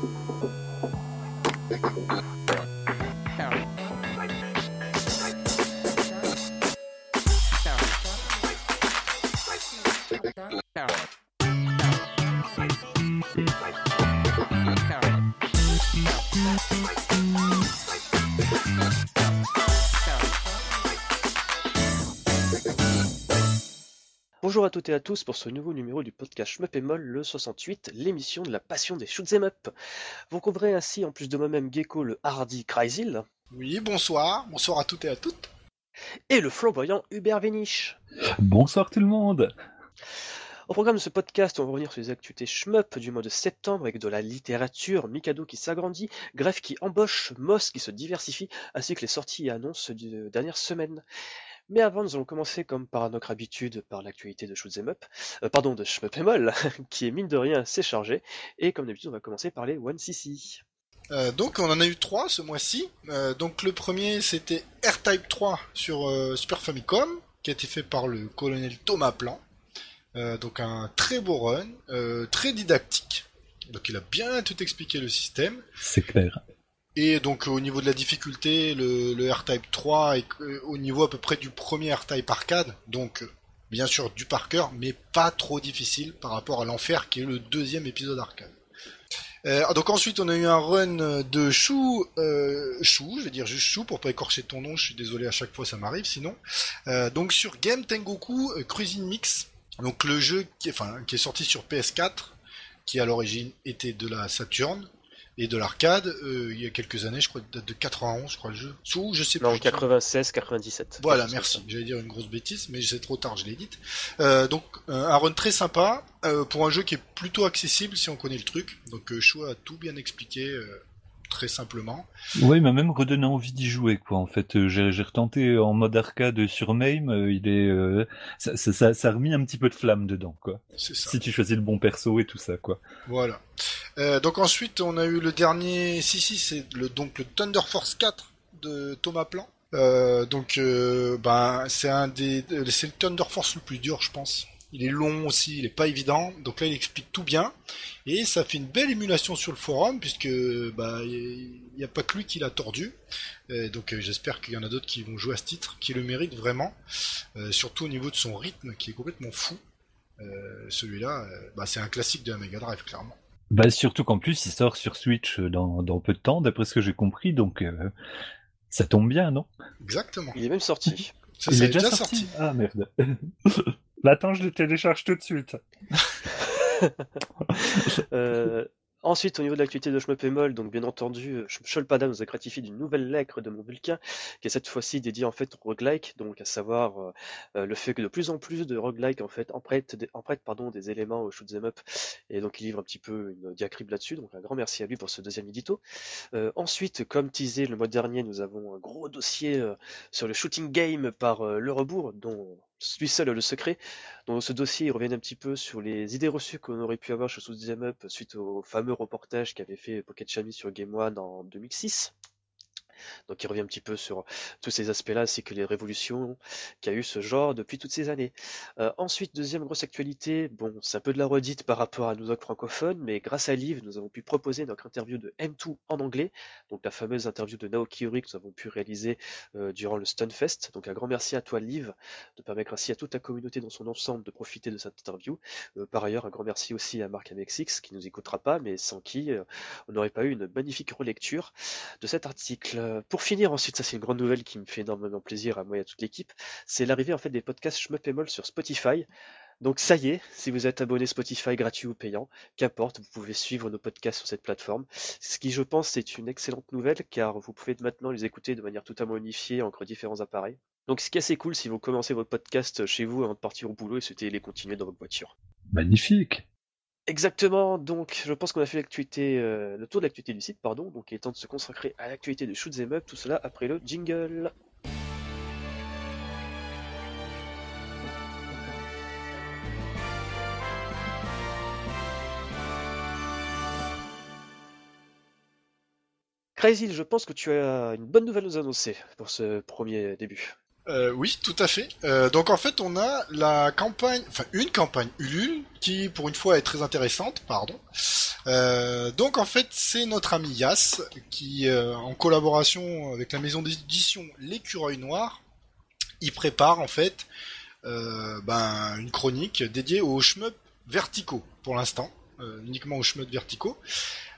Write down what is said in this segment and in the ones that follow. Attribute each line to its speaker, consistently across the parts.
Speaker 1: Thank you. Bonjour à toutes et à tous pour ce nouveau numéro du podcast Shmup et Moll, le 68, l'émission de la passion des shoot'em up. Vous trouverez ainsi, en plus de moi-même, Gecko, le hardy Chrysil,
Speaker 2: Oui, bonsoir, bonsoir à toutes et à toutes.
Speaker 1: et le flamboyant Hubert Véniche.
Speaker 3: Bonsoir tout le monde.
Speaker 1: Au programme de ce podcast, on va revenir sur les actualités shmup du mois de septembre avec de la littérature, Mikado qui s'agrandit, Grefg qui embauche, Moss qui se diversifie, ainsi que les sorties et annonces de dernières semaines. Mais avant, nous allons commencer comme par notre habitude par l'actualité de Shoot'em Up, euh, pardon, de Shmup qui est mine de rien assez chargé. Et comme d'habitude, on va commencer par les 1cc.
Speaker 2: Euh, donc on en a eu trois ce mois-ci. Euh, donc le premier c'était R-Type 3 sur euh, Super Famicom, qui a été fait par le colonel Thomas Plan. Euh, donc un très beau run, euh, très didactique. Donc il a bien tout expliqué le système.
Speaker 3: C'est clair.
Speaker 2: Et donc au niveau de la difficulté, le, R-Type 3 est euh, au niveau à peu près du premier R-Type arcade, donc euh, bien sûr du par cœur, mais pas trop difficile par rapport à l'enfer qui est le deuxième épisode arcade. Euh, donc ensuite on a eu un run de Chou, euh, Chou, je vais dire juste Chou pour pas écorcher ton nom, je suis désolé à chaque fois ça m'arrive sinon. Euh, donc sur Game Tengoku euh, Cruising Mix, donc le jeu qui, est- qui est sorti sur PS4, qui à l'origine était de la Saturn et de l'arcade, euh, il y a quelques années, je crois, date de 91, je crois le jeu. Sous, je sais
Speaker 1: Non,
Speaker 2: plus.
Speaker 1: 96, 97.
Speaker 2: Voilà, merci. J'allais dire une grosse bêtise, mais c'est trop tard, je l'ai dit. Euh, donc euh, un run très sympa euh, pour un jeu qui est plutôt accessible si on connaît le truc. Donc euh, Chou a tout bien expliqué euh, très simplement.
Speaker 3: Il m'a même redonné envie d'y jouer, quoi. En fait, Euh, j'ai retenté en mode arcade sur MAME. euh, il est, euh, ça, ça, ça, ça a remis un petit peu de flamme dedans, quoi.
Speaker 2: Ça.
Speaker 3: Si tu choisis le bon perso et tout ça, quoi.
Speaker 2: Voilà. Euh, donc ensuite, on a eu le dernier. Si si, c'est le donc le Thunder Force 4 de Thomas Plan. Euh, donc, euh, ben, c'est un des, c'est le Thunder Force le plus dur, je pense. Il est long aussi, il est pas évident. Donc là, il explique tout bien et ça fait une belle émulation sur le forum puisque bah il n'y a pas que lui qui l'a tordu. Euh, donc euh, j'espère qu'il y en a d'autres qui vont jouer à ce titre, qui le méritent vraiment. Euh, surtout au niveau de son rythme qui est complètement fou. Euh, Celui-là, euh, bah, c'est un classique de la Mega Drive clairement.
Speaker 3: Bah, surtout qu'en plus, il sort sur Switch dans, dans peu de temps, d'après ce que j'ai compris, donc euh, ça tombe bien, non?
Speaker 2: Exactement.
Speaker 1: Il est même sorti.
Speaker 2: Ça,
Speaker 3: Il
Speaker 2: ça
Speaker 3: est déjà sorti. Ah merde. bah, attends, je le télécharge tout de suite.
Speaker 1: Euh, ensuite, au niveau de l'actualité de Moll, donc bien entendu, Sholpada nous a gratifié d'une nouvelle lettre de mon Vulcain, qui est cette fois-ci dédiée en fait au roguelike, donc à savoir euh, euh, le fait que de plus en plus de roguelike en fait empruntent des, empruntent, pardon, des éléments au shoot'em up, et donc il livre un petit peu une diacribe là-dessus, donc un grand merci à lui pour ce deuxième édito. Euh, ensuite, comme teasé le mois dernier, nous avons un gros dossier euh, sur le shooting game par euh, Le Rebours, dont lui seul le secret. Dans ce dossier, revient un petit peu sur les idées reçues qu'on aurait pu avoir chez Shoot'em Up suite au fameux reportage qu'avait fait Pocket Chami sur Game One en 2006. Donc il revient un petit peu sur tous ces aspects-là, ainsi que les révolutions qu'a eu ce genre depuis toutes ces années. Euh, ensuite, deuxième grosse actualité, bon, c'est un peu de la redite par rapport à nos docs francophones, mais grâce à Liv, nous avons pu proposer notre interview de M2 en anglais, donc la fameuse interview de Naoki Uri que nous avons pu réaliser euh, durant le Stunfest. Donc un grand merci à toi Liv, de permettre ainsi à toute la communauté dans son ensemble de profiter de cette interview. Euh, par ailleurs, un grand merci aussi à Marc Amexix qui nous écoutera pas, mais sans qui euh, on n'aurait pas eu une magnifique relecture de cet article. Euh, Pour finir, ensuite, ça c'est une grande nouvelle qui me fait énormément plaisir à moi et à toute l'équipe, c'est l'arrivée en fait des podcasts Shmup sur Spotify. Donc ça y est, si vous êtes abonné Spotify gratuit ou payant, qu'importe, vous pouvez suivre nos podcasts sur cette plateforme. Ce qui, je pense, c'est une excellente nouvelle car vous pouvez maintenant les écouter de manière totalement unifiée entre différents appareils. Donc ce qui est assez cool si vous commencez votre podcast chez vous avant de partir au boulot et souhaitez les continuer dans votre voiture.
Speaker 3: Magnifique.
Speaker 1: Exactement, donc je pense qu'on a fait euh, le tour de l'actualité du site, pardon, donc il est temps de se consacrer à l'actualité de Shoot'em Up, tout cela après le jingle. Crazy, je pense que tu as une bonne nouvelle à nous annoncer pour ce premier début.
Speaker 2: Euh, oui, tout à fait. Euh, donc en fait, on a la campagne, enfin une campagne Ulule qui, pour une fois, est très intéressante. Pardon. Euh, donc en fait, c'est notre ami Yas qui, en collaboration avec la maison d'édition L'Écureuil Noir, il prépare en fait ben, une chronique dédiée aux shmup verticaux pour l'instant, uniquement aux shmup verticaux.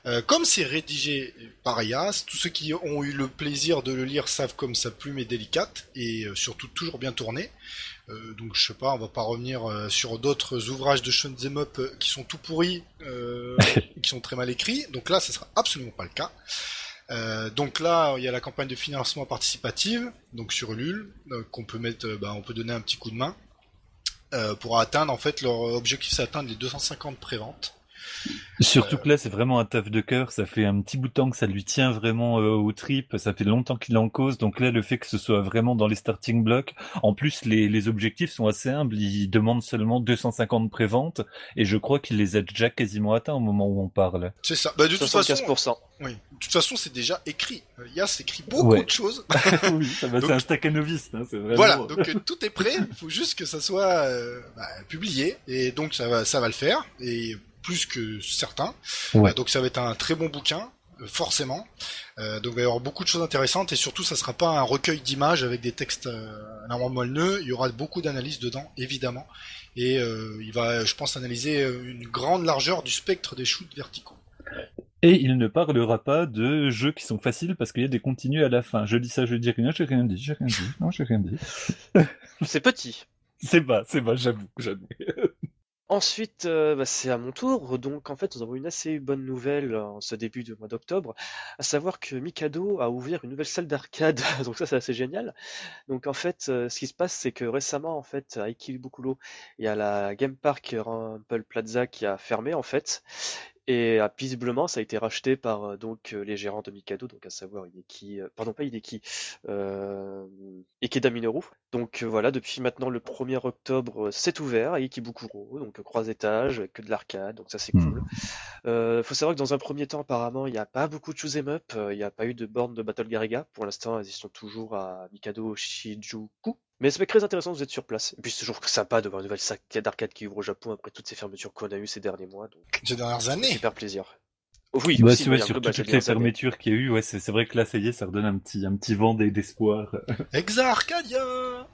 Speaker 2: Euh, comme c'est rédigé par Yas, tous ceux qui ont eu le plaisir de le lire savent comme sa plume est délicate et euh, surtout toujours bien tournée. Euh, donc je sais pas, on va pas revenir sur d'autres ouvrages de Shonen Up qui sont tout pourris, euh, qui sont très mal écrits. Donc là, ce sera absolument pas le cas. Euh, donc là, il y a la campagne de financement participative, donc sur Ulule, euh, qu'on peut mettre, euh, bah, on peut donner un petit coup de main euh, pour atteindre en fait leur objectif, c'est atteindre les 250 préventes.
Speaker 3: Surtout que là, c'est vraiment un taf de cœur. Ça fait un petit bout de temps que ça lui tient vraiment euh, aux tripes. Ça fait longtemps qu'il en cause. Donc là, le fait que ce soit vraiment dans les starting blocks. En plus, les, les objectifs sont assez humbles. Il demande seulement 250 préventes. Et je crois qu'il les a déjà quasiment atteints au moment où on parle.
Speaker 2: C'est ça. Bah, de toute façon,
Speaker 1: 75%.
Speaker 2: oui. De toute façon, c'est déjà écrit. Euh, Yas écrit beaucoup
Speaker 3: Ouais.
Speaker 2: de choses.
Speaker 3: oui, ça va, c'est un staccanoviste. Hein, c'est vraiment...
Speaker 2: Voilà, donc euh, tout est prêt, il faut juste que ça soit euh, bah, publié, et donc ça va, ça va le faire, et plus que certains.
Speaker 3: Ouais.
Speaker 2: Euh, donc ça va être un très bon bouquin, euh, forcément. Euh, donc il va y avoir beaucoup de choses intéressantes, et surtout ça sera pas un recueil d'images avec des textes euh, normalement moelleux, il y aura beaucoup d'analyses dedans, évidemment, et euh, il va, je pense, analyser une grande largeur du spectre des shoots verticaux.
Speaker 3: Et il ne parlera pas de jeux qui sont faciles parce qu'il y a des continues à la fin. Je dis ça, je dis rien, j'ai rien dit, j'ai rien dit. Non, j'ai rien dit.
Speaker 1: C'est petit.
Speaker 3: C'est bas, c'est bas, j'avoue, j'avoue.
Speaker 1: Ensuite, euh, bah, c'est à mon tour. Donc, en fait, nous avons une assez bonne nouvelle en ce début de mois d'octobre, à savoir que Mikado a ouvert une nouvelle salle d'arcade. Donc ça, c'est assez génial. Donc, en fait, euh, ce qui se passe, c'est que récemment, en fait, à Ikebukuro, il y a la Game Park Rumple Plaza qui a fermé, en fait. Et euh, visiblement, ça a été racheté par euh, donc euh, les gérants de Mikado, donc à savoir Hideki, euh, pardon pas Hideki, euh, Ikeda Minoru. Donc euh, voilà, depuis maintenant le 1er octobre, euh, c'est ouvert à Ikebukuro, donc euh, trois étages, avec que de l'arcade, donc ça c'est
Speaker 3: Hmm.
Speaker 1: cool. Euh, faut savoir que dans un premier temps, apparemment, il n'y a pas beaucoup de shoot'em up, euh, il n'y a pas eu de borne de Battle Gariga. Pour l'instant, elles y sont toujours à Mikado Shijuku. Mais c'est très intéressant, vous êtes sur place. Et puis c'est toujours sympa de voir une nouvelle salle d'arcade qui ouvre au Japon après toutes ces fermetures qu'on a eues ces derniers mois, donc
Speaker 2: Ces dernières années,
Speaker 1: super plaisir. Oh oui,
Speaker 3: Bah,
Speaker 1: aussi,
Speaker 3: sur toutes les fermetures qu'il y a eu, ouais, c'est vrai que là, ça y est, ça redonne un petit, un petit vent d'e- d'espoir.
Speaker 2: Exa Arcadia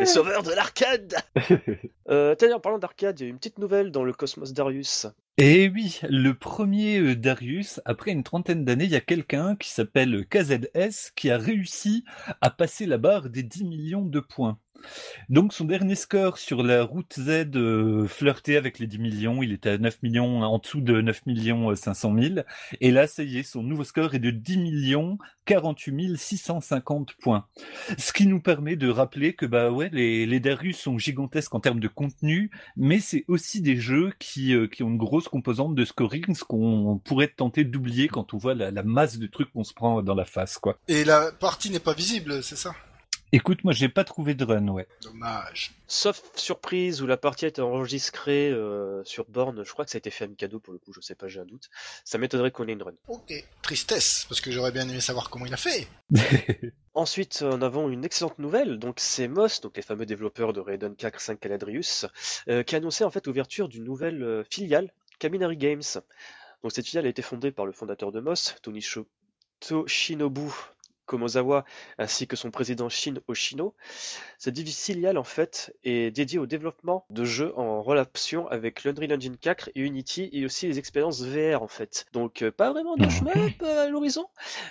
Speaker 1: Les sauveurs de l'arcade euh, D'ailleurs, en parlant d'arcade, il y a une petite nouvelle dans le Cosmos Darius.
Speaker 3: Et oui, le premier euh, Darius, après une trentaine d'années, il y a quelqu'un qui s'appelle KZS qui a réussi à passer la barre des 10 millions de points. Donc son dernier score sur la route Z euh, flirtait avec les 10 millions, il était à 9 millions, en dessous de 9 millions euh, 500 000. Et là, ça y est, son nouveau score est de 10 millions 48 650 points. Ce qui nous permet de rappeler que bah ouais, les, les sont gigantesques en termes de contenu, mais c'est aussi des jeux qui, euh, qui ont une grosse composante de scoring, ce qu'on pourrait tenter d'oublier quand on voit la, la masse de trucs qu'on se prend dans la face, quoi.
Speaker 2: Et la partie n'est pas visible, c'est ça?
Speaker 3: Écoute, moi j'ai pas trouvé de run, ouais.
Speaker 2: Dommage.
Speaker 1: Sauf surprise où la partie a été enregistrée euh, sur borne, je crois que ça a été fait à Mikado pour le coup, je sais pas, j'ai un doute. Ça m'étonnerait qu'on ait une run.
Speaker 2: Ok. Tristesse, parce que j'aurais bien aimé savoir comment il a fait.
Speaker 1: Ensuite, en avons une excellente nouvelle, donc c'est Moss, donc les fameux développeurs de Raiden 4 5 Caladrius, euh, qui a annoncé en fait l'ouverture d'une nouvelle euh, filiale, Kaminari Games. Donc cette filiale a été fondée par le fondateur de Moss, Tonisho- Toshinobu Komozawa, ainsi que son président Shin Oshino. Cette divi- filiale en fait est dédiée au développement de jeux en relation avec l'Unreal Engine 4 et Unity et aussi les expériences VR en fait. Donc euh, pas vraiment de shmup euh, à l'horizon,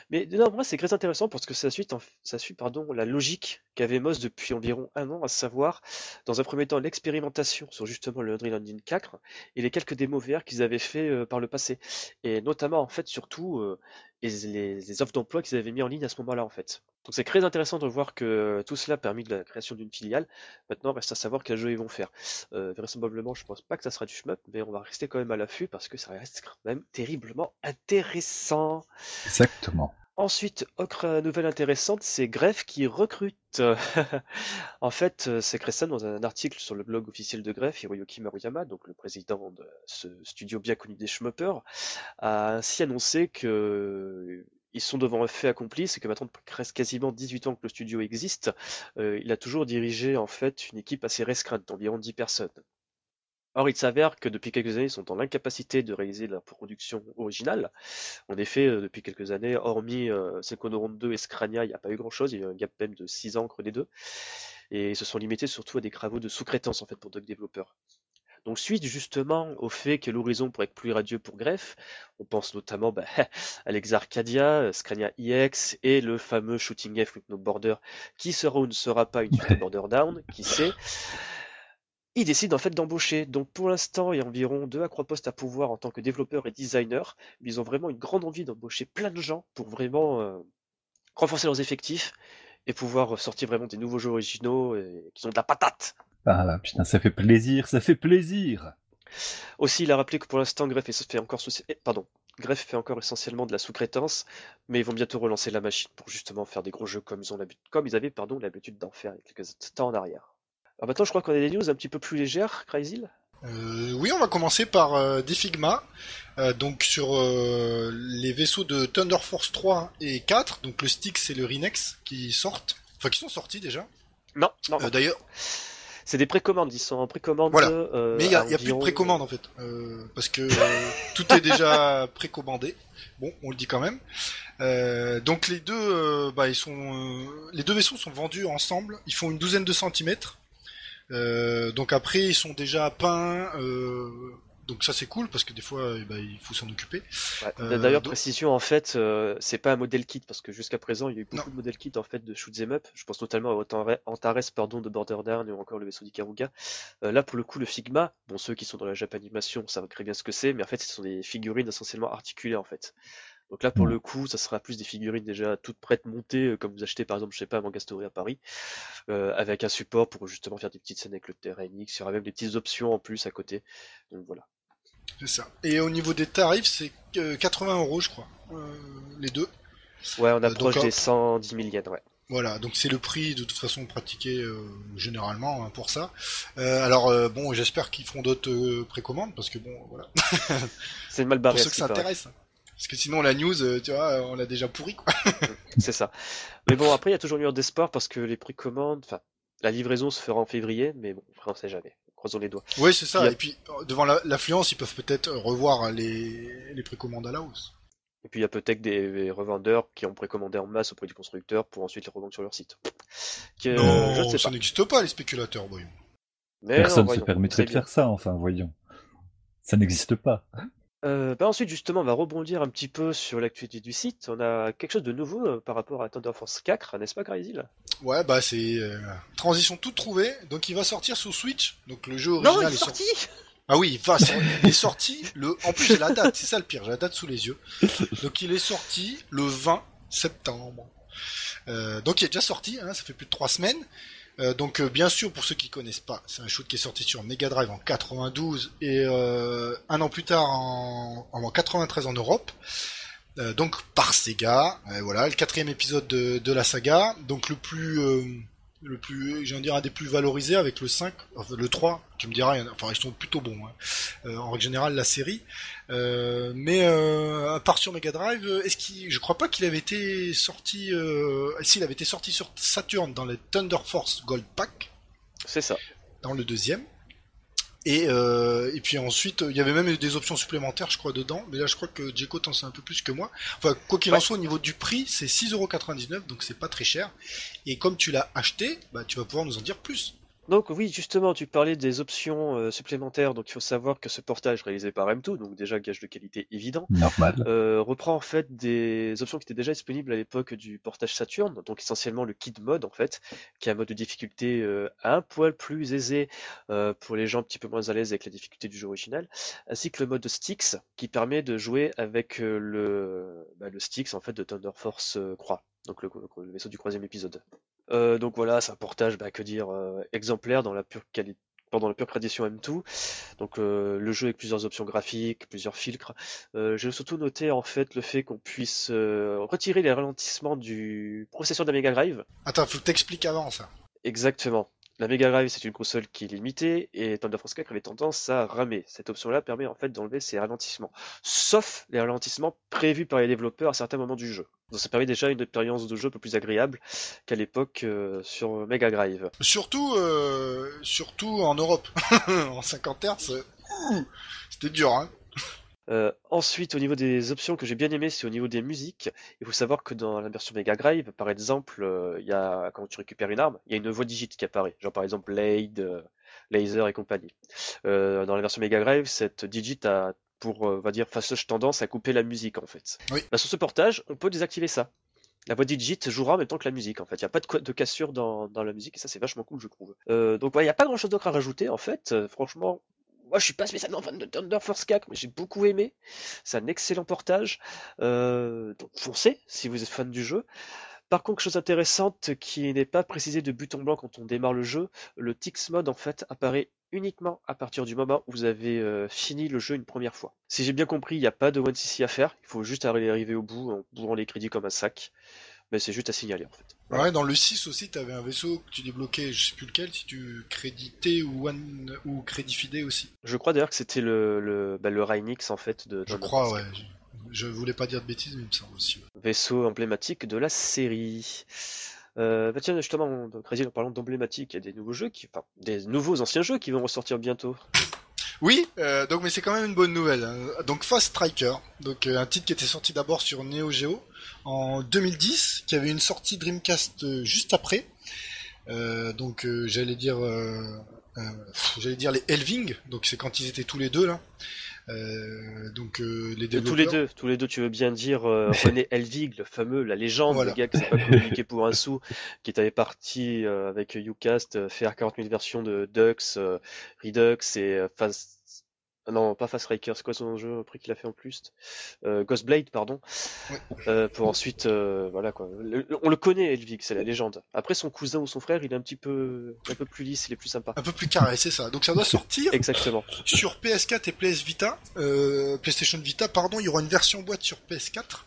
Speaker 1: mais non, moi, c'est très intéressant parce que ça suit, en- ça suit pardon, la logique qu'avait Moss depuis environ un an, à savoir, dans un premier temps, l'expérimentation sur justement le Unreal Engine 4 et les quelques démos VR qu'ils avaient fait euh, par le passé. Et notamment, en fait, surtout, euh, les, les- offres d'emploi qu'ils avaient mis en ligne à ce moment-là, en fait. Donc c'est très intéressant de voir que tout cela a permis de la création d'une filiale. Maintenant, reste à savoir quel jeu ils vont faire. Euh, vraisemblablement, je pense pas que ça sera du shmup, mais on va rester quand même à l'affût parce que ça reste quand même terriblement intéressant.
Speaker 3: Exactement.
Speaker 1: Ensuite, autre nouvelle intéressante, c'est Grefg qui recrute. en fait, euh, c'est Crescent dans un article sur le blog officiel de Grefg, Hiroyuki Maruyama, donc le président de ce studio bien connu des shmuppers, a ainsi annoncé que ils sont devant un fait accompli, c'est que maintenant, presque quasiment 18 ans que le studio existe, euh, il a toujours dirigé en fait une équipe assez restreinte, d'environ 10 personnes. Or, il s'avère que depuis quelques années, ils sont dans l'incapacité de réaliser la production originale. En effet, euh, depuis quelques années, hormis euh, Sekono 2 et Scrania, il n'y a pas eu grand-chose. Il y a eu un gap même de 6 ans entre les deux. Et ils se sont limités surtout à des travaux de sous-traitance en fait pour d'autres développeurs. Donc suite justement au fait que l'horizon pourrait être plus radieux pour Greff, on pense notamment bah, à l'Exarcadia, Scrania EX et le fameux Shooting F with No Border, qui sera ou ne sera pas une suite Border Down, qui sait? Il décide en fait d'embaucher. Donc pour l'instant, il y a environ deux à trois postes à pouvoir en tant que développeur et designer. Mais ils ont vraiment une grande envie d'embaucher plein de gens pour vraiment euh, renforcer leurs effectifs et pouvoir sortir vraiment des nouveaux jeux originaux et qui sont de la patate.
Speaker 3: Ah putain, ça fait plaisir, ça fait plaisir.
Speaker 1: Aussi, il a rappelé que pour l'instant, Greff fait encore eh, pardon, Greff fait encore essentiellement de la sous-traitance, mais ils vont bientôt relancer la machine pour justement faire des gros jeux comme ils ont l'habitude, comme ils avaient pardon l'habitude d'en faire il y a quelques temps en arrière. Alors maintenant, je crois qu'on a des news un petit peu plus légères, Crazy.
Speaker 2: Euh, oui, on va commencer par euh, des Figma. Euh, donc sur les vaisseaux de Thunder Force 3 et 4, donc le Styx et le Rinex qui sortent, enfin qui sont sortis déjà.
Speaker 1: Non, non.
Speaker 2: D'ailleurs.
Speaker 1: C'est des précommandes, ils sont en précommande.
Speaker 2: Voilà. Mais il n'y a, plus de précommande en fait, parce que tout est déjà précommandé. Bon, on le dit quand même. donc les deux, bah, ils sont, les deux vaisseaux sont vendus ensemble. Ils font une douzaine de centimètres. Euh, donc après, ils sont déjà peints. Euh, donc ça c'est cool parce que des fois eh ben, il faut s'en occuper.
Speaker 1: Euh, d'ailleurs précision en fait c'est pas un modèle kit parce que jusqu'à présent il y a eu beaucoup de modèles kit en fait de shoot 'em up. Je pense notamment à Antares pardon de Borderlands ou encore le vaisseau d'Ikaruga. là pour le coup le Figma, bon ceux qui sont dans la Japanimation savent très bien ce que c'est, mais en fait ce sont des figurines essentiellement articulées en fait. Donc là, pour le coup, ça sera plus des figurines déjà toutes prêtes montées, euh, comme vous achetez par exemple, je sais pas, à Mangastory à Paris, euh, avec un support pour justement faire des petites scènes avec le terrain Il y aura même des petites options en plus à côté. Donc voilà.
Speaker 2: C'est ça. Et au niveau des tarifs, c'est 80 euros, je crois, euh, les deux.
Speaker 1: Ouais, on approche des 110 000 yens, ouais.
Speaker 2: Voilà, donc c'est le prix de toute façon pratiqué généralement hein, pour ça. alors bon, j'espère qu'ils feront d'autres précommandes parce que bon, voilà.
Speaker 1: c'est mal barré.
Speaker 2: Pour ceux que ça intéresse. Parce que sinon, la news, euh, tu vois, on l'a déjà pourri, quoi.
Speaker 1: c'est ça. Mais bon, après, il y a toujours eu d'espoir parce que les précommandes, enfin, la livraison se fera en février, mais bon, on ne sait jamais. Croisons les doigts.
Speaker 2: Oui, c'est ça. Et puis, devant l'affluence, ils peuvent peut-être revoir les, les précommandes à la hausse.
Speaker 1: Et puis il y a peut-être des revendeurs qui ont précommandé en masse auprès du constructeur pour ensuite les revendre sur leur site.
Speaker 2: non, ça n'existe pas les spéculateurs, voyons.
Speaker 3: Personne ne se permettrait de faire ça, enfin, voyons. Ça n'existe pas.
Speaker 1: Euh, bah, ensuite, justement, on va rebondir un petit peu sur l'actualité du site. On a quelque chose de nouveau euh, par rapport à Thunder Force 4, n'est-ce pas, Crazy
Speaker 2: Ouais, bah c'est euh, transition toute trouvée. Donc il va sortir sur Switch. Donc le jeu original
Speaker 1: non, il est, sorti.
Speaker 2: Ah oui, il, va, il est sorti. Le, en plus j'ai la date, c'est ça le pire, j'ai la date sous les yeux. Donc il est sorti le 20 septembre. donc il est déjà sorti, hein, ça fait plus de trois semaines. Euh, donc euh, bien sûr pour ceux qui connaissent pas, c'est un shoot qui est sorti sur Mega Drive en 92 et euh, un an plus tard en, en 93 en Europe. donc par Sega, voilà le quatrième épisode de, de, la saga, donc le plus le plus, j'ai dire un des plus valorisés avec le 5, enfin, le 3, tu me diras, enfin ils sont plutôt bons, hein. euh, en règle générale la série. Euh, mais euh, à part sur Mega Drive, est-ce qu'il, je crois pas qu'il avait été sorti, euh, s'il avait été sorti sur Saturn dans les Thunder Force Gold Pack.
Speaker 1: C'est ça.
Speaker 2: Dans le deuxième. Et, euh, et puis ensuite, il y avait même des options supplémentaires, je crois, dedans. Mais là, je crois que Jeko t'en sait un peu plus que moi. Enfin, quoi qu'il en soit, au niveau du prix, c'est 6,99€, donc c'est pas très cher. Et comme tu l'as acheté, bah, tu vas pouvoir nous en dire plus.
Speaker 1: Donc oui, justement, tu parlais des options euh, supplémentaires. Donc il faut savoir que ce portage réalisé par M2, donc déjà gage de qualité évident,
Speaker 3: Normal.
Speaker 1: Euh, reprend en fait des options qui étaient déjà disponibles à l'époque du portage Saturn. Donc essentiellement le kit mode en fait, qui est un mode de difficulté euh, un poil plus aisé pour les gens un petit peu moins à l'aise avec la difficulté du jeu original, ainsi que le mode Styx qui permet de jouer avec le, bah, le Styx en fait de Thunder Force Croix, donc le, le vaisseau du troisième épisode. Euh, donc voilà, c'est un portage, bah, que dire, euh, exemplaire dans la pure qualité pendant la pure tradition M2. Donc euh, le jeu avec plusieurs options graphiques, plusieurs filtres. J'ai surtout noté en fait le fait qu'on puisse retirer les ralentissements du processeur d'Amiga Drive.
Speaker 2: Attends, faut que t'expliques avant ça.
Speaker 1: Exactement. La Mega Drive, c'est une console qui est limitée et Thunder Force 4 avait tendance à ramer. Cette option-là permet en fait d'enlever ces ralentissements, sauf les ralentissements prévus par les développeurs à certains moments du jeu. Donc ça permet déjà une expérience de jeu un peu plus agréable qu'à l'époque euh, sur Mega Drive.
Speaker 2: Surtout, euh, surtout en Europe. en 50 Hz, euh, c'était dur, hein.
Speaker 1: Euh, ensuite, au niveau des options que j'ai bien aimé, c'est au niveau des musiques. Il faut savoir que dans la version Mega Drive, par exemple, euh, il y a, quand tu récupères une arme, il y a une voix digite qui apparaît. Genre par exemple Blade, euh, Laser et compagnie. Dans la version Mega Drive, cette digit a pour, on va dire, façonneuse tendance à couper la musique en fait.
Speaker 2: Oui.
Speaker 1: Bah, sur ce portage, on peut désactiver ça. La voix digit jouera en même temps que la musique en fait. Il n'y a pas de, cassure dans, dans la musique et ça c'est vachement cool je trouve. Donc ouais, il n'y a pas grand chose d'autre à rajouter en fait. Franchement, moi je suis pas spécialement fan de Thunder Force 4 mais j'ai beaucoup aimé. C'est un excellent portage. Euh, donc foncez si vous êtes fan du jeu. Par contre, chose intéressante qui n'est pas précisée de but en blanc quand on démarre le jeu, le Tix mode en fait apparaît uniquement à partir du moment où vous avez euh, fini le jeu une première fois. Si j'ai bien compris, il n'y a pas de 1cc à faire, il faut juste arriver au bout en bourrant les crédits comme un sac. Mais c'est juste à signaler en fait.
Speaker 2: Ouais, dans le 6 aussi, t'avais un vaisseau que tu débloquais, je sais plus lequel, si tu créditais ou, one, ou crédifidais aussi.
Speaker 1: Je crois d'ailleurs que c'était le, le, bah, le Rhinix en fait de
Speaker 2: Je crois, ouais. Je, voulais pas dire de bêtises, mais il me semble aussi. ouais.
Speaker 1: vaisseau emblématique de la série. Euh, bah tiens, justement, Crazy, en parlant d'emblématique, il y a des nouveaux jeux qui, enfin, des nouveaux anciens jeux qui vont ressortir bientôt.
Speaker 2: Oui, euh, donc mais c'est quand même une bonne nouvelle. hein. Donc Fast Striker, donc euh, un titre qui était sorti d'abord sur Neo Geo en 2010, qui avait une sortie Dreamcast euh, juste après. Euh, donc j'allais dire, j'allais dire les Elving, donc c'est quand ils étaient tous les deux là. Euh, donc euh, les développeurs.
Speaker 1: tous les deux, tous les deux, tu veux bien dire euh, René Elvig, le fameux, la légende,
Speaker 2: Voilà.
Speaker 1: le gars qui s'est pas communiqué pour un sou, qui était parti euh, avec Ucast euh, faire 40 000 versions de Dux, euh, Redux et euh, Fast... ah Non, pas Fast Striker, c'est quoi son jeu après qu'il a fait en plus euh, Ghostblade, pardon.
Speaker 2: Ouais.
Speaker 1: Euh, pour ensuite, euh, voilà quoi. Le- on le connaît, Elvig, c'est la légende. Après, son cousin ou son frère, il est un petit peu, un peu plus lisse, il est plus sympa.
Speaker 2: Un peu plus carré, c'est ça. Donc ça doit sortir
Speaker 1: Exactement.
Speaker 2: sur PS4 et PS Vita, euh, PlayStation Vita, pardon. Il y aura une version boîte sur PS4.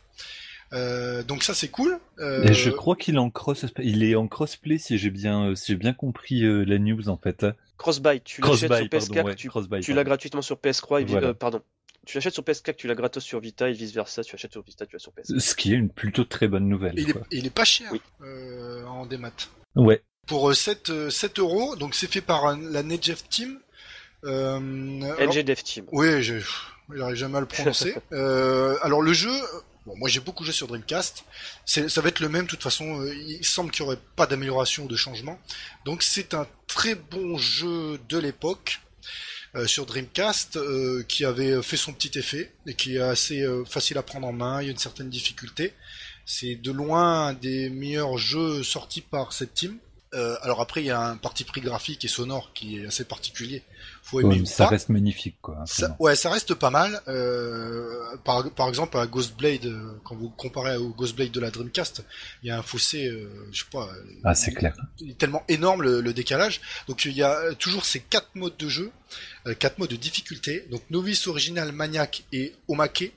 Speaker 2: Euh, donc ça c'est cool. Euh,
Speaker 3: Et je crois qu'il est en cross, il est en crossplay si j'ai bien, euh, si j'ai bien compris euh, la news en fait.
Speaker 1: Crossbuy, tu l'achètes sur PS4,
Speaker 3: pardon, ouais,
Speaker 1: tu l'as gratuitement sur PS3 et
Speaker 3: Voilà.
Speaker 1: euh, pardon. Tu l'achètes sur PS4, tu l'as gratos sur Vita et vice versa. Tu achètes sur Vita, tu l'as sur PS4.
Speaker 3: Ce qui est une plutôt très bonne nouvelle.
Speaker 2: il, est,
Speaker 3: quoi.
Speaker 2: et il est pas cher
Speaker 1: Oui.
Speaker 2: euh, en démat.
Speaker 3: Ouais.
Speaker 2: Pour euh, 7, euh, 7 euros, donc c'est fait par la Nedjev Team. Euh, alors-
Speaker 1: LG Dev Team.
Speaker 2: Oui, j'arrive jamais à le prononcer. euh, alors le jeu, bon, moi j'ai beaucoup joué sur Dreamcast. Ça va être le même de toute façon. euh, il semble qu'il n'y aurait pas d'amélioration ou de changement. Donc c'est un très bon jeu de l'époque euh, sur Dreamcast euh, qui avait fait son petit effet et qui est assez euh, facile à prendre en main. Il y a une certaine difficulté. C'est de loin un des meilleurs jeux sortis par cette team. Euh, alors après, il y a un parti pris graphique et sonore qui est assez particulier. Faut aimer
Speaker 3: Ouais,
Speaker 2: ou
Speaker 3: ça
Speaker 2: pas.
Speaker 3: reste magnifique quoi.
Speaker 2: Ça,
Speaker 3: vraiment.
Speaker 2: ouais, ça reste pas mal. Euh, par, par exemple, à Ghostblade, euh, quand vous comparez au Ghostblade de la Dreamcast, il y a un fossé, euh, je sais pas,
Speaker 3: Ah c'est clair.
Speaker 2: il est tellement énorme le, le décalage. Donc il y a toujours ces quatre modes de jeu, quatre modes de difficulté. Donc novice, original, maniaque et omake.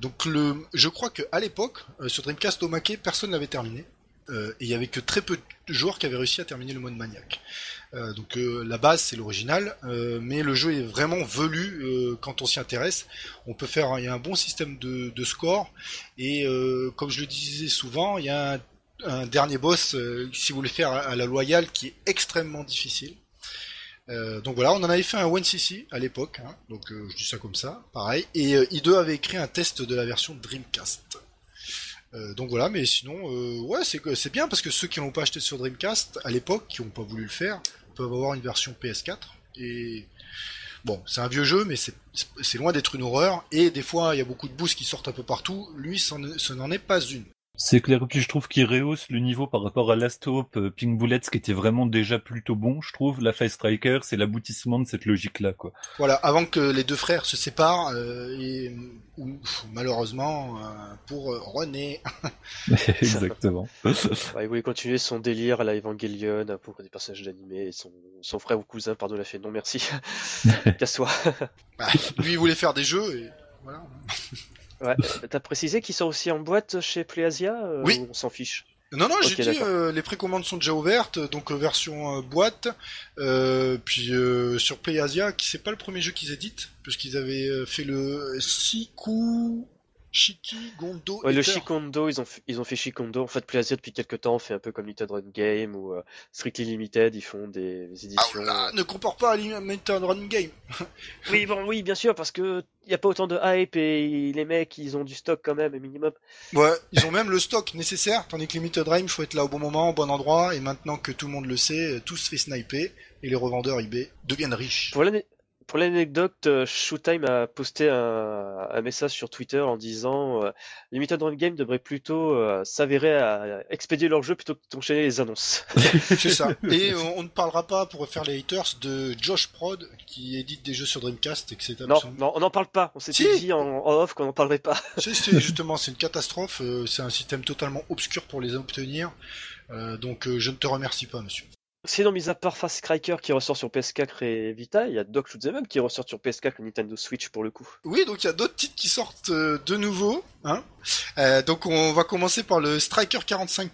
Speaker 2: Donc le, je crois que à l'époque sur Dreamcast omake, personne n'avait terminé. Euh, et il y avait que très peu de joueurs qui avaient réussi à terminer le mode maniaque. Euh, donc euh, la base c'est l'original, mais le jeu est vraiment velu quand on s'y intéresse. On peut faire, il y a un bon système de, score et comme je le disais souvent, il y a un, dernier boss si vous voulez faire à, la loyale qui est extrêmement difficile. Donc voilà, on en avait fait un 1cc à l'époque, hein, donc je dis ça comme ça, pareil. Et euh, I2 avait écrit un test de la version Dreamcast. Euh, donc voilà, mais sinon, euh, ouais, c'est c'est bien parce que ceux qui l'ont pas acheté sur Dreamcast à l'époque, qui n'ont pas voulu le faire, peuvent avoir une version PS4. Et bon, c'est un vieux jeu, mais c'est loin d'être une horreur. Et des fois, il y a beaucoup de boosts qui sortent un peu partout. Lui, ce n'en est pas une.
Speaker 3: C'est clair, puis je trouve qu'il rehausse le niveau par rapport à Last Hope, euh, Pink Bullets, qui était vraiment déjà plutôt bon, je trouve. La Fire Striker, c'est l'aboutissement de cette logique-là, quoi.
Speaker 2: Voilà, avant que les deux frères se séparent, euh, et ou, malheureusement euh, pour euh, René.
Speaker 3: Exactement.
Speaker 1: Bah, il voulait continuer son délire à la Evangelion pour des personnages d'animé. son frère ou cousin, pardon, l'a fait non merci. Casse-toi.
Speaker 2: Bah, lui, il voulait faire des jeux et voilà.
Speaker 1: Ouais. T'as précisé qu'il sort aussi en boîte chez PlayAsia euh,
Speaker 2: Oui.
Speaker 1: ou on s'en fiche
Speaker 2: Non, non, j'ai dit,
Speaker 1: d'accord.
Speaker 2: euh, les précommandes sont déjà ouvertes, donc euh, version euh, boîte. Euh, puis euh, sur PlayAsia, qui c'est pas le premier jeu qu'ils éditent, puisqu'ils avaient euh, fait le Siku Shiki Gondo.
Speaker 1: Ouais, le. Shikondo, ils ont, fait- ils ont fait Shikondo. En fait, PlayAsia depuis quelques temps fait un peu comme Limited Run Game ou euh, Strictly Limited, ils font des, des
Speaker 2: Ah
Speaker 1: éditions.
Speaker 2: là, ne compare pas à Limited Run Game.
Speaker 1: Oui, bon, oui, bien sûr, parce que il y a pas autant de hype et les mecs, ils ont du stock quand même, un minimum.
Speaker 2: Ouais, ils ont même le stock nécessaire, tandis que Limited Run, il faut être là au bon moment, au bon endroit, et maintenant que tout le monde le sait, tout se fait sniper, et les revendeurs eBay deviennent riches.
Speaker 1: Pour l'ane- pour l'anecdote, euh, Showtime a posté un, un message sur Twitter en disant euh, Limited Run Game devrait plutôt euh, s'avérer à expédier leur jeu plutôt que d'enchaîner les annonces.
Speaker 2: C'est ça. Et on, on ne parlera pas, pour faire les haters, de Josh Prod, qui édite des jeux sur Dreamcast, et que c'est
Speaker 1: non,
Speaker 2: absolument...
Speaker 1: non, on n'en parle pas. On s'était
Speaker 2: Si.
Speaker 1: dit en, en off qu'on n'en parlerait pas.
Speaker 2: C'est- c'est- justement, c'est une catastrophe, euh, c'est un système totalement obscur pour les obtenir, euh, donc je ne te remercie pas, monsieur.
Speaker 1: Sinon, mis à part Fast Striker qui ressort sur PS4 et Vita, il y a Doc Shoot 'em Up qui ressort sur PS4 et Nintendo Switch pour le coup.
Speaker 2: Oui, donc il y a d'autres titres qui sortent euh, de nouveau. Hein Euh, donc on va commencer par le Striker 45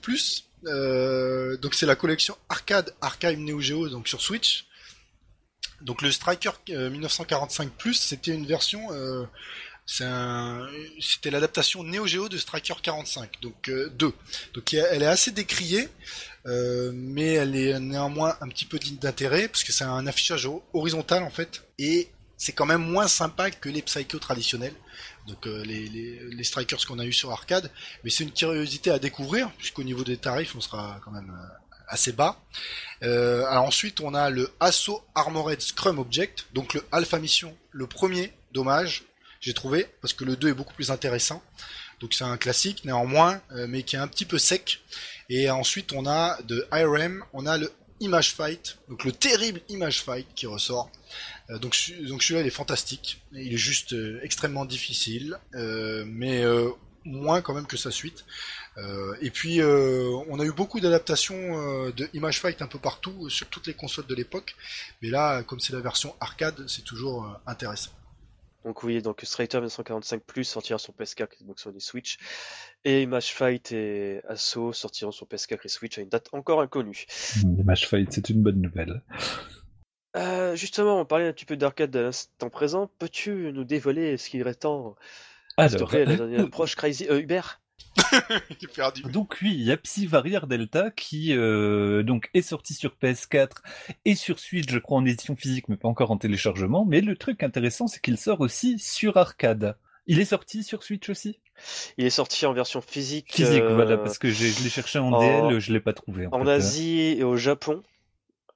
Speaker 2: Euh, donc c'est la collection arcade Archive Neo Geo donc sur Switch. Donc le Striker euh, 1945 c'était une version, c'était l'adaptation Neo Geo de Striker 45, donc euh, 2. Donc elle est assez décriée, euh, mais elle est néanmoins un petit peu d'intérêt parce que c'est un affichage ho- horizontal en fait et c'est quand même moins sympa que les Psycho traditionnels, donc euh, les, strikers qu'on a eu sur arcade, mais c'est une curiosité à découvrir, puisqu'au niveau des tarifs, on sera quand même euh, assez bas. Euh, ensuite, on a le Asso Armored Scrum Object, donc le Alpha Mission, le premier, dommage, j'ai trouvé, parce que le 2 est beaucoup plus intéressant. Donc c'est un classique néanmoins, euh, mais qui est un petit peu sec. Et ensuite, on a de IRM, on a le Image Fight, donc le terrible Image Fight qui ressort. Euh, donc donc celui-là il est fantastique, il est juste euh, extrêmement difficile, euh, mais euh, moins quand même que sa suite. Et puis on a eu beaucoup d'adaptations de Image Fight un peu partout sur toutes les consoles de l'époque, mais là comme c'est la version arcade, c'est toujours intéressant.
Speaker 1: Donc oui, donc Striker 1945 Plus sortira sur PS4 et Xbox One et Switch. Et Image Fight et Assault sortiront sur PS4 et Switch à une date encore inconnue.
Speaker 3: Image Fight, c'est une bonne nouvelle.
Speaker 1: Euh, justement, on parlait un petit peu d'arcade à l'instant présent. Peux-tu nous dévoiler ce qu'il temps s'il te
Speaker 3: Alors,
Speaker 1: plaît, la dernière approche Crazy euh, Hubert
Speaker 2: Il est perdu.
Speaker 3: Donc oui, il y a Psy-Varier Delta qui euh, donc est sorti sur PS4 et sur Switch, je crois en édition physique, mais pas encore en téléchargement. Mais le truc intéressant, c'est qu'il sort aussi sur arcade. Il est sorti sur Switch aussi?
Speaker 1: Il est sorti en version physique,
Speaker 3: Physique,
Speaker 1: euh,
Speaker 3: voilà, parce que je l'ai cherché en,
Speaker 1: en-
Speaker 3: DL, je l'ai pas trouvé. En,
Speaker 1: en
Speaker 3: fait.
Speaker 1: Asie et au Japon.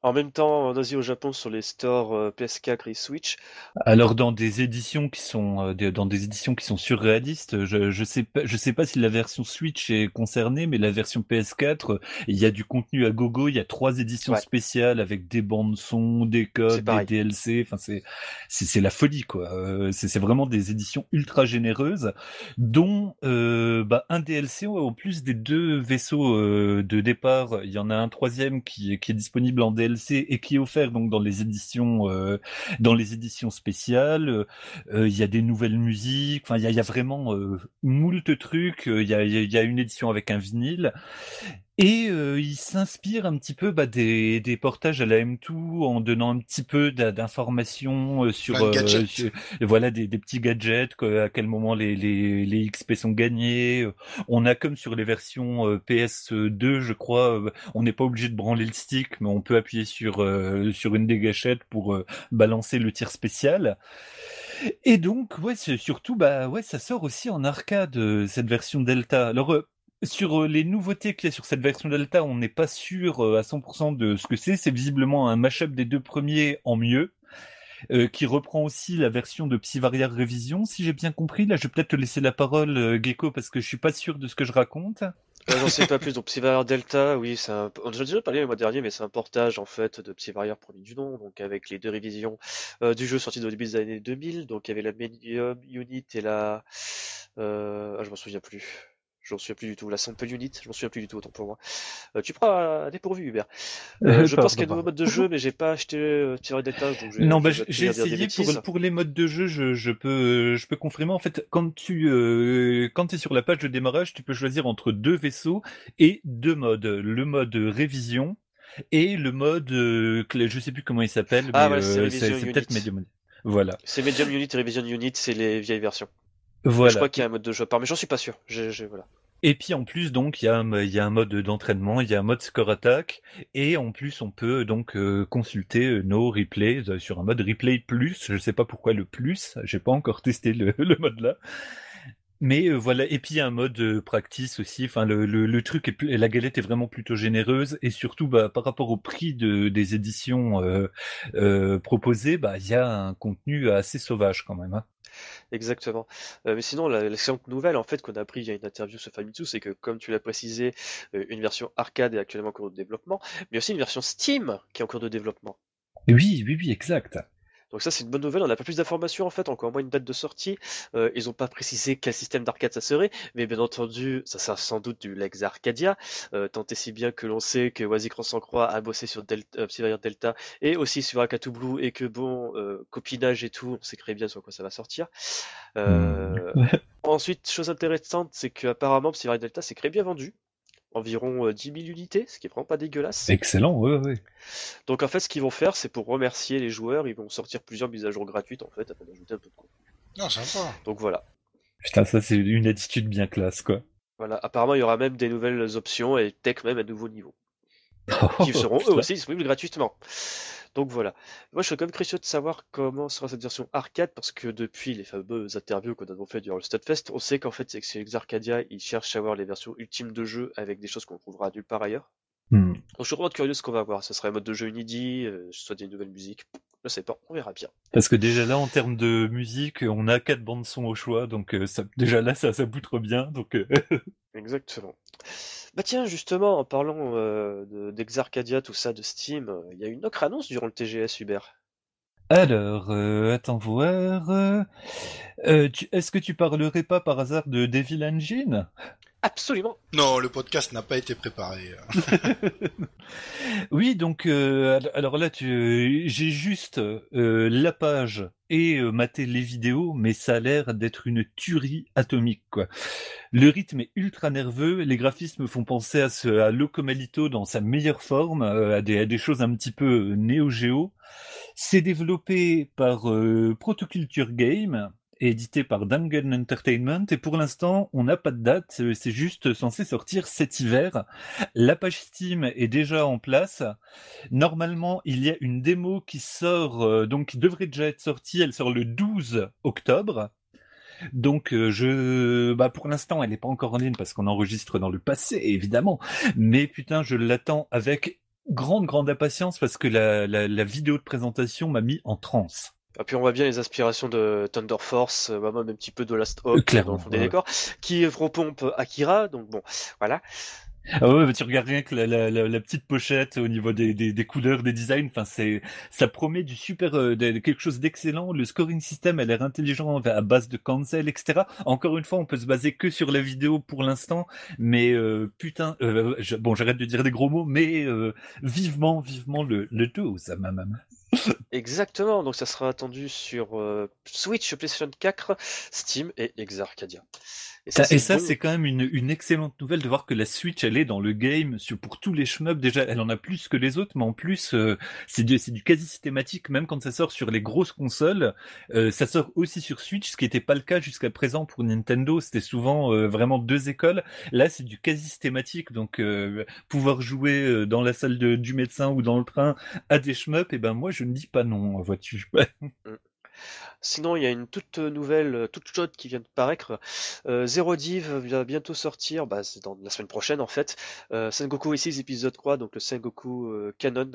Speaker 1: En même temps, en Asie et au Japon sur les stores euh, PS4 et Switch.
Speaker 3: Alors dans des éditions qui sont euh, dans des éditions qui sont surréalistes, je je sais pas je sais pas si la version Switch est concernée, mais la version PS4, euh, il y a du contenu à gogo, il y a trois éditions
Speaker 1: Ouais.
Speaker 3: spéciales avec des bandes son, des codes, des. DLC, enfin c'est c'est c'est la folie quoi. C'est c'est vraiment des éditions ultra généreuses, dont euh, bah, un DLC en plus des deux vaisseaux euh, de départ, il y en a un troisième qui qui est disponible en DLC et qui est offert donc dans les éditions euh, dans les éditions spéciales. euh, Il y a des nouvelles musiques. Enfin, il y a, vraiment moult trucs. Il y a, y a une édition avec un vinyle. Et euh, il s'inspire un petit peu bah, des, des portages à la M2 en donnant un petit peu d'informations euh, sur, sur- voilà des, des petits gadgets, quoi, à quel moment les, les, les XP sont gagnés. Euh, On a comme sur les versions euh, PS2, je crois, euh, on n'est pas obligé de branler le stick, mais on peut appuyer sur euh, sur une des gâchettes pour euh, balancer le tir spécial. Et donc, ouais, surtout, bah ouais, ça sort aussi en arcade euh, cette version Delta. Alors euh, sur euh, les nouveautés qu'il y a sur cette version Delta, on n'est pas sûr euh, à 100% de ce que c'est. C'est visiblement un mashup des deux premiers en mieux. euh, qui reprend aussi la version de Psy-Variar Révision, si j'ai bien compris. Là, je vais peut-être te laisser la parole, Gecko, parce que je suis pas sûr de ce que je raconte.
Speaker 1: Euh, J'en sais pas plus. Donc Psyvarier Delta, oui, c'est un... a déjà parlé le mois dernier, mais c'est un portage en fait de Psyvarier premier du nom, donc avec les deux révisions du jeu sorti au début des années 2000. Donc il y avait la Medium Unit et la, euh... ah, je m'en souviens plus. Je m'en souviens plus du tout. La Sample Unit, je m'en souviens plus du tout, autant pour moi. Euh, tu prends dépourvu, Hubert. Euh, je pense qu'il y a de nouveaux modes de jeu, mais j'ai pas acheté euh, Pirate Delta. Donc
Speaker 3: non, bah, j'ai essayé pour, pour les modes de jeu, je, je peux, je peux confirmer. En fait, quand tu, euh, quand es sur la page de démarrage, tu peux choisir entre deux vaisseaux et deux modes. Le mode révision et le mode, euh, je sais plus comment il s'appelle,
Speaker 1: ah, mais euh, c'est
Speaker 3: peut-être Medium. Voilà.
Speaker 1: C'est Medium Unit et Revision Unit, c'est les vieilles versions. Voilà. Je crois qu'il y a un mode de jeu à part, mais j'en suis pas sûr. voilà.
Speaker 3: Et puis en plus donc il y a, il y a un mode d'entraînement, il y a un mode score attack et en plus on peut donc euh, consulter euh, nos replays sur un mode replay plus. Je sais pas pourquoi le plus, j'ai pas encore testé le, le mode là. Mais euh, voilà, et puis il y a un mode euh, practice aussi. Enfin, le, le, le truc est la galette est vraiment plutôt généreuse et surtout, bah, par rapport au prix de, des éditions euh, euh proposées, bah, il y a un contenu assez sauvage quand même. Hein.
Speaker 1: Exactement. mais sinon, l'excellente nouvelle en fait qu'on a appris via une interview sur Famitsu, c'est que comme tu l'as précisé, une version arcade est actuellement en cours de développement, mais aussi une version Steam qui est en cours de développement.
Speaker 3: Oui, oui, oui, exact.
Speaker 1: Donc ça c'est une bonne nouvelle, on n'a pas plus d'informations en fait, encore moins une date de sortie. Euh, ils n'ont pas précisé quel système d'arcade ça serait, mais bien entendu ça sera sans doute du Lex Arcadia, euh, tant et si bien que l'on sait que sans croix a bossé sur Delta, euh, Delta et aussi sur Akatu Blue et que bon, euh, copinage et tout, on sait très bien sur quoi ça va sortir. Euh, ensuite, chose intéressante, c'est qu'apparemment Psyvariant Delta c'est très bien vendu environ 10 euh, 000 unités, ce qui est vraiment pas dégueulasse.
Speaker 3: Excellent, oui, oui.
Speaker 1: Donc en fait, ce qu'ils vont faire, c'est pour remercier les joueurs, ils vont sortir plusieurs mises à jour gratuites en fait, afin d'ajouter un peu de contenu.
Speaker 2: Non, sympa.
Speaker 1: Donc voilà.
Speaker 3: Putain, ça c'est une attitude bien classe, quoi.
Speaker 1: Voilà, apparemment il y aura même des nouvelles options et peut-être même un nouveau niveau. qui seront eux aussi disponibles gratuitement. Donc voilà. Moi, je suis quand même curieux de savoir comment sera cette version arcade, parce que depuis les fameuses interviews qu'on a fait durant le Studfest, on sait qu'en fait, c'est que Arcadia, ils cherchent à avoir les versions ultimes de jeu avec des choses qu'on trouvera nulle part ailleurs. Hmm. Donc je suis vraiment curieux de ce qu'on va voir. Ce serait un mode de jeu inédit, euh, soit des nouvelles musiques. Je sais pas, on verra bien.
Speaker 3: Parce que déjà là, en termes de musique, on a quatre bandes son au choix, donc euh, ça, déjà là, ça, ça boutre bien. Donc, euh,
Speaker 1: Exactement. Bah tiens, justement, en parlant euh, d'Exarcadia, tout ça, de Steam, il y a une autre annonce durant le TGS, Hubert.
Speaker 3: Alors, euh, attends voir. Euh, Est-ce que tu parlerais pas par hasard de Devil Engine?
Speaker 1: Absolument.
Speaker 2: Non, le podcast n'a pas été préparé.
Speaker 3: oui, donc euh, alors là, j'ai juste euh, la page et euh, maté les vidéos, mais ça a l'air d'être une tuerie atomique, quoi. Le rythme est ultra nerveux, les graphismes font penser à, ce, à Locomalito dans sa meilleure forme, à des, à, des, choses un petit peu néo-géo. C'est développé par Protoculture Game, édité par Dungeon Entertainment et pour l'instant on n'a pas de date, euh, c'est juste censé sortir cet hiver. La page Steam est déjà en place. Normalement il y a une démo qui sort, euh, donc qui devrait déjà être sortie, elle sort le 12 octobre. Donc euh, je, bah pour l'instant elle n'est pas encore en ligne parce qu'on enregistre dans le passé évidemment, mais putain je l'attends avec grande grande impatience parce que la, la, la vidéo de présentation m'a mis en transe.
Speaker 1: Et puis on voit bien les aspirations de Thunder Force, euh, même un petit peu de Last Hope dans le fond des décors, qui repompe Akira, donc bon, voilà.
Speaker 3: Ah ouais, tu regardes rien que la, la, la, petite pochette au niveau des, des, des couleurs, des designs. Enfin, c'est, ça promet du super, euh, quelque chose d'excellent. Le scoring system a l'air intelligent à base de cancel, etc. Encore une fois, on peut se baser que sur la vidéo pour l'instant, mais euh, putain, euh, bon, j'arrête de dire des gros mots, mais vivement, vivement le, le 12, ma maman.
Speaker 1: Exactement, donc ça sera attendu sur euh, Switch, PlayStation 4, Steam et Exarcadia.
Speaker 3: Et ça, c'est quand même une, une, excellente nouvelle de voir que la Switch, elle est dans le game pour tous les shmups. Déjà, elle en a plus que les autres, mais en plus, euh, c'est du, du quasi systématique. Même quand ça sort sur les grosses consoles, euh, ça sort aussi sur Switch, ce qui n'était pas le cas jusqu'à présent pour Nintendo. C'était souvent euh, vraiment deux écoles. Là, c'est du quasi systématique. Donc, pouvoir jouer dans la salle de, du médecin ou dans le train à des shmups, et eh ben moi, je ne dis pas non, vois-tu.
Speaker 1: Sinon, il y a une toute nouvelle, euh, toute chaude qui vient de paraître. Euh, Zero Div va bientôt sortir, bah, c'est dans la semaine prochaine en fait. Euh, Sengoku E6 épisode 3, donc le Sengoku euh, Canon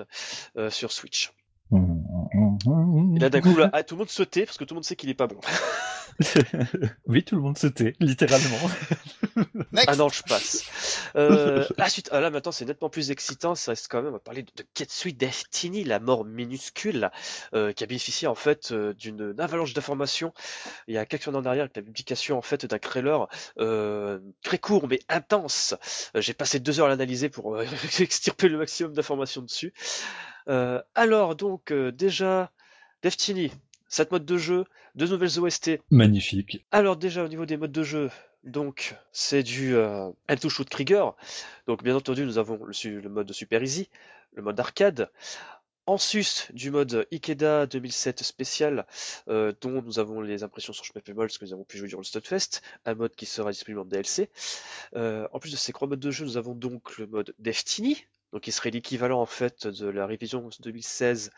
Speaker 1: sur Switch. Et là d'un coup, là, ah, tout le monde se tait parce que tout le monde sait qu'il est pas bon.
Speaker 3: oui, tout le monde se tait, littéralement.
Speaker 1: Ah non, je passe. Euh, la suite, ah là maintenant c'est nettement plus excitant, ça reste quand même, on va parler de, Ketsui Destiny, la mort minuscule, euh, qui a bénéficié en fait euh, d'une avalanche d'informations il y a quelques années en arrière avec la publication en fait d'un trailer euh, très court mais intense. Euh, J'ai passé deux heures à l'analyser pour euh, extirper le maximum d'informations dessus. Euh, alors donc euh, déjà, Destiny, 7 modes de jeu, deux nouvelles OST,
Speaker 3: Magnifique.
Speaker 1: alors déjà au niveau des modes de jeu, donc c'est du euh, L2 Shoot Trigger. Donc bien entendu nous avons le, mode Super Easy, le mode arcade. En sus du mode Ikeda 2007 spécial, euh, dont nous avons les impressions sur Schmeppemol, ce que nous avons pu jouer durant le Stunfest, un mode qui sera disponible en DLC. Euh, en plus de ces trois modes de jeu, nous avons donc le mode Destiny, donc qui serait l'équivalent en fait de la révision 2016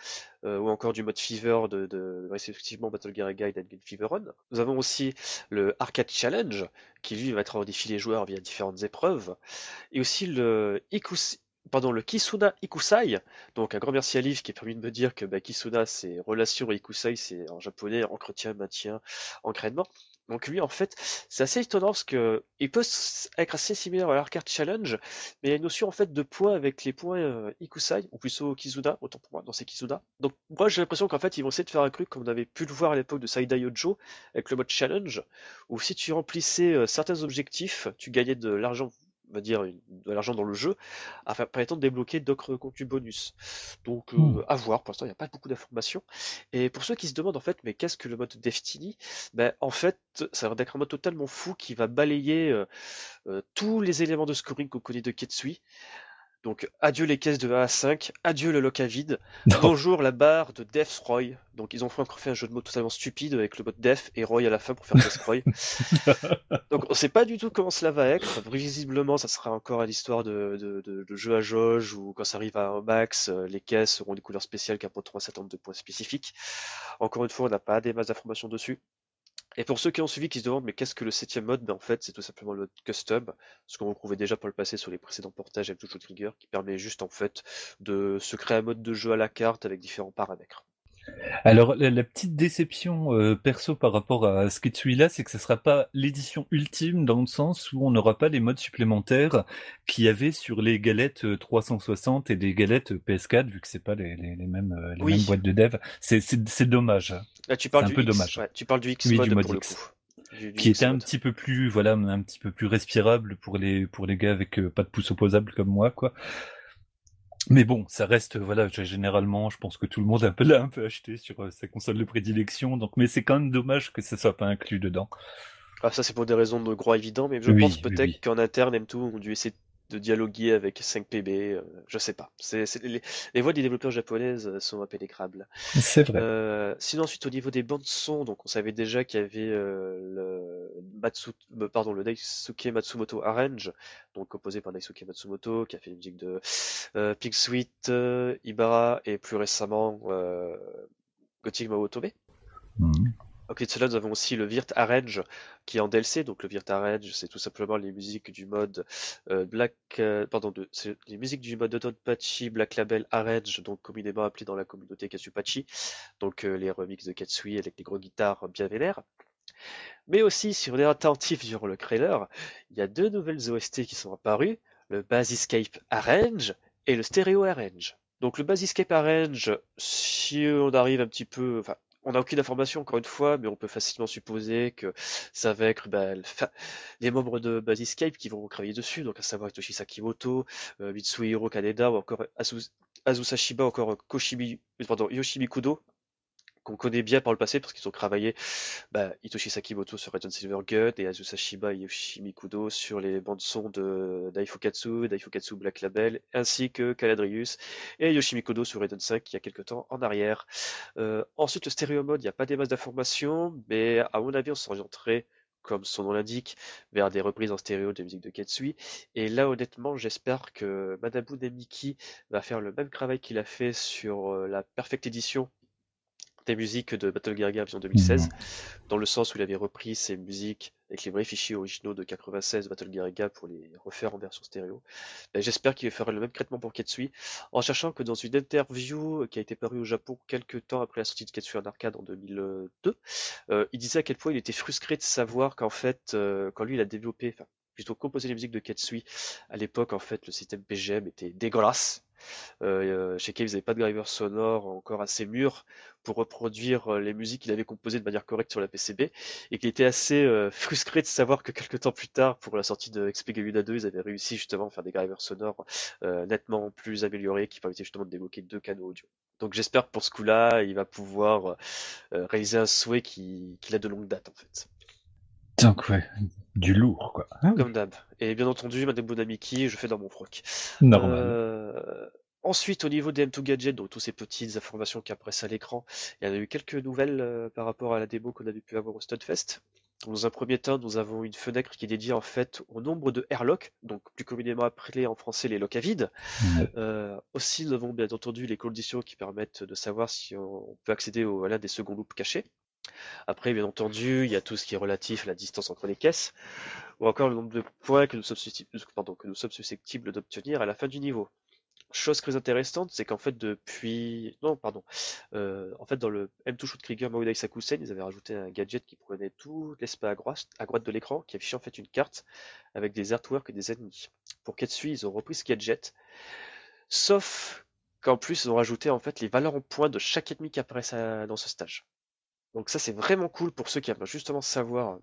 Speaker 1: euh, ou encore du mode Fever de, de respectivement Battle Gear Guide et Fever Run. Nous avons aussi le Arcade Challenge qui lui va être au défi les joueurs via différentes épreuves et aussi le Ikus Pardon, le Kisuna Ikusai, donc un grand merci à Liv qui a permis de me dire que bah, Kisuna c'est relation et Ikusai c'est en japonais entretien, maintien, entraînement. Donc lui en fait c'est assez étonnant parce que il peut être assez similaire à l'Arcade Challenge, mais il y a une notion en fait de points avec les points euh, Ikusai, ou plutôt Kizuna, autant pour moi, dans ces Kizuna. Donc moi j'ai l'impression qu'en fait ils vont essayer de faire un truc comme on avait pu le voir à l'époque de Saidai Yojo, avec le mode Challenge, où si tu remplissais euh, certains objectifs, tu gagnais de l'argent, on va dire une- de l'argent dans le jeu, afin permettant de débloquer d'autres contenus bonus. Donc euh,
Speaker 3: Hmm.
Speaker 1: à voir, pour l'instant il n'y a pas beaucoup d'informations. Et pour ceux qui se demandent en fait, mais qu'est-ce que le mode Destiny? Ben en fait, ça va être un mode totalement fou qui va balayer euh, euh, tous les éléments de scoring qu'on connaît de Ketsui. Donc, adieu les caisses de 1 à 5, adieu le lock à vide,
Speaker 3: Non.
Speaker 1: bonjour la barre de Death Roy. Donc, ils ont encore fait un jeu de mots totalement stupide avec le mode Def et Roy à la fin pour faire Death Roy. Donc, on sait pas du tout comment cela va être. Visiblement, ça sera encore à l'histoire de, de, de, de jeu à jauge ou quand ça arrive à un max, euh, les caisses auront des couleurs spéciales qui apporteront un certain nombre de points spécifiques. Encore une fois, on n'a pas des masses d'informations dessus. Et pour ceux qui ont suivi, qui se demandent mais qu'est-ce que le septième mode, ben en fait c'est tout simplement le mode custom, ce qu'on retrouvait déjà par le passé sur les précédents portages avec Jojo Trigger, qui permet juste en fait de se créer un mode de jeu à la carte avec différents paramètres.
Speaker 3: Alors, la, la petite déception euh, perso par rapport à ce Ketsui là, c'est que ce sera pas l'édition ultime dans le sens où on n'aura pas les modes supplémentaires qu'il y avait sur les galettes euh, 360 et les galettes euh, PS4, vu que c'est pas les, les, les mêmes, euh, les
Speaker 1: Oui.
Speaker 3: mêmes boîtes de dev. C'est- dommage.
Speaker 1: Là tu parles
Speaker 3: C'est un
Speaker 1: du
Speaker 3: peu
Speaker 1: X,
Speaker 3: dommage.
Speaker 1: ouais, tu parles du X
Speaker 3: Oui,
Speaker 1: mode
Speaker 3: du mode
Speaker 1: pour
Speaker 3: X.
Speaker 1: le coup. Du- du
Speaker 3: Qui
Speaker 1: X
Speaker 3: était un petit peu plus, voilà, un petit peu plus respirable pour les pour les gars avec euh, pas de pouce opposable comme moi, quoi. Mais bon, ça reste, voilà, généralement, je pense que tout le monde a un peu, l'a un peu acheté sur euh, sa console de prédilection, donc, mais c'est quand même dommage que ça soit pas inclus dedans.
Speaker 1: Ah, ça c'est pour des raisons de gros évidents, mais je
Speaker 3: Oui,
Speaker 1: pense peut-être
Speaker 3: oui.
Speaker 1: qu'en interne M2 ont dû essayer de dialoguer avec 5PB, euh, je sais pas. C'est, c'est- les, les voix des développeurs japonaises euh, sont impénétrables.
Speaker 3: C'est vrai.
Speaker 1: Euh, sinon ensuite au niveau des bandes son, donc on savait déjà qu'il y avait euh, le Matsu, pardon, le Daisuke Matsumoto Arrange, donc composé par Daisuke Matsumoto, qui a fait les musiques de euh, Pink Sweet, Ibara et plus récemment euh, Gothic Maotome.
Speaker 3: Mhm.
Speaker 1: À côté de cela, nous avons aussi le Virt Arrange qui est en DLC. Donc le Virt Arrange, c'est tout simplement les musiques du mode euh, Black, euh, pardon, les musiques du mode Patchy Black Label Arrange, donc communément appelé dans la communauté Katsupachi. Donc euh, les remixes de Katsui avec des gros guitares bien vénères. Mais aussi, si on est attentif durant le trailer, il y a deux nouvelles OST qui sont apparues, le Basiscape Arrange et le Stereo Arrange. Donc le Basiscape Arrange, si on arrive un petit peu, on n'a aucune information encore une fois, mais on peut facilement supposer que ça va être bah, les membres de Basiscape qui vont travailler dessus, donc à savoir Hitoshi Sakimoto, euh, Mitsuhiro Kaneda ou encore Azusa Shiba, encore Yoshimi Kudo, qu'on connaît bien par le passé parce qu'ils ont travaillé bah, Hitoshi Sakimoto sur Red Silver Gun et Azusa Shiba et Yoshimi Kudo sur les bandes son de Daifukatsu, Daifukatsu Black Label, ainsi que Caladrius et Yoshimi Kudo sur Eden 5 il y a quelques temps en arrière. Euh, ensuite, le stéréo mode, il n'y a pas des masses d'informations, mais à mon avis, on s'orienterait, comme son nom l'indique, vers des reprises en stéréo de musique de Ketsui. Et là, honnêtement, j'espère que Manabu Nemiki va faire le même travail qu'il a fait sur euh, la Perfect Edition des musiques de Battle Gear Version 2016,
Speaker 3: Mhm.
Speaker 1: dans le sens où il avait repris ses musiques avec les vrais fichiers originaux de 96 Battle Gear pour les refaire en version stéréo. Ben, J'espère qu'il faire le même traitement pour Ketsui, en sachant que dans une interview qui a été parue au Japon quelques temps après la sortie de Ketsui en arcade en 2002, euh, il disait à quel point il était frustré de savoir qu'en fait, euh, quand lui il a développé, plutôt composé les musiques de Ketsui. À l'époque, en fait, le système BGM était dégueulasse. Euh, chez Cave, ils n'avaient pas de driver sonore encore assez mûr pour reproduire euh, les musiques qu'il avait composées de manière correcte sur la PCB et qu'il était assez euh, frustré de savoir que quelques temps plus tard, pour la sortie de XP 2, ils avaient réussi justement à faire des drivers sonores nettement plus améliorés qui permettaient justement de débloquer deux canaux audio. Donc j'espère que pour ce coup-là, il va pouvoir réaliser un souhait qu'il a de longue date en fait.
Speaker 3: Donc ouais, du lourd quoi.
Speaker 1: Ah Comme d'hab. Et bien entendu, Madame Bonamiki, je fais dans mon froc.
Speaker 3: Normal. Euh...
Speaker 1: Ensuite, au niveau des M2 Gadgets, donc toutes ces petites informations qui apparaissent à l'écran, il y en a eu quelques nouvelles euh, par rapport à la démo qu'on avait pu avoir au Studfest. Dans un premier temps, nous avons une fenêtre qui est dédiée en fait au nombre de airlocks, donc plus communément appelés en français les locks à vide. Euh, aussi, nous avons bien entendu les conditions qui permettent de savoir si on peut accéder au, à l'un des seconds loops cachés. Après, bien entendu, il y a tout ce qui est relatif à la distance entre les caisses, ou encore le nombre de points que nous sommes susceptibles, d'obtenir à la fin du niveau. Chose très intéressante, c'est qu'en fait depuis, non pardon, euh, en fait dans le M2 Shoot Krieger Maoudai Sakusen, ils avaient rajouté un gadget qui prenait tout l'espace à droite, à droite de l'écran, qui affichait en fait une carte avec des artworks et des ennemis. Pour Ketsui, ils ont repris ce gadget, sauf qu'en plus ils ont rajouté en fait les valeurs en points de chaque ennemi qui apparaît dans ce stage. Donc ça c'est vraiment cool pour ceux qui aiment justement savoir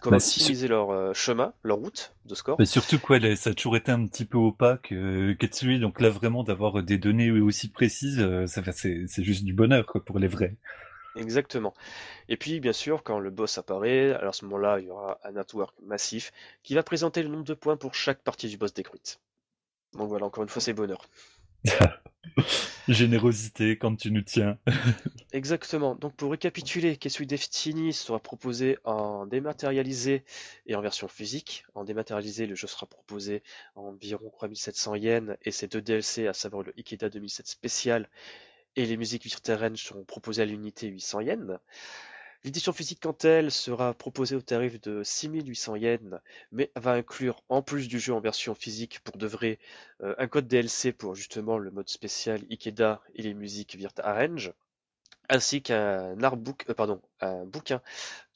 Speaker 1: comment bah, optimiser leur euh, chemin, leur route de score.
Speaker 3: Mais surtout quoi, ça a toujours été un petit peu opaque euh, Ketsui, donc là vraiment d'avoir des données aussi précises, euh, c'est juste du bonheur quoi pour les vrais.
Speaker 1: Exactement. Et puis, bien sûr, quand le boss apparaît, alors à ce moment-là, il y aura un network massif qui va présenter le nombre de points pour chaque partie du boss détruite. Donc voilà, encore une fois, c'est bonheur.
Speaker 3: Générosité quand tu nous tiens.
Speaker 1: Exactement. Donc pour récapituler, Kesui Destiny sera proposé en dématérialisé et en version physique. En dématérialisé, le jeu sera proposé en environ 3700 yens et ses deux DLC, à savoir le Ikeda 2007 spécial et les musiques sur seront proposées à l'unité 800 yens. L'édition physique, quant à elle, sera proposée au tarif de 6800 yens, mais va inclure, en plus du jeu en version physique pour de vrai, euh, un code DLC pour justement le mode spécial Ikeda et les musiques Virta Arrange ainsi qu'un artbook, euh, pardon, un bouquin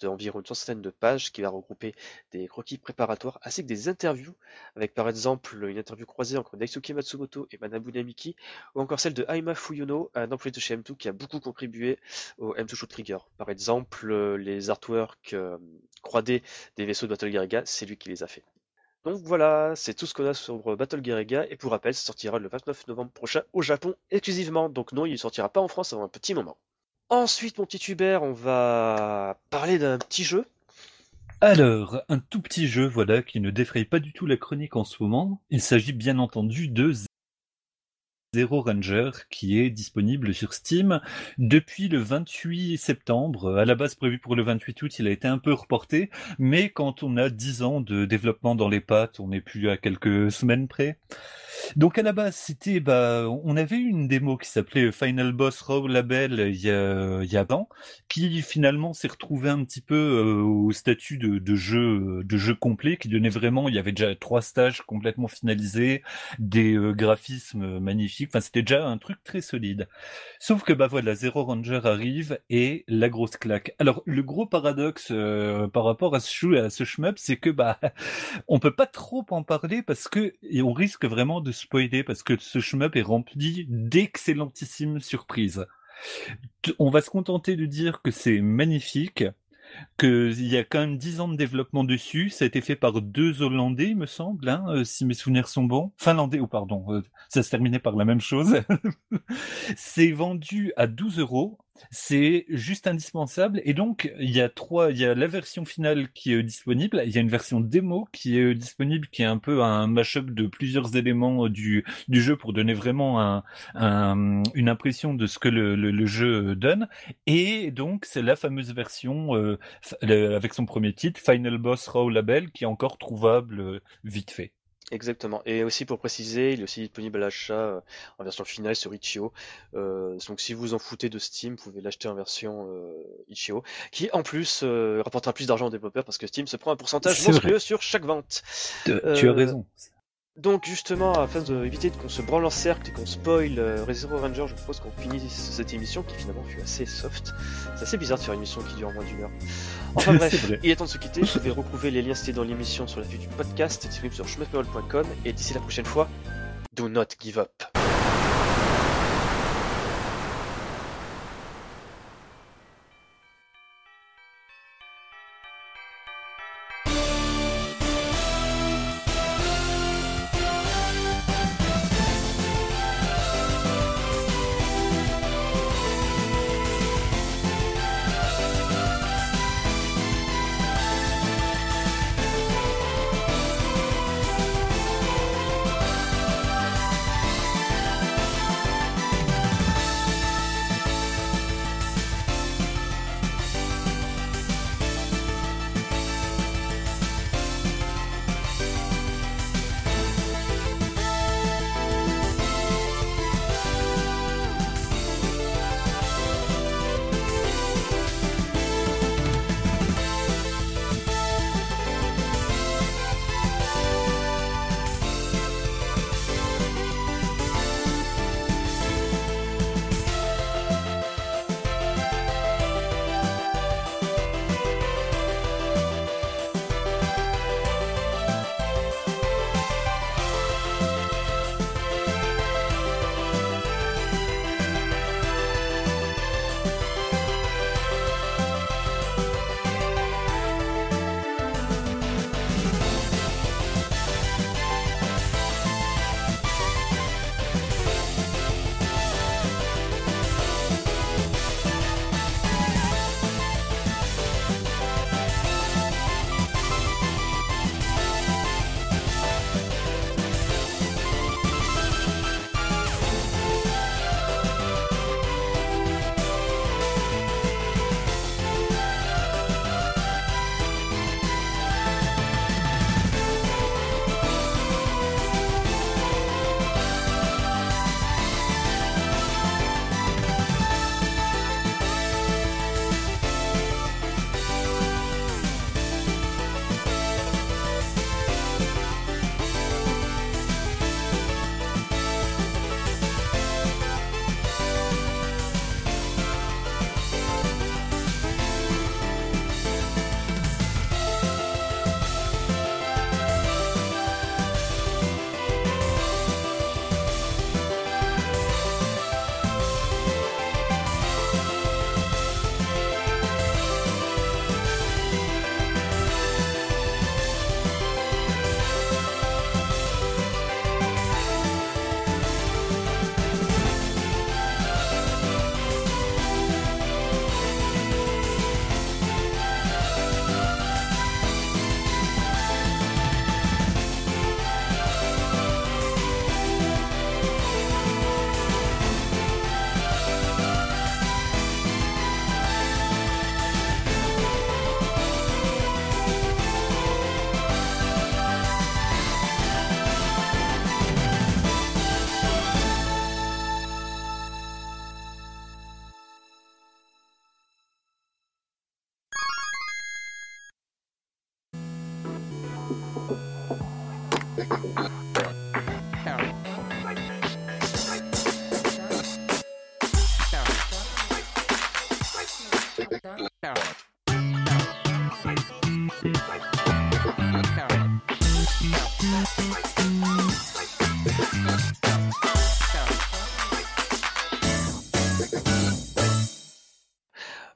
Speaker 1: d'environ une centaine de pages qui va regrouper des croquis préparatoires ainsi que des interviews avec par exemple une interview croisée entre Daisuke Matsumoto et Manabu Namiki ou encore celle de Aima Fuyuno, un employé de chez M2 qui a beaucoup contribué au M2 Shoot Trigger. Par exemple, les artworks euh, croisés des vaisseaux de Battle Gear c'est lui qui les a fait. Donc voilà, c'est tout ce qu'on a sur Battle Gear et pour rappel, ça sortira le 29 novembre prochain au Japon exclusivement. Donc non, il ne sortira pas en France avant un petit moment. Ensuite, mon petit Hubert, on va parler d'un petit jeu.
Speaker 3: Alors, un tout petit jeu, voilà, qui ne défraye pas du tout la chronique en ce moment. Il s'agit bien entendu de Zero Ranger qui est disponible sur Steam depuis le 28 septembre. À la base prévu pour le 28 août, il a été un peu reporté, mais quand on a 10 ans de développement dans les pattes, on n'est plus à quelques semaines près. Donc à la base, c'était bah on avait une démo qui s'appelait Final Boss Raw Label il y a il y a temps, qui finalement s'est retrouvé un petit peu euh, au statut de, de jeu de jeu complet, qui donnait vraiment il y avait déjà trois stages complètement finalisés, des euh, graphismes magnifiques. Enfin c'était déjà un truc très solide. Sauf que bah voilà Zero Ranger arrive et la grosse claque. Alors le gros paradoxe euh, par rapport à ce à ce shmup, c'est que bah on peut pas trop en parler parce que on risque vraiment de spoiler parce que ce shmup est rempli d'excellentissimes surprises. On va se contenter de dire que c'est magnifique, qu'il y a quand même 10 ans de développement dessus. Ça a été fait par deux Hollandais, il me semble, hein, euh, si mes souvenirs sont bons. Finlandais, ou oh, pardon, euh, ça se terminait par la même chose. c'est vendu à 12 euros c'est juste indispensable. Et donc, il y a trois, il y a la version finale qui est disponible, il y a une version démo qui est disponible, qui est un peu un mashup de plusieurs éléments du, du jeu pour donner vraiment un, une impression de ce que le, le, jeu donne. Et donc, c'est la fameuse version euh, avec son premier titre, Final Boss Raw Label, qui est encore trouvable euh, vite fait.
Speaker 1: Exactement. Et aussi pour préciser, il est aussi disponible à l'achat euh, en version finale sur Itch.io. Euh, donc si vous en foutez de Steam, vous pouvez l'acheter en version euh, Itch.io, qui en plus rapportera plus d'argent aux développeurs parce que Steam se prend un pourcentage monstrueux sur chaque vente.
Speaker 3: tu as raison.
Speaker 1: Donc justement, afin d'éviter qu'on se branle en cercle et qu'on spoil euh, Zero Ranger, je propose qu'on finisse cette émission qui finalement fut assez soft. C'est assez bizarre de faire une émission qui dure moins d'une heure. Enfin bref, il est temps de se quitter. Vous pouvez retrouver les liens cités dans l'émission sur la fiche du podcast, disponible sur schmuckmeroll.com et d'ici la prochaine fois, do not give up.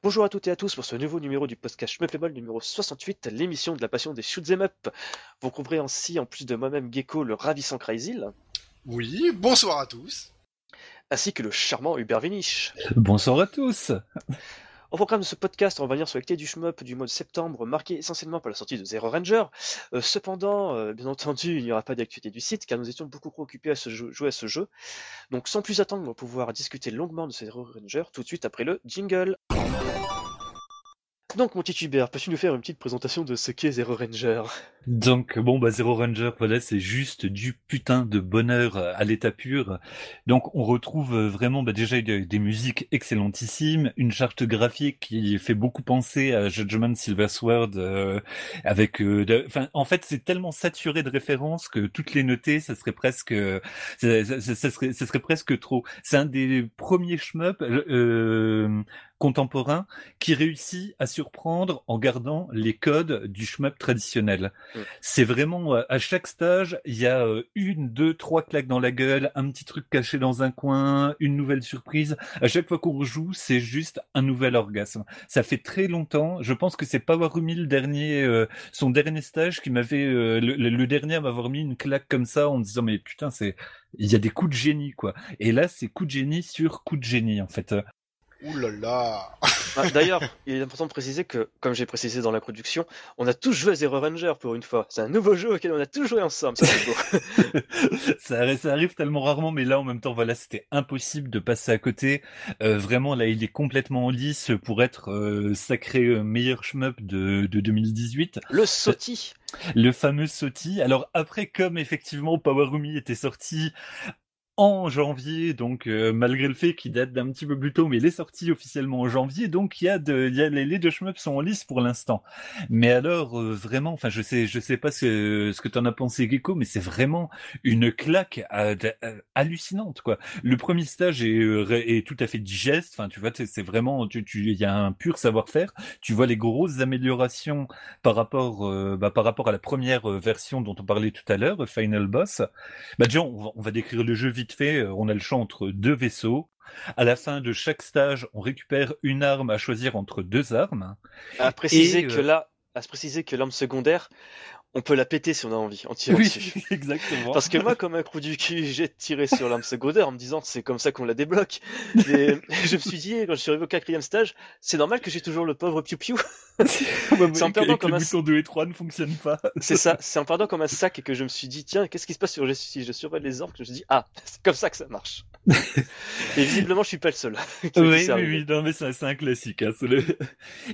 Speaker 1: Bonjour à toutes et à tous pour ce nouveau numéro du podcast Schmuffable numéro 68, l'émission de la passion des shoot'em up. Vous trouverez ainsi, en plus de moi-même Gecko, le ravissant Crazy.
Speaker 2: Oui, bonsoir à tous.
Speaker 1: Ainsi que le charmant Hubert Vinich.
Speaker 3: Bonsoir à tous.
Speaker 1: Au programme de ce podcast, on va venir sur l'actualité du shmup du mois de septembre, marqué essentiellement par la sortie de Zero Ranger. Euh, cependant, euh, bien entendu, il n'y aura pas d'actualité du site, car nous étions beaucoup trop occupés à jouer à ce jeu. Donc sans plus attendre, on va pouvoir discuter longuement de Zero Ranger tout de suite après le jingle. Donc mon petit Hubert, peux-tu nous faire une petite présentation de ce qu'est Zero Ranger?
Speaker 3: Donc bon bah Zero Ranger voilà c'est juste du putain de bonheur à l'état pur. Donc on retrouve vraiment bah, déjà des, musiques excellentissimes, une charte graphique qui fait beaucoup penser à Judgment Silver Sword euh, avec euh, en fait c'est tellement saturé de références que toutes les noter ça serait presque ça, serait ça serait presque trop. C'est un des premiers shmup euh, qui réussit à surprendre en gardant les codes du shmup traditionnel. Mm. C'est vraiment euh, à chaque stage, il y a euh, une, deux, trois claques dans la gueule, un petit truc caché dans un coin, une nouvelle surprise. À chaque fois qu'on rejoue, c'est juste un nouvel orgasme. Ça fait très longtemps. Je pense que c'est Powerumi le dernier, euh, son dernier stage qui m'avait le, le, dernier à m'avoir mis une claque comme ça en disant mais putain c'est il y a des coups de génie quoi. Et là c'est coup de génie sur coup de génie en fait.
Speaker 2: Ouh là là
Speaker 1: ah, D'ailleurs, il est important de préciser que, comme j'ai précisé dans l'introduction, on a tous joué à Zero Ranger pour une fois. C'est un nouveau jeu auquel on a tous joué ensemble, ça
Speaker 3: ça, arrive tellement rarement, mais là en même temps, voilà, c'était impossible de passer à côté. Euh, vraiment, là, il est complètement en lice pour être euh, sacré euh, meilleur shmup de, de 2018.
Speaker 1: Le Soti
Speaker 3: le fameux Soti. Alors après, comme effectivement Powerumi était sorti en janvier, donc euh, malgré le fait qu'il date d'un petit peu plus tôt, mais il est sorti officiellement en janvier, donc il y a de, y a les, les deux shmups sont en lice pour l'instant. Mais alors euh, vraiment, enfin je sais, je sais pas ce, que t'en as pensé Gecko, mais c'est vraiment une claque euh, hallucinante quoi. Le premier stage est, est tout à fait digeste, enfin tu vois, c'est vraiment, tu, tu, il y a un pur savoir-faire. Tu vois les grosses améliorations par rapport, bah, par rapport à la première version dont on parlait tout à l'heure, Final Boss. Bah déjà on va, on va décrire le jeu vite fait, euh, on a le choix entre deux vaisseaux. À la fin de chaque stage, on récupère une arme à choisir entre deux armes.
Speaker 1: À préciser que euh, là, à se préciser que l'arme secondaire, on peut la péter si on a envie, en tirant
Speaker 3: oui,
Speaker 1: dessus.
Speaker 3: exactement.
Speaker 1: Parce que moi, comme un coup du cul, j'ai tiré sur l'arme secondaire en me disant c'est comme ça qu'on la débloque. Et je me suis dit, quand je suis arrivé au quatrième stage, c'est normal que j'ai toujours le pauvre piou piou.
Speaker 3: c'est en perdant comme un... bouton 2 et 3 ne fonctionne pas.
Speaker 1: c'est ça, c'est en perdant comme un sac que je me suis dit, tiens, qu'est-ce qui se passe si je surveille les que je me suis dit, ah, c'est comme ça que ça marche. et visiblement, je suis pas le seul.
Speaker 3: oui, oui, oui, non, mais c'est un classique. Hein, le...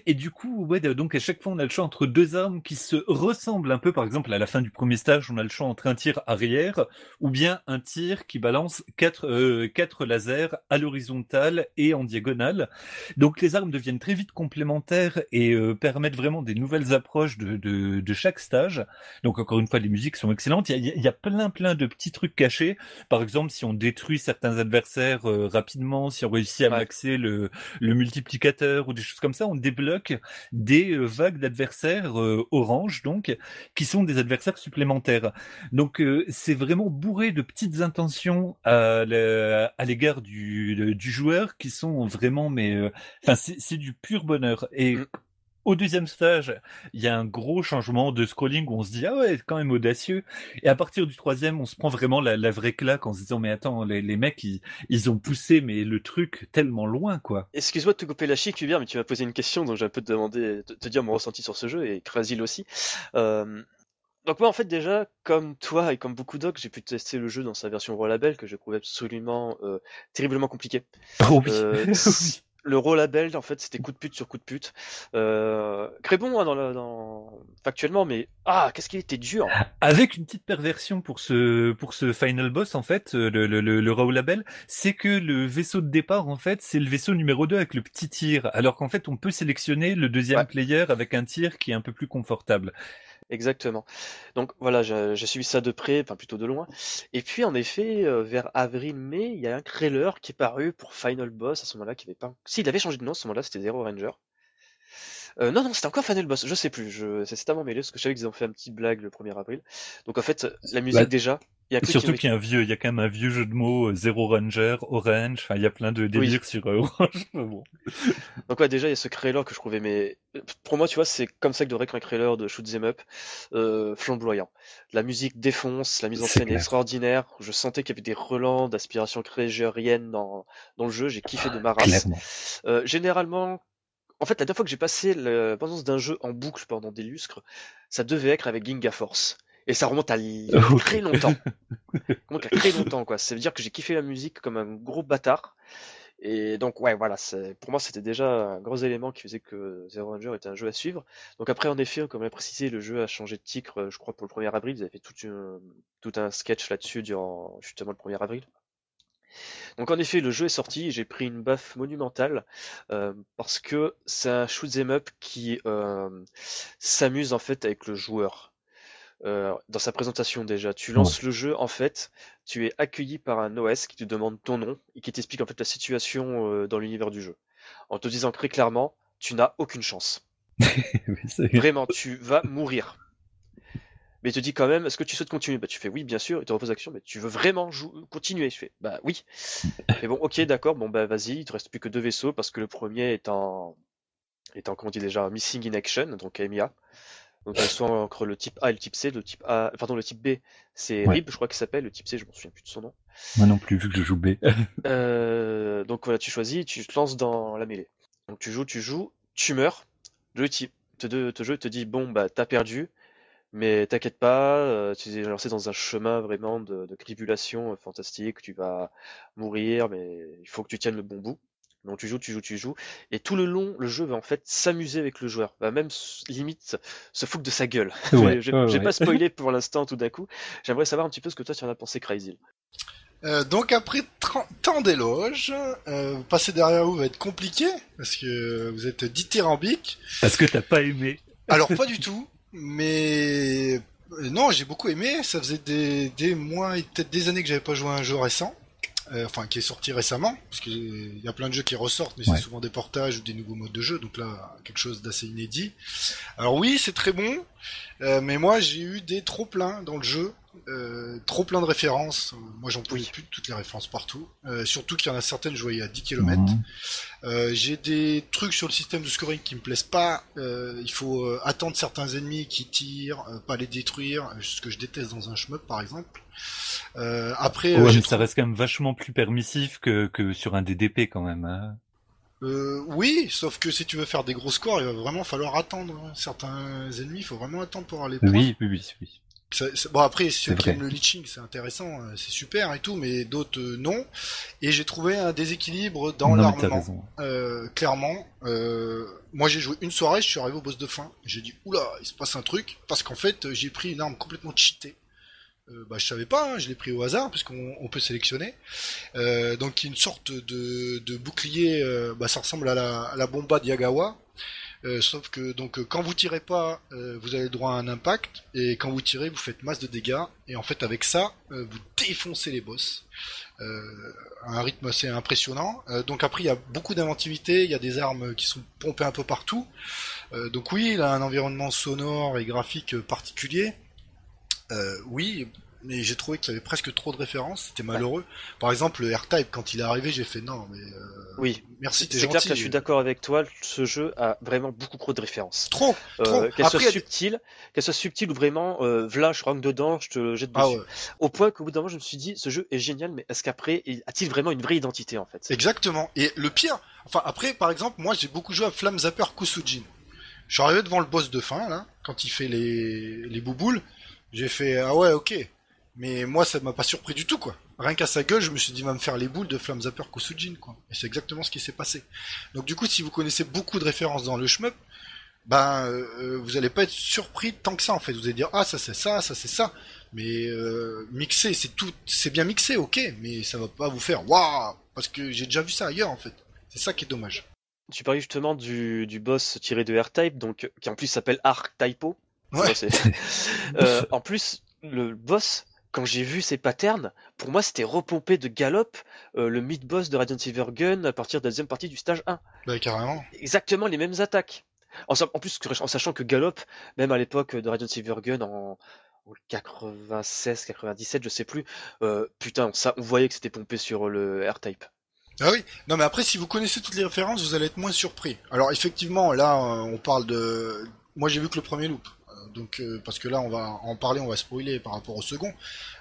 Speaker 3: Et du coup, ouais, donc à chaque fois, on a le choix entre deux armes qui se ressemblent un peu par exemple, à la fin du premier stage, on a le choix entre un tir arrière ou bien un tir qui balance quatre, euh, quatre lasers à l'horizontale et en diagonale. Donc les armes deviennent très vite complémentaires et euh, permettent vraiment des nouvelles approches de, de, de, chaque stage. Donc encore une fois, les musiques sont excellentes. Il y a, il y a plein plein de petits trucs cachés. Par exemple, si on détruit certains adversaires euh, rapidement, si on réussit à maxer le, le multiplicateur ou des choses comme ça, on débloque des vagues d'adversaires orange donc qui sont des adversaires supplémentaires. Donc euh, c'est vraiment bourré de petites intentions à l'égard du, du, joueur qui sont vraiment mais euh, enfin c'est du pur bonheur et mm. Au deuxième stage, il y a un gros changement de scrolling où on se dit ah ouais quand même audacieux et à partir du troisième on se prend vraiment la, la vraie claque en se disant mais attends les, les mecs ils, ils, ont poussé mais le truc tellement loin quoi.
Speaker 1: Excuse-moi de te couper la chic Hubert mais tu m'as posé une question donc j'ai un peu te demander te, te dire mon ressenti sur ce jeu et Krasil aussi. Euh, donc moi en fait déjà, comme toi et comme beaucoup d'autres, j'ai pu tester le jeu dans sa version Raw Label que je trouvais absolument euh, terriblement compliqué.
Speaker 3: Oh oui. Euh,
Speaker 1: le Raw Label en fait c'était coup de pute sur coup de pute. Euh, très bon hein, dans, le, dans factuellement, mais ah qu'est-ce qu'il était dur.
Speaker 3: Avec une petite perversion pour ce pour ce final boss en fait, le le, le, le Raw Label, c'est que le vaisseau de départ en fait c'est le vaisseau numéro 2 avec le petit tir, alors qu'en fait on peut sélectionner le deuxième player avec un tir qui est un peu plus confortable.
Speaker 1: Exactement. Donc voilà, j'ai suivi ça de près, enfin plutôt de loin. Et puis en effet, euh, vers avril-mai, il y a un trailer qui est paru pour Final Boss à ce moment-là, qui avait pas. Si, il avait changé de nom à ce moment-là, c'était Zero Ranger. Euh, non, non, c'était encore Final Boss, je sais plus, je... c'est tellement mêlé, parce que je savais qu'ils ont fait un petit blague le 1er avril. Donc en fait, la musique déjà,
Speaker 3: Surtout qu'il y a un vieux, il y a quand même un vieux jeu de mots, euh, Zero Ranger, Orange, enfin il y a plein de délires sur euh, Orange. bon.
Speaker 1: Donc ouais, déjà il y a ce trailer que je trouvais, mais pour moi tu vois c'est comme ça que devrait être un trailer de shoot 'em up, flamboyant. La musique défonce, la mise en scène est extraordinaire. Je sentais qu'il y avait des relents d'aspiration crégérienne dans dans le jeu. J'ai kiffé de ma race. Généralement en fait, la dernière fois que j'ai passé la présence d'un jeu en boucle pendant des lustres, ça devait être avec Ginga Force. Et ça remonte à très longtemps. à très longtemps, quoi. Ça veut dire que j'ai kiffé la musique comme un gros bâtard. Et donc, ouais, voilà, pour moi, c'était déjà un gros élément qui faisait que Zero Ranger était un jeu à suivre. Donc après, en effet, comme l'a précisé, le jeu a changé de titre, euh, je crois, pour le 1er avril. Ils avaient fait tout, tout un sketch là-dessus durant justement le 1er avril. Donc en effet, le jeu est sorti et j'ai pris une baffe monumentale euh, parce que c'est un shoot'em up qui euh, s'amuse en fait avec le joueur. Euh, dans sa présentation déjà. Tu lances le jeu, en fait, tu es accueilli par un OS qui te demande ton nom et qui t'explique en fait la situation dans l'univers du jeu. En te disant très clairement, tu n'as aucune chance. Vraiment, tu vas mourir. Mais il te dit quand même, est-ce que tu souhaites continuer? Bah tu fais oui, bien sûr. Il te repose l'action, mais tu veux vraiment continuer? Je fais bah oui. Mais bon, ok, d'accord. Bon bah vas-y. Il te reste plus que deux vaisseaux parce que le premier est en, est en comment on dit déjà, missing in action, donc MIA. Donc soit entre le type A et le type C. Le type A, pardon, le type B, c'est RIB, je crois qu'il s'appelle. Le type C, je m'en souviens plus de son nom.
Speaker 3: Moi non plus, vu que je joue B.
Speaker 1: euh, donc voilà, tu choisis, tu te lances dans la mêlée. Donc tu joues, tu joues, tu meurs. Le type te, te jeu te dit bon bah t'as perdu, mais t'inquiète pas, euh, tu es lancé dans un chemin vraiment de, de tribulation fantastique. Tu vas mourir, mais il faut que tu tiennes le bon bout. Donc tu joues, tu joues, tu joues, et tout le long, le jeu va en fait s'amuser avec le joueur, va même limite se foutre de sa gueule. Ouais, J'ai pas spoilé pour l'instant tout d'un coup. J'aimerais savoir un petit peu ce que toi tu en as pensé, Crazy.
Speaker 2: Euh, donc après 30 ans d'éloges, euh, passer derrière vous va être compliqué parce que vous êtes dithyrambique.
Speaker 3: Parce que t'as pas aimé.
Speaker 2: Alors pas du tout, mais non, j'ai beaucoup aimé. Ça faisait des, des mois et peut-être des années que j'avais pas joué à un jeu récent. Euh, enfin qui est sorti récemment, parce qu'il y a plein de jeux qui ressortent, mais c'est souvent des portages ou des nouveaux modes de jeu, donc là quelque chose d'assez inédit. Alors oui, c'est très bon, euh, mais moi j'ai eu des trop pleins dans le jeu, euh, trop plein de références. Moi j'en pouvais plus de toutes les références partout, surtout qu'il y en a certaines je voyais à 10 km. Mhm. j'ai des trucs sur le système de scoring qui me plaisent pas. il faut attendre certains ennemis qui tirent, pas les détruire, ce que je déteste dans un shmup par exemple.
Speaker 3: Euh, après, ouais, euh, ça reste quand même vachement plus permissif que, que sur un DDP quand même. Hein.
Speaker 2: Euh, oui, sauf que si tu veux faire des gros scores, il va vraiment falloir attendre. Hein. Certains ennemis, il faut vraiment attendre pour aller.
Speaker 3: Oui, oui, oui, oui.
Speaker 2: Bon après, ceux qui aiment le leeching, c'est intéressant, euh, c'est super et tout, mais d'autres non. Et j'ai trouvé un déséquilibre dans l'armement. Euh, clairement, euh, moi j'ai joué une soirée, je suis arrivé au boss de fin, j'ai dit oula, il se passe un truc parce qu'en fait j'ai pris une arme complètement cheatée euh, bah, je savais pas, hein, je l'ai pris au hasard puisqu'on peut sélectionner. Euh, donc une sorte de, de bouclier, euh, bah, ça ressemble à la, à la bomba d'Yagawa. Euh, sauf que donc quand vous tirez pas, vous avez le droit à un impact et quand vous tirez, vous faites masse de dégâts et en fait avec ça, vous défoncez les boss. à un rythme assez impressionnant. donc après il y a beaucoup d'inventivité, il y a des armes qui sont pompées un peu partout. donc oui, il a un environnement sonore et graphique particulier. Euh, oui, mais j'ai trouvé qu'il y avait presque trop de références, c'était malheureux. Par exemple, le R-Type, quand il est arrivé, j'ai fait non, mais. Euh,
Speaker 1: oui, merci, t'es gentil. C'est clair que je suis d'accord avec toi, ce jeu a vraiment beaucoup trop de références.
Speaker 2: Trop,
Speaker 1: euh, trop. Qu'elle soit subtile, qu'elle soit subtile ou vraiment, euh, voilà, je rentre dedans, je te jette ah dessus. Au point qu'au bout d'un moment, je me suis dit, ce jeu est génial, mais est-ce qu'après, a-t-il vraiment une vraie identité, en fait?
Speaker 2: Exactement. Et le pire, enfin, après, par exemple, moi, j'ai beaucoup joué à Flamme Zapper Kusujin. Je suis arrivé devant le boss de fin, là, quand il fait les, les bouboules. J'ai fait ah ouais ok, mais moi ça m'a pas surpris du tout quoi. Rien qu'à sa gueule, je me suis dit il va me faire les boules de Flamme Zapper Kusujin quoi. Et c'est exactement ce qui s'est passé. Donc du coup si vous connaissez beaucoup de références dans le shmup, ben euh, vous allez pas être surpris tant que ça en fait. Vous allez dire ah ça c'est ça, ça c'est ça. Mais euh, mixé c'est tout, c'est bien mixé ok, mais ça va pas vous faire waouh parce que j'ai déjà vu ça ailleurs en fait. C'est ça qui est dommage.
Speaker 1: Tu parlais justement du, du boss tiré de R-Type, donc qui en plus s'appelle Arc Typo. Euh, en plus, le boss, quand j'ai vu ses patterns, pour moi c'était repompé de galop euh, le mid-boss de Radiant Gun à partir de la deuxième partie du stage 1.
Speaker 2: Bah carrément.
Speaker 1: Exactement les mêmes attaques. En, plus, en sachant que Gallop, même à l'époque de Radiant Gun en, 96, 97, je sais plus, euh, putain, ça, on voyait que c'était pompé sur le R-Type.
Speaker 2: Ah oui, non mais après si vous connaissez toutes les références, vous allez être moins surpris. Alors effectivement, là on parle de... Moi j'ai vu que le premier loop donc euh, parce que là on va en parler, on va spoiler par rapport au second.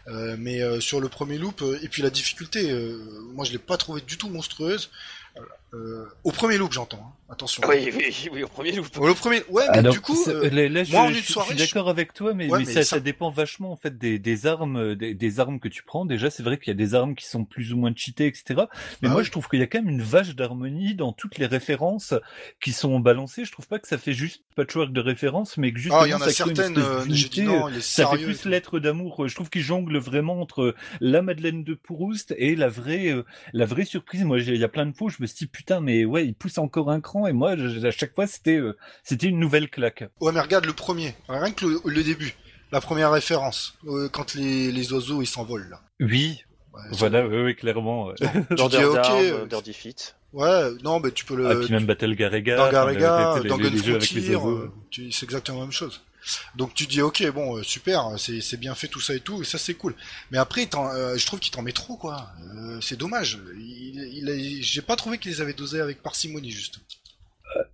Speaker 2: Euh, mais euh, sur le premier loop et puis la difficulté, moi je l'ai pas trouvé du tout monstrueuse. Euh, au premier loop, j'entends. hein. Attention.
Speaker 1: Oui, oui, oui, au premier loop.
Speaker 2: Au premier. Ouais, mais
Speaker 3: Alors,
Speaker 2: du coup,
Speaker 3: ça-
Speaker 2: euh,
Speaker 3: là, là, je,
Speaker 2: moi, en
Speaker 3: je
Speaker 2: une
Speaker 3: suis-
Speaker 2: soirée,
Speaker 3: je suis
Speaker 2: je-
Speaker 3: d'accord avec toi, mais,
Speaker 2: Ouais,
Speaker 3: mais
Speaker 2: mais
Speaker 3: ça,
Speaker 2: ça-
Speaker 3: ça dépend vachement en fait des, des armes, euh, des, des armes que tu prends. Déjà, c'est vrai qu'il y a des armes qui sont plus ou moins cheatées, etc. Mais
Speaker 2: Bah
Speaker 3: moi,
Speaker 2: oui.
Speaker 3: je trouve qu'il y a quand même une vache d'harmonie dans toutes les références qui sont balancées. Je trouve pas que ça fait juste patchwork de références, mais que justement
Speaker 2: ah, il y en a
Speaker 3: ça crée une
Speaker 2: certaines. euh, j'ai
Speaker 3: d'unité,
Speaker 2: dit non, il est
Speaker 3: ça fait
Speaker 2: sérieux.
Speaker 3: plus lettre d'amour. Je trouve qu'il jongle vraiment entre la Madeleine de Proust et la vraie, euh, la vraie surprise. Moi, il y a plein de fois où je me suis dit putain, mais ouais, il pousse encore un cran. Et moi, je- à chaque fois, c'était, euh, c'était une nouvelle claque.
Speaker 2: Ouais, mais regarde le premier. Rien que le, le début. La première référence. euh, quand les, les oiseaux ils s'envolent là.
Speaker 3: Oui,
Speaker 2: Ouais,
Speaker 3: voilà, oui, oui, clairement. ouais.
Speaker 1: L'order
Speaker 2: dis, ok, euh,
Speaker 1: defeat.
Speaker 2: Ouais, non, mais tu peux le.
Speaker 3: Ah, puis même Battle Garega,
Speaker 2: dans Garega,
Speaker 3: les-
Speaker 2: dans
Speaker 3: les,
Speaker 2: Gun
Speaker 3: les jeux avec les
Speaker 2: Frontier,
Speaker 3: oiseaux.
Speaker 2: euh, tu- c'est exactement la même chose. Donc tu dis ok bon euh, super c'est bien fait tout ça et tout et ça c'est cool. Mais après euh, je trouve qu'il t'en met trop quoi. Euh, c'est dommage. J'ai pas trouvé qu'ils avaient dosé avec parcimonie juste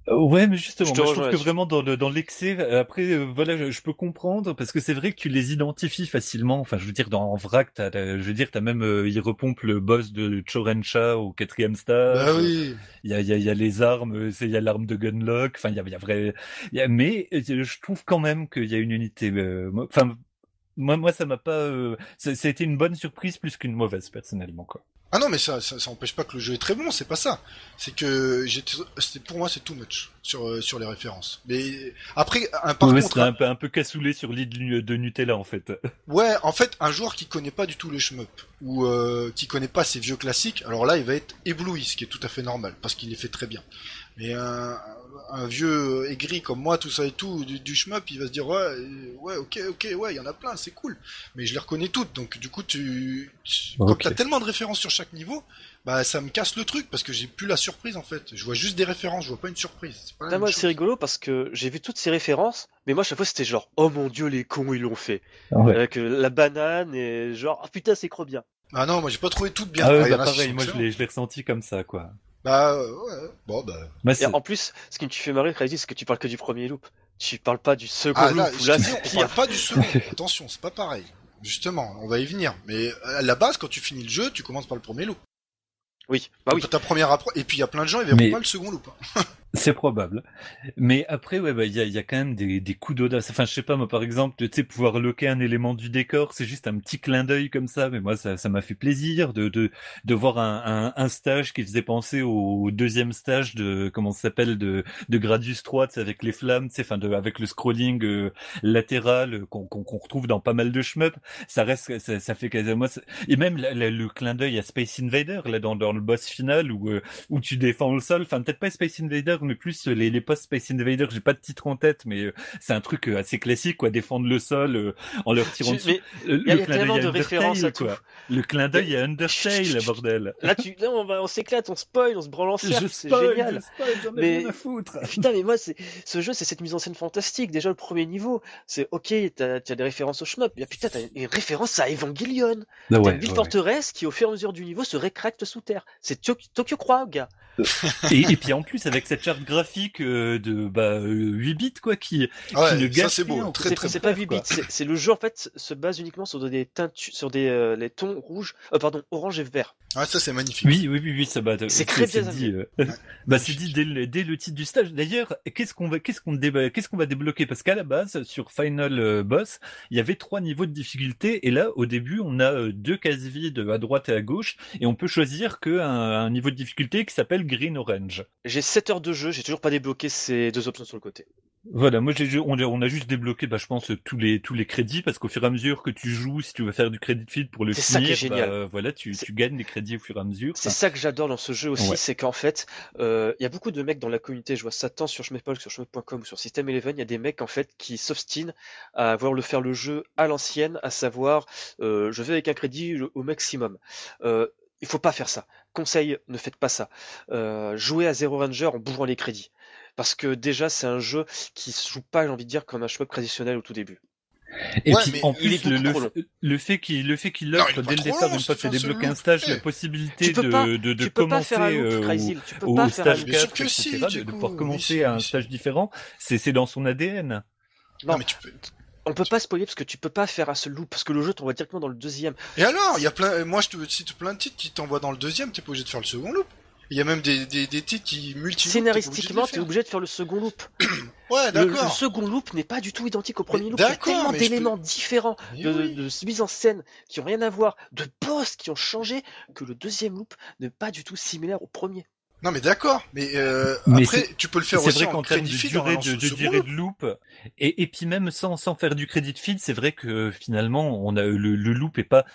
Speaker 3: Ouais, mais justement,
Speaker 1: Je
Speaker 3: moi, je trouve que vraiment dans le dans l'excès, euh, après, euh, voilà, je, je peux comprendre parce que c'est vrai que tu les identifies facilement. Enfin, je veux dire, dans en vrac, t'as, t'as- je veux dire, t'as même, euh, il repompe le boss de Chorencha au quatrième stage.
Speaker 2: bah oui
Speaker 3: Il y a, il y, a, il y a les armes, euh, c'est il y a l'arme de Gunlock. Enfin, il y a, il y a vrai, il y a- mais euh, je trouve quand même qu'il y a une unité. euh, moi- Enfin, moi, moi, ça m'a pas. euh, ça, ça a été une bonne surprise plus qu'une mauvaise personnellement, quoi.
Speaker 2: Ah non mais ça, ça ça empêche pas que le jeu est très bon c'est pas ça c'est que j'étais c'était pour moi c'est too much sur euh, sur les références mais après un par
Speaker 3: Ouais,
Speaker 2: contre
Speaker 3: un peu un peu cassoulet sur l'île de Nutella en fait.
Speaker 2: Ouais, en fait, un joueur qui connaît pas du tout les shmup ou euh, qui connaît pas ces vieux classiques, alors là, il va être ébloui, ce qui est tout à fait normal parce qu'il les fait très bien. Mais un, un vieux aigri comme moi, tout ça et tout, du, du shmup, il va se dire ouais, euh, ouais, ok, ok, ouais, il y en a plein, c'est cool. Mais je les reconnais toutes, donc du coup, tu, tu
Speaker 3: Ok.
Speaker 2: quand t'as tellement de références sur chaque niveau, bah ça me casse le truc parce que j'ai plus la surprise en fait. Je vois juste des références, je vois pas une surprise. Pas
Speaker 1: moi, c'est rigolo parce que j'ai vu toutes ces références, mais moi, à chaque fois, c'était genre, oh mon dieu, les cons, ils l'ont fait.
Speaker 3: Ouais.
Speaker 1: Avec euh, la banane et genre, ah putain, c'est trop bien.
Speaker 2: Ah non, moi j'ai pas trouvé toutes bien.
Speaker 3: Ah ouais,
Speaker 2: Ah,
Speaker 3: bah pareil, moi je l'ai ressenti comme ça, quoi.
Speaker 2: Bah euh, ouais, bon bah.
Speaker 1: Et en plus, ce qui me fait marrer, Crazy, c'est que tu parles que du premier loop. Tu parles pas du second
Speaker 2: Ah
Speaker 1: loop,
Speaker 2: là, on parle pas du second. Attention, c'est pas pareil. Justement, on va y venir. Mais à la base, quand tu finis le jeu, tu commences par le premier loop.
Speaker 1: Oui, bah oui.
Speaker 2: Ta première approche. Et puis il y a plein de gens, ils verront
Speaker 3: Mais-
Speaker 2: pas le second loop.
Speaker 3: C'est probable. Mais après, ouais, bah, il y a, y a quand même des, des coups d'audace. Enfin, je sais pas, moi, par exemple, tu sais, pouvoir loquer un élément du décor, c'est juste un petit clin d'œil comme ça, mais moi, ça, ça m'a fait plaisir de, de, de voir un, un, un stage qui faisait penser au deuxième stage de, comment ça s'appelle, de, de Gradius 3, tu sais, avec les flammes, tu enfin, de, avec le scrolling euh, latéral euh, qu'on, qu'on, qu'on retrouve dans pas mal de shmup. Ça reste, ça, ça fait quasiment, et même le clin d'œil à Space Invader, là, dans, dans le boss final, où, euh, où tu défends le sol, enfin, peut-être pas Space Invader, mais plus euh, les, les post Space Invader, j'ai pas de titre en tête, mais euh, c'est un truc euh, assez classique, quoi, défendre le sol euh, en leur tirant
Speaker 1: Tu-
Speaker 3: dessus.
Speaker 1: mais y a-
Speaker 3: le
Speaker 1: y a
Speaker 3: clin
Speaker 1: tellement
Speaker 3: d'œil à
Speaker 1: de références à
Speaker 3: Undertale, quoi. Le clin d'œil à Undertale, bordel.
Speaker 1: là, tu, là, on, va- on s'éclate, on spoil, on se branle en
Speaker 3: Je
Speaker 1: cercle, c'est génial.
Speaker 3: je spoil, j'en ai
Speaker 1: Mais-
Speaker 3: rien à foutre.
Speaker 1: Putain, mais moi, c'est ce jeu, c'est cette mise en scène fantastique. Déjà, le premier niveau, c'est ok, t'as as des références au shmup, mais putain, t'as une référence à Evangelion.
Speaker 3: Ah
Speaker 1: T'as
Speaker 3: ouais,
Speaker 1: une ville
Speaker 3: ouais,
Speaker 1: forteresse qui, au fur et à mesure du niveau, se rétracte sous terre. C'est Tokyo, Croix, gars.
Speaker 3: Et, et puis en plus, avec cette charte graphique euh, de bah, euh, 8 bits, quoi, qui,
Speaker 2: Ouais,
Speaker 3: qui ne gâche
Speaker 2: c'est beau. Très
Speaker 1: C'est
Speaker 2: très
Speaker 1: c'est
Speaker 2: beau.
Speaker 1: pas 8 bits, c'est le jeu, en fait, se base uniquement sur des teintu- sur des, euh, les tons rouges, euh, pardon, orange et vert.
Speaker 2: Ouais, ça c'est magnifique.
Speaker 3: Oui, oui, oui, oui, ça va.
Speaker 1: C'est très bien
Speaker 3: dit. euh, bah, c'est dit dès le, dès le titre du stage. D'ailleurs, qu'est-ce qu'on va, qu'est-ce qu'on déba- qu'est-ce qu'on va débloquer? Parce qu'à la base, sur Final euh, Boss, il y avait trois niveaux de difficulté, et là, au début, on a euh, deux cases vides à droite et à gauche, et on peut choisir que un, un niveau de difficulté qui s'appelle Green Orange.
Speaker 1: J'ai 7 heures de jeu, j'ai toujours pas débloqué ces deux options sur le côté.
Speaker 3: Voilà, moi j'ai on, a- on a juste débloqué, bah, je pense tous les tous les crédits parce qu'au fur et à mesure que tu joues, si tu veux faire du crédit feed pour le
Speaker 1: C'est ça qui
Speaker 3: finir,
Speaker 1: est génial.
Speaker 3: bah, voilà, tu, gagnes des crédits au fur et à mesure.
Speaker 1: C'est
Speaker 3: Enfin,
Speaker 1: ça que j'adore dans ce jeu aussi,
Speaker 3: Ouais.
Speaker 1: c'est qu'en fait, euh, il y a beaucoup de mecs dans la communauté, je vois ça tant sur que sur Shmup.com ou sur System Eleven, il y a des mecs en fait qui s'obstinent à vouloir le faire le jeu à l'ancienne, à savoir, euh, je vais avec un crédit au maximum. Euh, il faut pas faire ça. Conseil, ne faites pas ça. Euh, jouez à Zero Ranger en bourrant les crédits. Parce que déjà, c'est un jeu qui se joue pas, j'ai envie de dire, comme un shmup traditionnel au tout début.
Speaker 3: Et
Speaker 2: Ouais,
Speaker 3: puis en plus le, le, le fait qu'il le fait qu'il offre
Speaker 2: pas
Speaker 3: dès le départ une fois que
Speaker 2: c'est
Speaker 3: tu
Speaker 2: un
Speaker 3: stage la possibilité de,
Speaker 1: pas-
Speaker 3: de,
Speaker 1: pas
Speaker 3: commencer euh, au,
Speaker 1: pas
Speaker 3: stage
Speaker 1: loop.
Speaker 2: Bien sûr
Speaker 3: 4
Speaker 2: que
Speaker 3: etc
Speaker 2: si,
Speaker 3: de, pouvoir commencer
Speaker 2: si,
Speaker 3: à un stage différent c'est c'est dans son ADN
Speaker 2: Non,
Speaker 1: Non.
Speaker 2: mais tu peux...
Speaker 1: On peut pas spoiler parce que tu peux pas faire un seul loop, parce que le jeu t'envoie directement dans le deuxième.
Speaker 2: Et alors, il y a plein. Moi, je te cite plein de titres qui t'envoient dans le deuxième. T'es pas obligé de faire le second loop. Il y a même des, des, des titres qui multi
Speaker 1: Scénaristiquement, t'es obligé de faire le second loop.
Speaker 2: ouais,
Speaker 1: le,
Speaker 2: d'accord.
Speaker 1: le second loop n'est pas du tout identique au premier
Speaker 2: Mais
Speaker 1: loop. Il y a tellement d'éléments différents, de,
Speaker 2: oui.
Speaker 1: de mise en scène qui ont rien à voir, de boss qui ont changé, que le deuxième loop n'est pas du tout similaire au premier.
Speaker 2: Non, mais d'accord. Mais, euh,
Speaker 3: Mais
Speaker 2: après, tu peux le faire
Speaker 3: C'est
Speaker 2: aussi
Speaker 3: vrai
Speaker 2: en
Speaker 3: qu'en termes de durée de, de durée de loop, et, et puis même sans, sans faire du crédit feed, c'est vrai que finalement, on a le, le loop est pas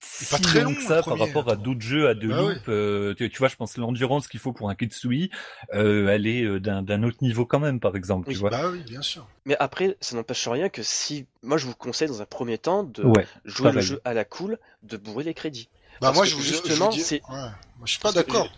Speaker 3: si
Speaker 2: pas très long,
Speaker 3: que ça par rapport à d'autres jeux à deux
Speaker 2: Bah
Speaker 3: loops. euh, tu, tu vois, je pense que l'endurance qu'il faut pour un Kitsui, euh, elle est euh, d'un d'un autre niveau quand même, par exemple.
Speaker 1: Oui,
Speaker 3: tu vois.
Speaker 2: Bah oui, bien sûr.
Speaker 1: Mais après, ça n'empêche rien que si, moi je vous conseille dans un premier temps de
Speaker 3: Ouais.
Speaker 1: jouer le jeu à la cool, de bourrer les crédits.
Speaker 2: Bah
Speaker 1: Parce
Speaker 2: moi,
Speaker 1: que
Speaker 2: je vous,
Speaker 1: justement,
Speaker 2: je vous dis...
Speaker 1: c'est-
Speaker 2: Ouais. Moi, je suis pas d'accord.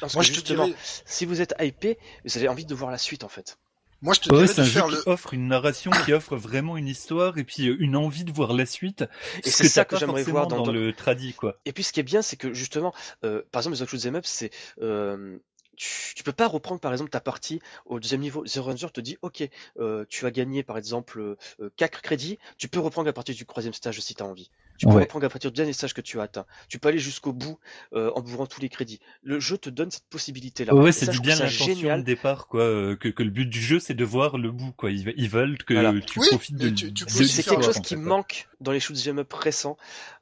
Speaker 1: Parce
Speaker 2: Moi,
Speaker 1: que
Speaker 2: je te
Speaker 1: justement,
Speaker 2: dirais,
Speaker 1: si vous êtes hypé, vous avez envie de voir la suite en fait.
Speaker 2: moi, je te
Speaker 3: Ouais,
Speaker 2: dirais
Speaker 3: c'est un jeu qui
Speaker 2: le.
Speaker 3: offre une narration, qui offre vraiment une histoire et puis euh, une envie de voir la suite.
Speaker 1: Et
Speaker 3: ce
Speaker 1: c'est ça que j'aimerais voir dans-
Speaker 3: dans le tradi, quoi.
Speaker 1: Et puis ce qui est bien, c'est que justement, euh, par exemple, les autres shoot'em up, c'est euh, tu, tu peux pas reprendre par exemple ta partie au deuxième niveau. The Ranger te dit, ok, euh, tu as gagné par exemple euh, 4 crédits, tu peux reprendre à partir du troisième stage si tu as envie. Tu peux
Speaker 3: Ouais.
Speaker 1: reprendre à partir du dernier stage que tu as atteint. Tu peux aller jusqu'au bout euh, en bourrant tous les crédits. Le jeu te donne cette possibilité-là.
Speaker 3: Ouais,
Speaker 1: Et
Speaker 3: c'est bien l'intention
Speaker 1: génial.
Speaker 3: de départ, quoi. euh, Que, que le but du jeu, c'est de voir le bout, quoi. Ils, ils veulent que
Speaker 1: Voilà.
Speaker 3: tu
Speaker 2: Oui,
Speaker 3: profites de,
Speaker 2: tu- tu
Speaker 1: C'est quelque chose
Speaker 3: en
Speaker 1: qui manque dans les shoots 'em up récents.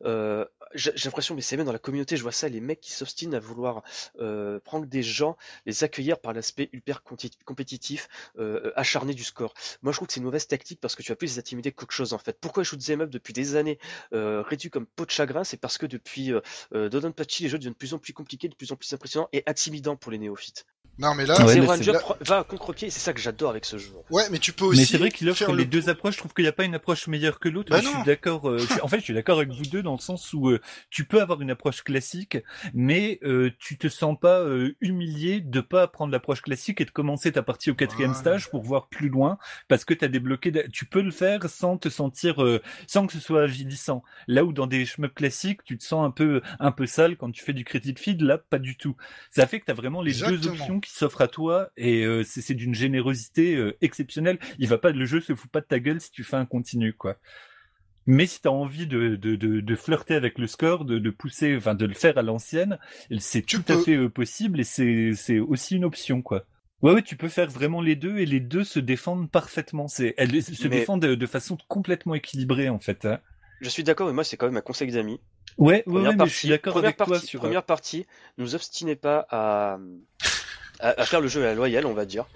Speaker 1: Euh, j'ai l'impression, mais c'est même dans la communauté, je vois ça, les mecs qui s'obstinent à vouloir euh, prendre des gens, les accueillir par l'aspect hyper compétitif, euh, acharné du score. Moi, je trouve que c'est une mauvaise tactique parce que tu as plus les intimider qu'autre chose en fait. Pourquoi shoots 'em up depuis des années euh, réduits comme peau de chagrin? C'est parce que depuis euh, Dodonpachi, les jeux deviennent de plus en plus compliqués, de plus en plus impressionnants et intimidants pour les néophytes.
Speaker 2: Non, mais là,
Speaker 3: Ouais,
Speaker 1: Zero
Speaker 3: mais
Speaker 2: là-
Speaker 1: va à contre-pied c'est ça que j'adore avec ce jeu.
Speaker 2: ouais, mais tu peux aussi.
Speaker 3: Mais c'est vrai qu'il offre
Speaker 2: faire
Speaker 3: les
Speaker 2: le-
Speaker 3: deux approches. Je trouve qu'il n'y a pas une approche meilleure que l'autre.
Speaker 2: Bah
Speaker 3: je
Speaker 2: non.
Speaker 3: suis d'accord. euh, en fait, je suis d'accord avec vous deux dans le sens où euh, tu peux avoir une approche classique, mais euh, tu te sens pas euh, humilié de pas prendre l'approche classique et de commencer ta partie au quatrième stage pour voir plus loin parce que tu as débloqué. Tu peux le faire sans te sentir, euh, sans que ce soit avilissant. Là où dans des shmups classiques, tu te sens un peu, un peu sale quand tu fais du credit feed. Là, pas du tout. Ça fait que tu as vraiment les deux options qui s'offrent à toi et euh, c'est d'une générosité euh, exceptionnelle. Il va pas, le jeu se fout pas de ta gueule si tu fais un continu, quoi. Mais si t'as envie de, de, de, de flirter avec le score, de, de pousser, enfin de le faire à l'ancienne, c'est
Speaker 2: Tu
Speaker 3: tout à fait euh, possible et c'est aussi une option, quoi. Ouais, ouais, tu peux faire vraiment les deux et les deux se défendent parfaitement. C'est, elles se
Speaker 1: Mais-
Speaker 3: défendent de, façon complètement équilibrée, en fait. hein.
Speaker 1: Je suis d'accord, mais moi c'est quand même un conseil d'amis.
Speaker 3: Ouais, ouais, ouais, mais je suis d'accord
Speaker 1: première
Speaker 3: avec toi
Speaker 1: partie,
Speaker 3: sur. euh,
Speaker 1: première partie, ne vous obstinez pas à, à, à faire le jeu à la loyale, on va dire.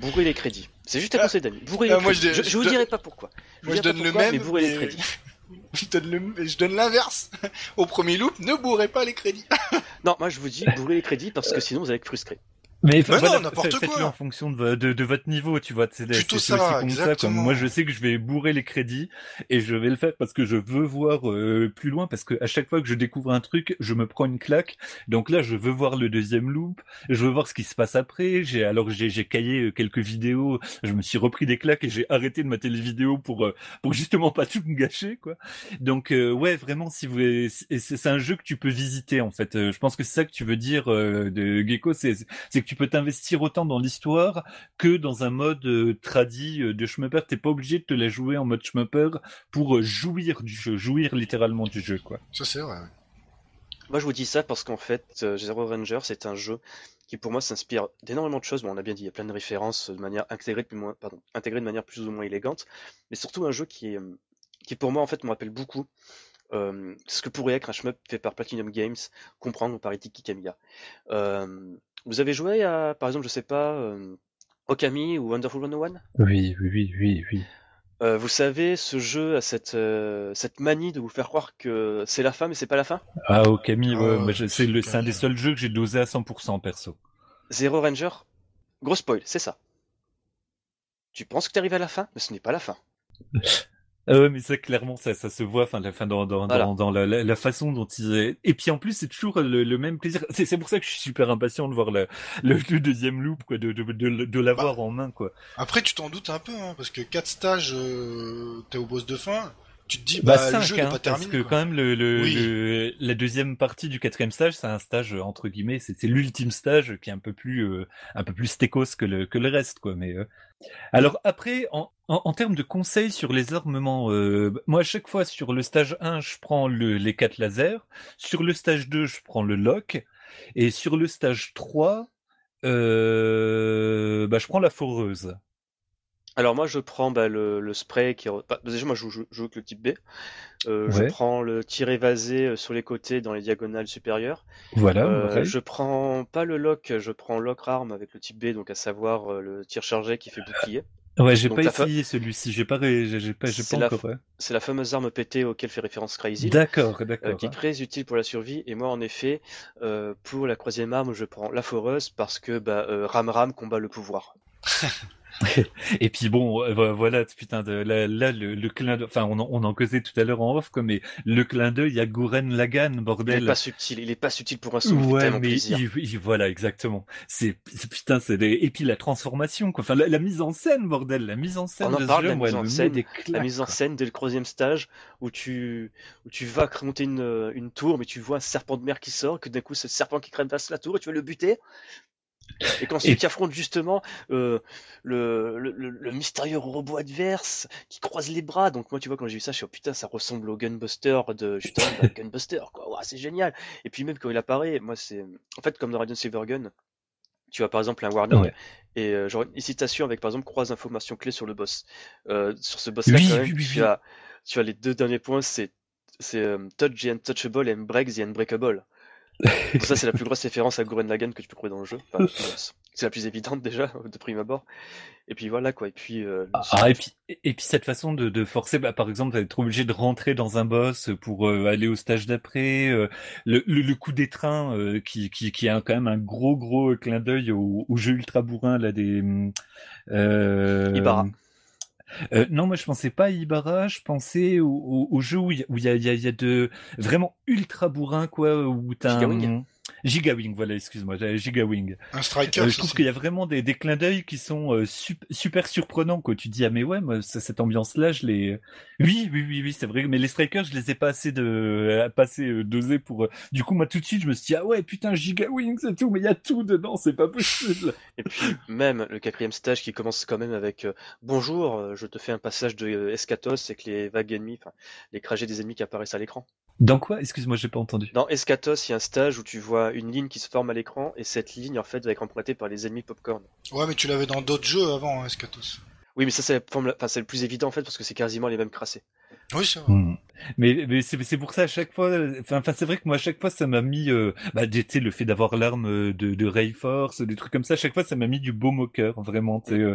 Speaker 1: Bourrez les crédits. C'est juste un
Speaker 2: Ah,
Speaker 1: conseil d'amis. Bourrez
Speaker 2: ah,
Speaker 1: les crédits.
Speaker 2: je-
Speaker 1: Je, vous dirai pas pourquoi. Je
Speaker 2: Moi, donne le même.
Speaker 1: mais bourrez les crédits.
Speaker 2: je donne le, je donne l'inverse. Au premier loop, ne bourrez pas les crédits.
Speaker 1: Non, moi je vous dis bourrez les crédits parce que sinon vous allez être frustré.
Speaker 3: Mais,
Speaker 2: Mais
Speaker 3: voilà,
Speaker 2: non,
Speaker 3: Faites-le en fonction de, de, de votre niveau, tu vois. C'est aussi comme ça. Comme moi, je sais que je vais bourrer les crédits et je vais le faire parce que je veux voir euh, plus loin. Parce que à chaque fois que je découvre un truc, je me prends une claque. Donc là, je veux voir le deuxième loop. Je veux voir ce qui se passe après. J'ai alors j'ai j'ai caillé euh, quelques vidéos. Je me suis repris des claques et j'ai arrêté de mater les vidéos pour euh, pour justement pas tout me gâcher, quoi. Donc euh, ouais, vraiment, si vous c'est un jeu que tu peux visiter en fait. Euh, je pense que c'est ça que tu veux dire euh, de Gecko, c'est c'est que tu peux t'investir autant dans l'histoire que dans un mode euh, tradi euh, de shmupper. T'es pas obligé de te la jouer en mode shmupper pour euh, jouir du jeu, jouir littéralement du jeu, quoi.
Speaker 2: Ça, c'est vrai.
Speaker 1: Moi je vous dis ça parce qu'en fait, euh, Zero Ranger c'est un jeu qui pour moi s'inspire d'énormément de choses. Bon, on a bien dit, il y a plein de références de manière intégrée, de plus moins, pardon, intégrée de manière plus ou moins élégante, mais surtout un jeu qui est, qui pour moi en fait me rappelle beaucoup euh, ce que pourrait être un shmup fait par Platinum Games, comprendre par Itiki Kamiya. Euh, vous avez joué à, par exemple, je sais pas, euh, Okami ou Wonderful 101
Speaker 3: Oui, oui, oui, oui, oui.
Speaker 1: Euh, Vous savez, ce jeu a cette, euh, cette manie de vous faire croire que c'est la fin, mais c'est pas la fin?
Speaker 3: Ah, Okami, ouais,
Speaker 2: Ah,
Speaker 3: c'est un des seuls jeux que j'ai dosé à 100% perso.
Speaker 1: Zero Ranger, gros spoil, c'est ça. Tu penses que tu arrives à la fin, mais ce n'est pas la fin.
Speaker 3: Ah ouais, mais ça, clairement, ça, ça se voit, enfin, la fin dans, dans,
Speaker 1: Voilà.
Speaker 3: dans, dans la, la, la façon dont ils, et puis en plus, c'est toujours le, le même plaisir. C'est, c'est pour ça que je suis super impatient de voir le, le, le deuxième loop, quoi, de, de, de, de l'avoir en main, quoi.
Speaker 2: Après, tu t'en doutes un peu, hein, parce que 4 stages, euh, t'es au boss de fin. Tu te dis,
Speaker 3: Bah,
Speaker 2: bah, le
Speaker 3: 5,
Speaker 2: jeu n'est
Speaker 3: hein,
Speaker 2: pas
Speaker 3: parce
Speaker 2: terminé.
Speaker 3: que
Speaker 2: quoi.
Speaker 3: quand même, le, le,
Speaker 2: Oui.
Speaker 3: le- la deuxième partie du quatrième stage, c'est un stage, euh, entre guillemets, c'est, l'ultime stage qui est un peu plus, euh, un peu plus stécos que le, que le reste, quoi, mais, euh, Alors après, en, en, en termes de conseils sur les armements, euh, moi à chaque fois sur le stage 1, je prends le, les 4 lasers, sur le stage 2, je prends le lock, Et sur le stage 3, euh, bah, je prends la foreuse.
Speaker 1: Alors moi je prends bah, le, le spray qui... bah, déjà moi je joue, je joue avec le type B. Euh, Je prends le tir évasé euh, sur les côtés dans les diagonales supérieures.
Speaker 3: Voilà,
Speaker 1: Euh, je prends pas le lock, je prends lock arm avec le type B, donc à savoir euh, le tir chargé qui fait bouclier.
Speaker 3: Ouais, j'ai pas
Speaker 1: fa-
Speaker 3: essayé celui-ci. J'ai pas, j'ai pas, pas
Speaker 1: la
Speaker 3: encore. ouais.
Speaker 1: C'est la fameuse arme pétée auquel fait référence Crazy.
Speaker 3: D'accord,
Speaker 1: euh,
Speaker 3: d'accord.
Speaker 1: qui est très utile pour la survie. Et moi, en effet, euh, pour la troisième arme, je prends la foreuse parce que bah, euh, Ram Ram combat le pouvoir.
Speaker 3: Et puis bon, euh, vo- voilà, putain, de, là, là, le, le clin d'œil, enfin, on en, on en causait tout à l'heure en off, quoi, mais le clin d'œil à Gouren Lagan,
Speaker 1: Il est
Speaker 3: bordel.
Speaker 1: pas subtil, il est pas subtil pour un son, il fait
Speaker 3: Ouais, mais
Speaker 1: plaisir.
Speaker 3: il- il- voilà, exactement. C'est putain, c'est des... et puis la transformation, quoi. Enfin, la, la mise en scène, bordel, la mise en scène
Speaker 1: On en
Speaker 3: de ce
Speaker 1: parle,
Speaker 3: jeu,
Speaker 1: la
Speaker 3: moi,
Speaker 1: mise en scène, La
Speaker 3: claques,
Speaker 1: mise en
Speaker 3: quoi.
Speaker 1: scène dès le troisième stage où tu, où tu vas monter une, euh, une tour, mais tu vois un serpent de mer qui sort, que d'un coup c'est le serpent qui crève la tour et tu vas le buter. Et qu'ensuite
Speaker 3: Et
Speaker 1: tu affrontes justement euh, le, le, le- le mystérieux robot adverse qui croise les bras. Donc moi tu vois quand j'ai vu ça, je suis oh putain ça ressemble au Gunbuster de justement bah, Gunbuster quoi. C'est génial. Et puis même quand il apparaît, moi c'est en fait comme dans Radiant Silvergun, tu as par exemple un warning
Speaker 3: Ouais.
Speaker 1: et euh, genre une citation avec par exemple trois informations clés sur le boss. Euh, sur ce boss là
Speaker 3: Oui,
Speaker 1: quand même,
Speaker 3: oui, oui,
Speaker 1: tu
Speaker 3: oui.
Speaker 1: as tu as les deux derniers points, c'est c'est touch the untouchable and break the unbreakable. Ça c'est la plus grosse référence à Gurren Lagann que tu peux trouver dans le jeu. Enfin, c'est la plus évidente déjà de prime abord. Et puis voilà quoi. Et puis euh,
Speaker 3: Ah, et puis, et puis cette façon de, de forcer, bah, par exemple, d'être obligé de rentrer dans un boss pour euh, aller au stage d'après, euh, le, le, le coup des trains euh, qui, qui, qui a quand même un gros gros clin d'œil au, au jeu ultra bourrin là des. Euh,
Speaker 1: Ibarra.
Speaker 3: Euh, non, moi je pensais pas à Ibarra, je pensais au, au, au jeu où il y y, a, y, de vraiment ultra bourrin quoi, où t'as un... Gigawing, voilà, excuse-moi, j'avais Gigawing.
Speaker 2: Un striker,
Speaker 3: Euh, je trouve
Speaker 2: c'est-
Speaker 3: qu'il y a vraiment des, des clins d'œil qui sont euh, sup- super surprenants quoi. Tu dis ah mais ouais, moi, cette ambiance-là, je l'ai. Oui, oui, oui, oui, c'est vrai. Mais les strikers, je les ai pas assez de, euh, pas assez euh, dosés pour. euh, Du coup, moi tout de suite, je me suis dit ah ouais, putain, Gigawing, c'est tout, mais il y a tout dedans, c'est pas possible.
Speaker 1: Et puis même le quatrième stage qui commence quand même avec euh, bonjour, euh, je te fais un passage de euh, Escatos avec les vagues ennemies, enfin les trajets des ennemis qui apparaissent à l'écran.
Speaker 3: Dans quoi? Excuse-moi, j'ai pas entendu.
Speaker 1: Dans Escatos, il y a un stage où tu vois une ligne qui se forme à l'écran et cette ligne en fait va être empruntée par les ennemis popcorn.
Speaker 2: Ouais, mais tu l'avais dans d'autres jeux avant, hein, Escatos.
Speaker 1: Oui, mais ça c'est la forme la- enfin, c'est le plus évident en fait parce que c'est quasiment les mêmes crassés.
Speaker 2: Oui, c'est vrai.
Speaker 3: Hmm. Mais, mais c'est c'est pour ça à chaque fois. Enfin, c'est vrai que moi à chaque fois ça m'a mis, euh, bah, tu sais, le fait d'avoir l'arme euh, de, de Ray Force, des trucs comme ça. À chaque fois ça m'a mis du baume au cœur, vraiment. euh,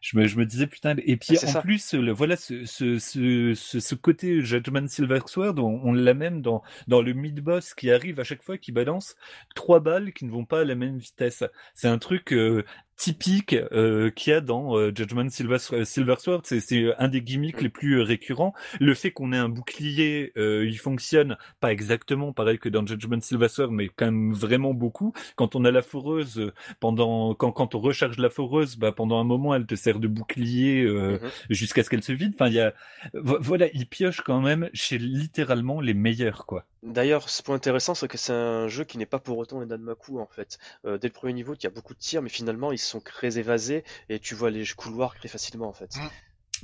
Speaker 3: je me je me disais putain. Et puis
Speaker 1: c'est
Speaker 3: en
Speaker 1: ça.
Speaker 3: plus, le, voilà ce ce, ce ce ce côté Judgment Silver Sword, on, on l'a même dans dans le mid boss qui arrive à chaque fois qui balance trois balles qui ne vont pas à la même vitesse. C'est un truc. euh, typique euh, qu'il y a dans euh, Judgment Silver, Silver Sword, c'est c'est un des gimmicks
Speaker 1: Mm.
Speaker 3: les plus récurrents le fait qu'on ait un bouclier, euh, il fonctionne pas exactement pareil que dans Judgment Silver Sword, mais quand même vraiment beaucoup. Quand on a la foreuse, euh, pendant quand, quand on recharge la foreuse, bah pendant un moment elle te sert de bouclier euh,
Speaker 1: Mhm.
Speaker 3: jusqu'à ce qu'elle se vide. Enfin il y a vo- voilà, il pioche quand même chez littéralement les meilleurs quoi.
Speaker 1: D'ailleurs, ce point intéressant, c'est que c'est un jeu qui n'est pas pour autant un Danmaku en fait. Euh, dès le premier niveau, il y a beaucoup de tirs, mais finalement ils sont très évasés et tu vois les couloirs très facilement en fait.
Speaker 2: Mm.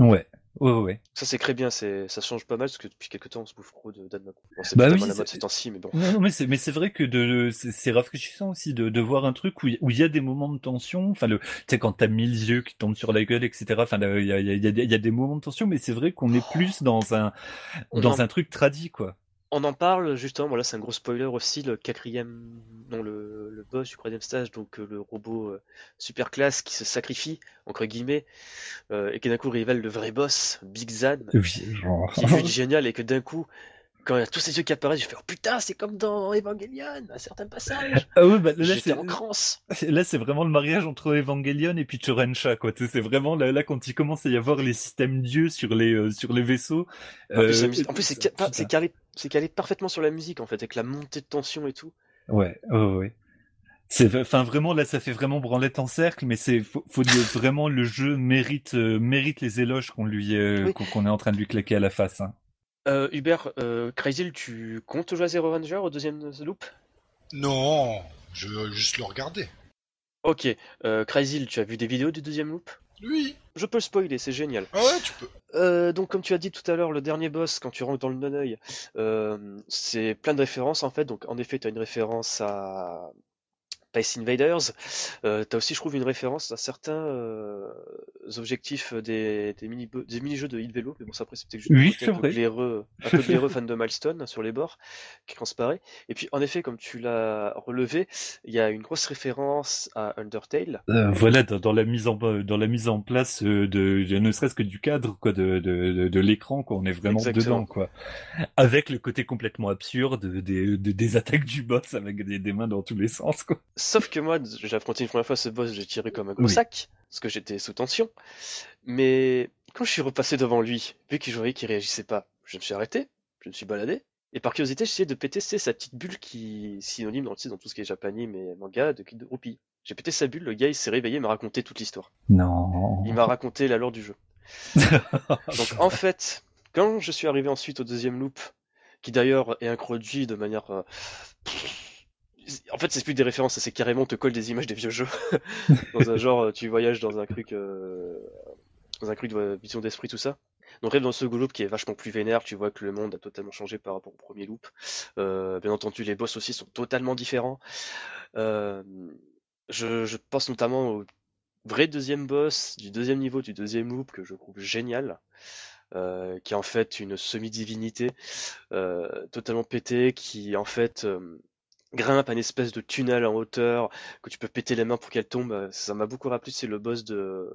Speaker 3: Ouais. Ouais, ouais.
Speaker 1: Ça c'est très bien, c'est ça change pas mal parce que depuis quelques temps on se bouffe trop de Danmaku. Bon, c'est
Speaker 3: Bah oui,
Speaker 1: la
Speaker 3: c'est-
Speaker 1: mode ces temps-ci, mais bon.
Speaker 3: Non, non, mais c'est mais c'est vrai que de c'est c'est rafraîchissant aussi de, de voir un truc où il où il y a des moments de tension. Enfin le tu sais quand t'as mille yeux qui tombent sur la gueule etc. Enfin il y a il y a, il y a des- il y a des moments de tension, mais c'est vrai qu'on est plus dans un dans un truc tradit quoi.
Speaker 1: On en parle justement, voilà, c'est un gros spoiler aussi, le quatrième, non, le, le boss du troisième stage, donc euh, le robot euh, super classe qui se sacrifie, entre guillemets, euh, et qui d'un coup révèle le vrai boss, Big Zan,
Speaker 3: Oui, genre.
Speaker 1: qui est juste génial, et que d'un coup, quand il y a tous ces yeux qui apparaissent, je fais oh putain, c'est comme dans Evangelion, à certains passages.
Speaker 3: Ah ouais, bah là c'est
Speaker 1: en
Speaker 3: là c'est vraiment le mariage entre Evangelion et puis Chorencha quoi. C'est vraiment là, là quand il commence à y avoir les systèmes dieux sur les euh, sur les vaisseaux.
Speaker 1: En plus,
Speaker 3: euh,
Speaker 1: c'est ca- calé, c'est calé parfaitement sur la musique en fait, avec la montée de tension et tout.
Speaker 3: Ouais, ouais, ouais. C'est, enfin, vraiment, là, ça fait vraiment branlette en cercle, mais c'est, faut, faut dire, vraiment, le jeu mérite, euh, mérite les éloges qu'on lui, euh,
Speaker 1: Oui.
Speaker 3: qu'on est en train de lui claquer à la face, hein.
Speaker 1: Euh, Hubert, euh, Crazy, tu comptes jouer à Zero Ranger au deuxième loop?
Speaker 2: Non, je veux juste le regarder.
Speaker 1: Ok, euh, Crazy, tu as vu des vidéos du deuxième loop?
Speaker 2: Oui.
Speaker 1: Je peux le spoiler, c'est génial.
Speaker 2: Ah ouais, tu peux.
Speaker 1: Euh, donc, comme tu as dit tout à l'heure, le dernier boss, quand tu rentres dans le non-œil, euh, c'est plein de références en fait. Donc, en effet, tu as une référence à Space Invaders. Euh, t'as aussi, je trouve, une référence à certains euh, objectifs des, des, mini, des mini-jeux de Hit Vélo, mais bon, ça après, c'est peut-être juste
Speaker 3: Oui,
Speaker 1: un peu glaireux, un peu glaireux fan de Milestone sur les bords, qui transparaît. Et puis, en effet, comme tu l'as relevé, il y a une grosse référence à Undertale.
Speaker 3: Euh, voilà, dans, dans la mise en dans la mise en place euh, de, de- ne serait-ce que du cadre quoi, de, de, de, de l'écran, quoi, on est vraiment
Speaker 1: Exactement.
Speaker 3: dedans, quoi. Avec le côté complètement absurde des, des, des attaques du boss avec des, des mains dans tous les sens, quoi.
Speaker 1: Sauf que moi, j'ai affronté une première fois ce boss, j'ai tiré comme un gros
Speaker 3: Oui.
Speaker 1: sac, parce que j'étais sous tension. Mais quand je suis repassé devant lui, vu que je voyais qu'il réagissait pas, je me suis arrêté, je me suis baladé. Et par curiosité, j'ai essayé de péter sa petite bulle qui est synonyme dans, tu sais, dans tout ce qui est japanime et manga de Kid de Groupie. J'ai pété sa bulle, le gars il s'est réveillé, il m'a raconté toute l'histoire.
Speaker 3: Non.
Speaker 1: Il m'a raconté la lore du jeu. Donc en fait, quand je suis arrivé ensuite au deuxième loop, qui d'ailleurs est introduit de manière... euh, En fait, c'est plus des références, c'est carrément on te colle des images des vieux jeux. dans un genre, tu voyages dans un truc... euh, Dans un truc de vision d'esprit, tout ça. Donc arrive dans ce loop qui est vachement plus vénère, tu vois que le monde a totalement changé par rapport au premier loop. Euh, bien entendu, les boss aussi sont totalement différents. Euh, je, pense notamment au vrai deuxième boss du deuxième niveau du deuxième loop que je trouve génial, qui est en fait une semi-divinité totalement pétée, qui en fait grimpe un espèce de tunnel en hauteur que tu peux péter les mains pour qu'elle tombe. Euh, Ça m'a beaucoup rappelé, c'est le boss de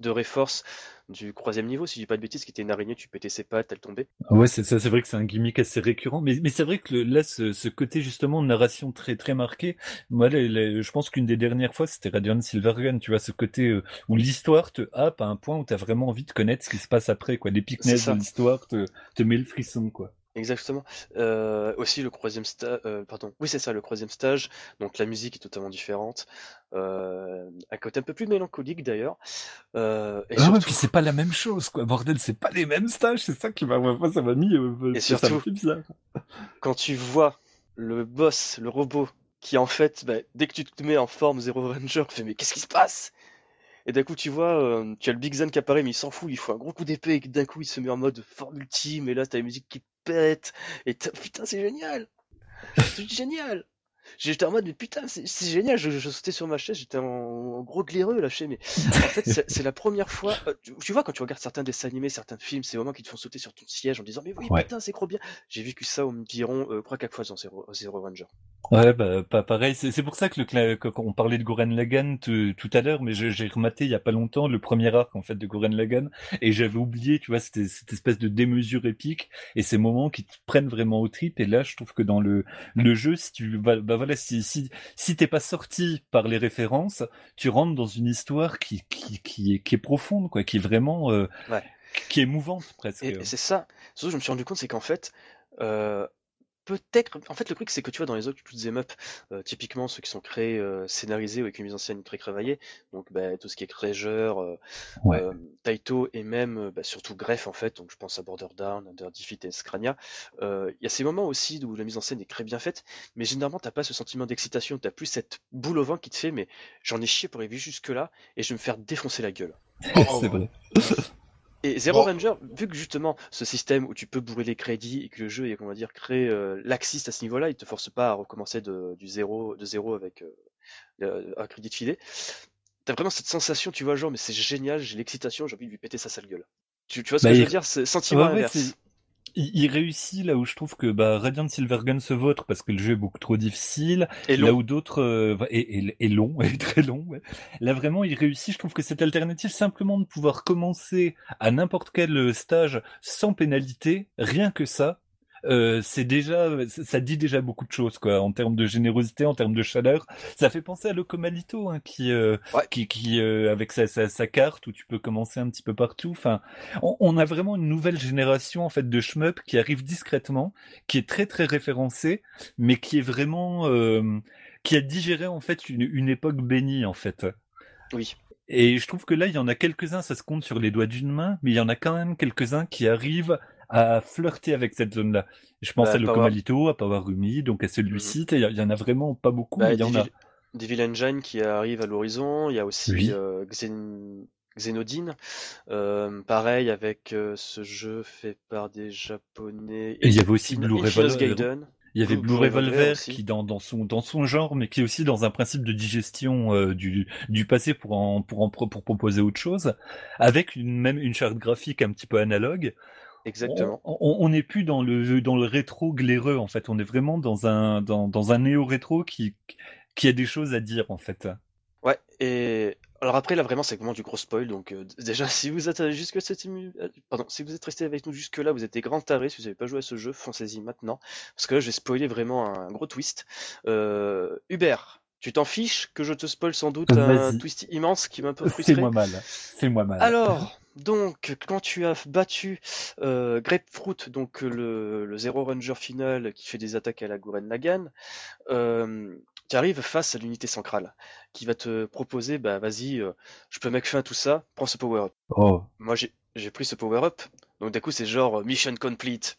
Speaker 1: de Reforce du troisième niveau, si je dis pas de bêtises, qui était une araignée, tu pétais ses pattes, elle tombait.
Speaker 3: Ouais, c'est ça, c'est vrai que c'est un gimmick assez récurrent, mais, mais c'est vrai que le- là, ce, ce côté justement de narration très très marqué, moi, les- les- je pense qu'une des dernières fois, c'était Radiant Silvergun, tu vois, ce côté euh, où l'histoire te happe à un point où t'as vraiment envie de connaître ce qui se passe après, quoi.
Speaker 1: Ça.
Speaker 3: de l'histoire te, te met le frisson, quoi.
Speaker 1: Exactement. Euh, aussi le troisième stage, pardon, oui c'est ça, le troisième stage. Donc la musique est totalement différente, euh, un côté un peu plus mélancolique d'ailleurs. Euh, et
Speaker 3: Ah ouais,
Speaker 1: surtout,
Speaker 3: puis c'est pas la même chose, quoi. Bordel, c'est pas les mêmes stages, c'est ça qui m'a, moi, ça m'a mis, euh,
Speaker 1: Et
Speaker 3: ça m'a
Speaker 1: surtout-
Speaker 3: fait bizarre.
Speaker 1: quand tu vois le boss, le robot, qui en fait, bah, dès que tu te mets en forme Zero Ranger, tu fais mais qu'est-ce qui se passe? Et d'un coup tu vois, euh, tu as le Big Zen qui apparaît, mais il s'en fout, il faut un gros coup d'épée, et d'un coup il se met en mode forme ultime, et là t'as la musique qui pète, et t'as- putain c'est génial! C'est génial! J'étais en mode, mais putain, c'est génial, je, je sautais sur ma chaise, j'étais en, en gros glaireux lâché, mais en fait, c'est la première fois, euh, tu, tu vois, quand tu regardes certains dessins animés, certains films, c'est vraiment qui te font sauter sur ton siège en disant, mais oui,
Speaker 3: Ouais.
Speaker 1: putain, c'est trop bien. J'ai vécu ça environ, euh, 3-4 fois dans Zero, Zero Ranger.
Speaker 3: Ouais, bah, pas pareil. C'est pour ça que, le, quand on parlait de Goren Lagann tout tout à l'heure, mais j'ai rematé il y a pas longtemps le premier arc en fait de Goren Lagann et j'avais oublié, tu vois, c'était cette espèce de démesure épique et ces moments qui te prennent vraiment au trip. Et là, je trouve que dans le le jeu, si tu bah, bah voilà, si si si t'es pas sorti par les références, tu rentres dans une histoire qui qui qui est qui est profonde, quoi, qui est vraiment euh,
Speaker 1: Ouais.
Speaker 3: qui est mouvante presque.
Speaker 1: Et, et c'est ça, surtout je me suis rendu compte, c'est qu'en fait, euh, peut-être, en fait le truc c'est que tu vois dans les autres shoot'em up, euh, typiquement ceux qui sont créés, euh, scénarisés ou avec une mise en scène très travaillée, donc bah, tout ce qui est Treasure, euh,
Speaker 3: Ouais.
Speaker 1: euh, Taito et même euh, bah, surtout Greff en fait, donc je pense à Border Down, Under Defeat et Scrania, euh, il y a ces moments aussi où la mise en scène est très bien faite, mais généralement t'as pas ce sentiment d'excitation, t'as plus cette boule au vent qui te fait mais j'en ai chié pour arriver jusque là et je vais me faire défoncer la gueule.
Speaker 3: c'est vrai.
Speaker 1: Et Zero
Speaker 2: Bon.
Speaker 1: Ranger, vu que justement ce système où tu peux bourrer les crédits et que le jeu est, on va dire, créé euh, laxiste à ce niveau-là, il te force pas à recommencer de, du zéro, de zéro avec euh, un crédit de filet. T'as vraiment cette sensation, tu vois, genre, mais c'est génial, j'ai l'excitation, j'ai envie de lui péter sa sale gueule. Tu, tu vois ce
Speaker 3: Bah,
Speaker 1: que je veux dire? C'est sentiment
Speaker 3: ouais,
Speaker 1: inverse.
Speaker 3: Il, il réussit là où je trouve que bah, Radiant Silvergun se vautre parce que le jeu est beaucoup trop difficile.
Speaker 1: Et
Speaker 3: Là où d'autres euh, est, est- est long, est très long. ouais. Là vraiment, il réussit. Je trouve que cette alternative, simplement de pouvoir commencer à n'importe quel euh, stage sans pénalité, rien que ça. Euh, c'est déjà, ça dit déjà beaucoup de choses quoi, en termes de générosité, en termes de chaleur. Ça fait penser à Locomalito, hein, qui, euh,
Speaker 1: Ouais.
Speaker 3: qui, qui euh, avec sa, sa, sa carte où tu peux commencer un petit peu partout. Enfin, on, on a vraiment une nouvelle génération en fait de shmup qui arrive discrètement, qui est très très référencée, mais qui est vraiment euh, qui a digéré en fait une, une époque bénie en fait.
Speaker 1: Oui.
Speaker 3: Et je trouve que là, il y en a quelques-uns, ça se compte sur les doigts d'une main, mais il y en a quand même quelques-uns qui arrivent à flirter avec cette zone-là. Je pense
Speaker 1: Bah,
Speaker 3: à Locomalito, à Power Rumi, donc à celui-ci, il y, a- il y en a vraiment pas beaucoup,
Speaker 1: Bah,
Speaker 3: mais il y en a.
Speaker 1: Devil, Engine qui arrive à l'horizon. Il y a aussi
Speaker 3: Oui.
Speaker 1: euh, Xen- Xenodine. Euh, pareil avec euh, ce jeu fait par des japonais.
Speaker 3: Et il y avait aussi Blue Revolver. Il y avait
Speaker 1: Blue-
Speaker 3: Blue
Speaker 1: Revolver aussi.
Speaker 3: qui dans, dans son dans son genre, mais qui est aussi dans un principe de digestion euh, du du passé pour en pour en pro- pour proposer autre chose, avec une même une charte graphique un petit peu analogue.
Speaker 1: Exactement.
Speaker 3: On- n'est plus dans le dans le rétro glaireux en fait. On est vraiment dans un dans dans un néo rétro qui qui a des choses à dire en fait.
Speaker 1: Ouais, et alors après là vraiment c'est vraiment du gros spoil donc euh, déjà si vous êtes jusque cette euh, pardon, si vous êtes resté avec nous jusque là, vous êtes des grands tarés, si vous n'avez pas joué à ce jeu, foncez-y maintenant parce que là je vais spoiler vraiment un gros twist. Euh, Hubert, tu t'en fiches que je te spoil sans doute un twist immense qui m'a un peu frustré?
Speaker 3: C'est moi mal. C'est moi mal.
Speaker 1: Alors, donc, quand tu as battu euh, Grapefruit, donc euh, le, le Zero Ranger final qui fait des attaques à la Gurren Lagann, euh, tu arrives face à l'unité centrale qui va te proposer, bah vas-y, euh, je peux mettre fin à tout ça, prends ce power-up.
Speaker 3: Oh.
Speaker 1: Moi j'ai pris ce power-up, donc d'un coup c'est genre mission complete,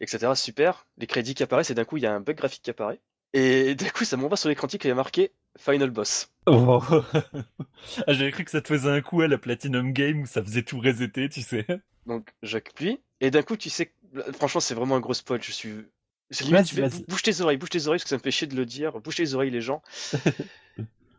Speaker 1: etc. Super, les crédits qui apparaissent et d'un coup il y a un bug graphique qui apparaît. Et d'un coup ça m'envoie sur l'écran qui est marqué Final Boss.
Speaker 3: Oh. ah, j'avais cru que ça te faisait un coup à la Platinum Game où ça faisait tout resetter, tu sais.
Speaker 1: Donc j'appuie, et d'un coup tu sais, franchement c'est vraiment un gros spoil, je suis... limite, tu fais, bouge tes oreilles, bouge tes oreilles, parce que ça me fait chier de le dire, bouge tes oreilles les gens.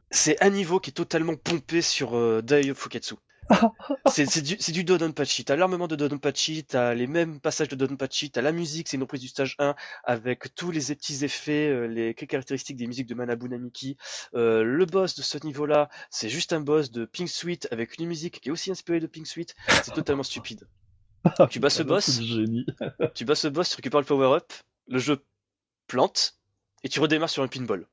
Speaker 1: c'est un niveau qui est totalement pompé sur euh, Dai Fuketsu. c'est du, du Dodonpachi, t'as l'armement de Dodonpachi, t'as les mêmes passages de Dodonpachi, t'as la musique, c'est une reprise du stage 1, avec tous les petits effets, euh, les caractéristiques des musiques de Manabu Namiki. Euh, le boss de ce niveau-là, c'est juste un boss de Pink Sweet, avec une musique qui est aussi inspirée de Pink Sweet, c'est totalement stupide. Tu bats ce boss
Speaker 3: génie.
Speaker 1: Tu bats ce boss, tu récupères le power-up, le jeu plante, et tu redémarres sur un pinball.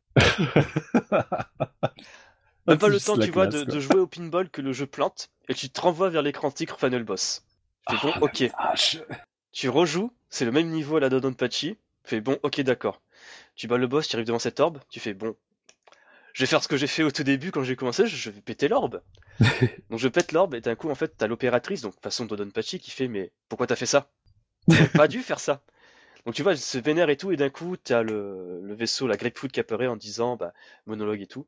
Speaker 1: Même pas
Speaker 3: C'est
Speaker 1: le temps, tu vois,
Speaker 3: classe,
Speaker 1: de, jouer au pinball que le jeu plante, et tu te renvoies vers l'écran titre Final Boss. Tu fais bon,
Speaker 3: Ah, la
Speaker 1: ok.
Speaker 3: vache.
Speaker 1: Tu rejoues, c'est le même niveau à la Dodonpachi. Tu fais bon, ok, d'accord. Tu bats le boss, tu arrives devant cette orbe, tu fais bon. Je vais faire ce que j'ai fait au tout début quand j'ai commencé, je vais péter l'orbe. donc je pète l'orbe, et d'un coup, en fait, t'as l'opératrice, donc façon Dodonpachi, qui fait mais pourquoi t'as fait ça? T'aurais pas dû faire ça. Donc tu vois, elle se vénère et tout, et d'un coup, t'as le, le vaisseau, la Grapefruit qui apparaît en disant bah, monologue et tout.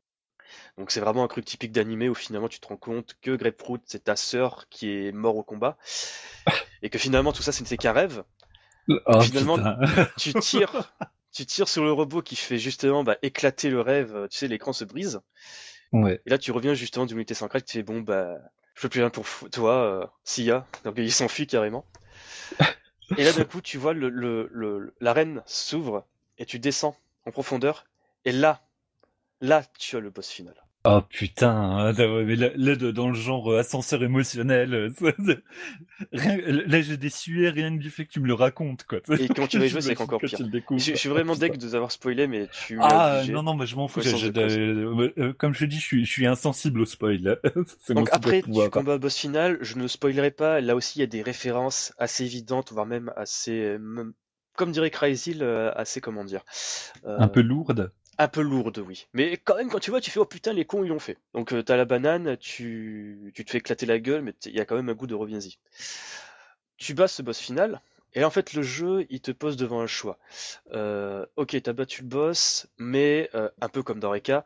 Speaker 1: Donc c'est vraiment un truc typique d'animé où finalement tu te rends compte que Grapefruit c'est ta sœur qui est morte au combat et que finalement tout ça ce n'était qu'un rêve.
Speaker 3: Oh,
Speaker 1: Finalement-. Tu tires, tu tires sur le robot qui fait justement bah, éclater le rêve, tu sais l'écran se brise
Speaker 3: Ouais.
Speaker 1: et là tu reviens justement d'unité centrale qui fait bon bah je fais plus rien pour toi, euh, Sia, donc il s'enfuit carrément. Et là d'un coup tu vois le, le, le- l'arène s'ouvre et tu descends en profondeur et là, là tu as le boss final.
Speaker 3: Oh putain, hein, mais là, dans le genre euh, ascenseur émotionnel, euh, rien- là j'ai des sueurs rien que du fait que tu me le racontes quoi.
Speaker 1: Et quand tu vas jouer, c'est encore pire. Je, je suis vraiment deg de vous avoir spoilé, mais tu
Speaker 3: Ah non non, mais je m'en fous.
Speaker 1: De cause.
Speaker 3: euh, comme je te dis, je suis, je suis insensible au spoil.
Speaker 1: Donc après, combats au boss final, je ne spoilerai pas, là aussi il y a des références assez évidentes, voire même assez, euh, comme dirait Crazy, assez, comment dire, euh,
Speaker 3: Un peu lourde.
Speaker 1: Un peu lourde, oui. Mais quand même, quand tu vois, tu fais, oh putain, les cons, ils l'ont fait. Donc euh, t'as la banane, tu, tu te fais éclater la gueule, mais il y a quand même un goût de reviens-y. Tu bats ce boss final, et là, en fait, le jeu, il te pose devant un choix. Euh, ok, t'as battu le boss, mais euh, un peu comme dans Reka,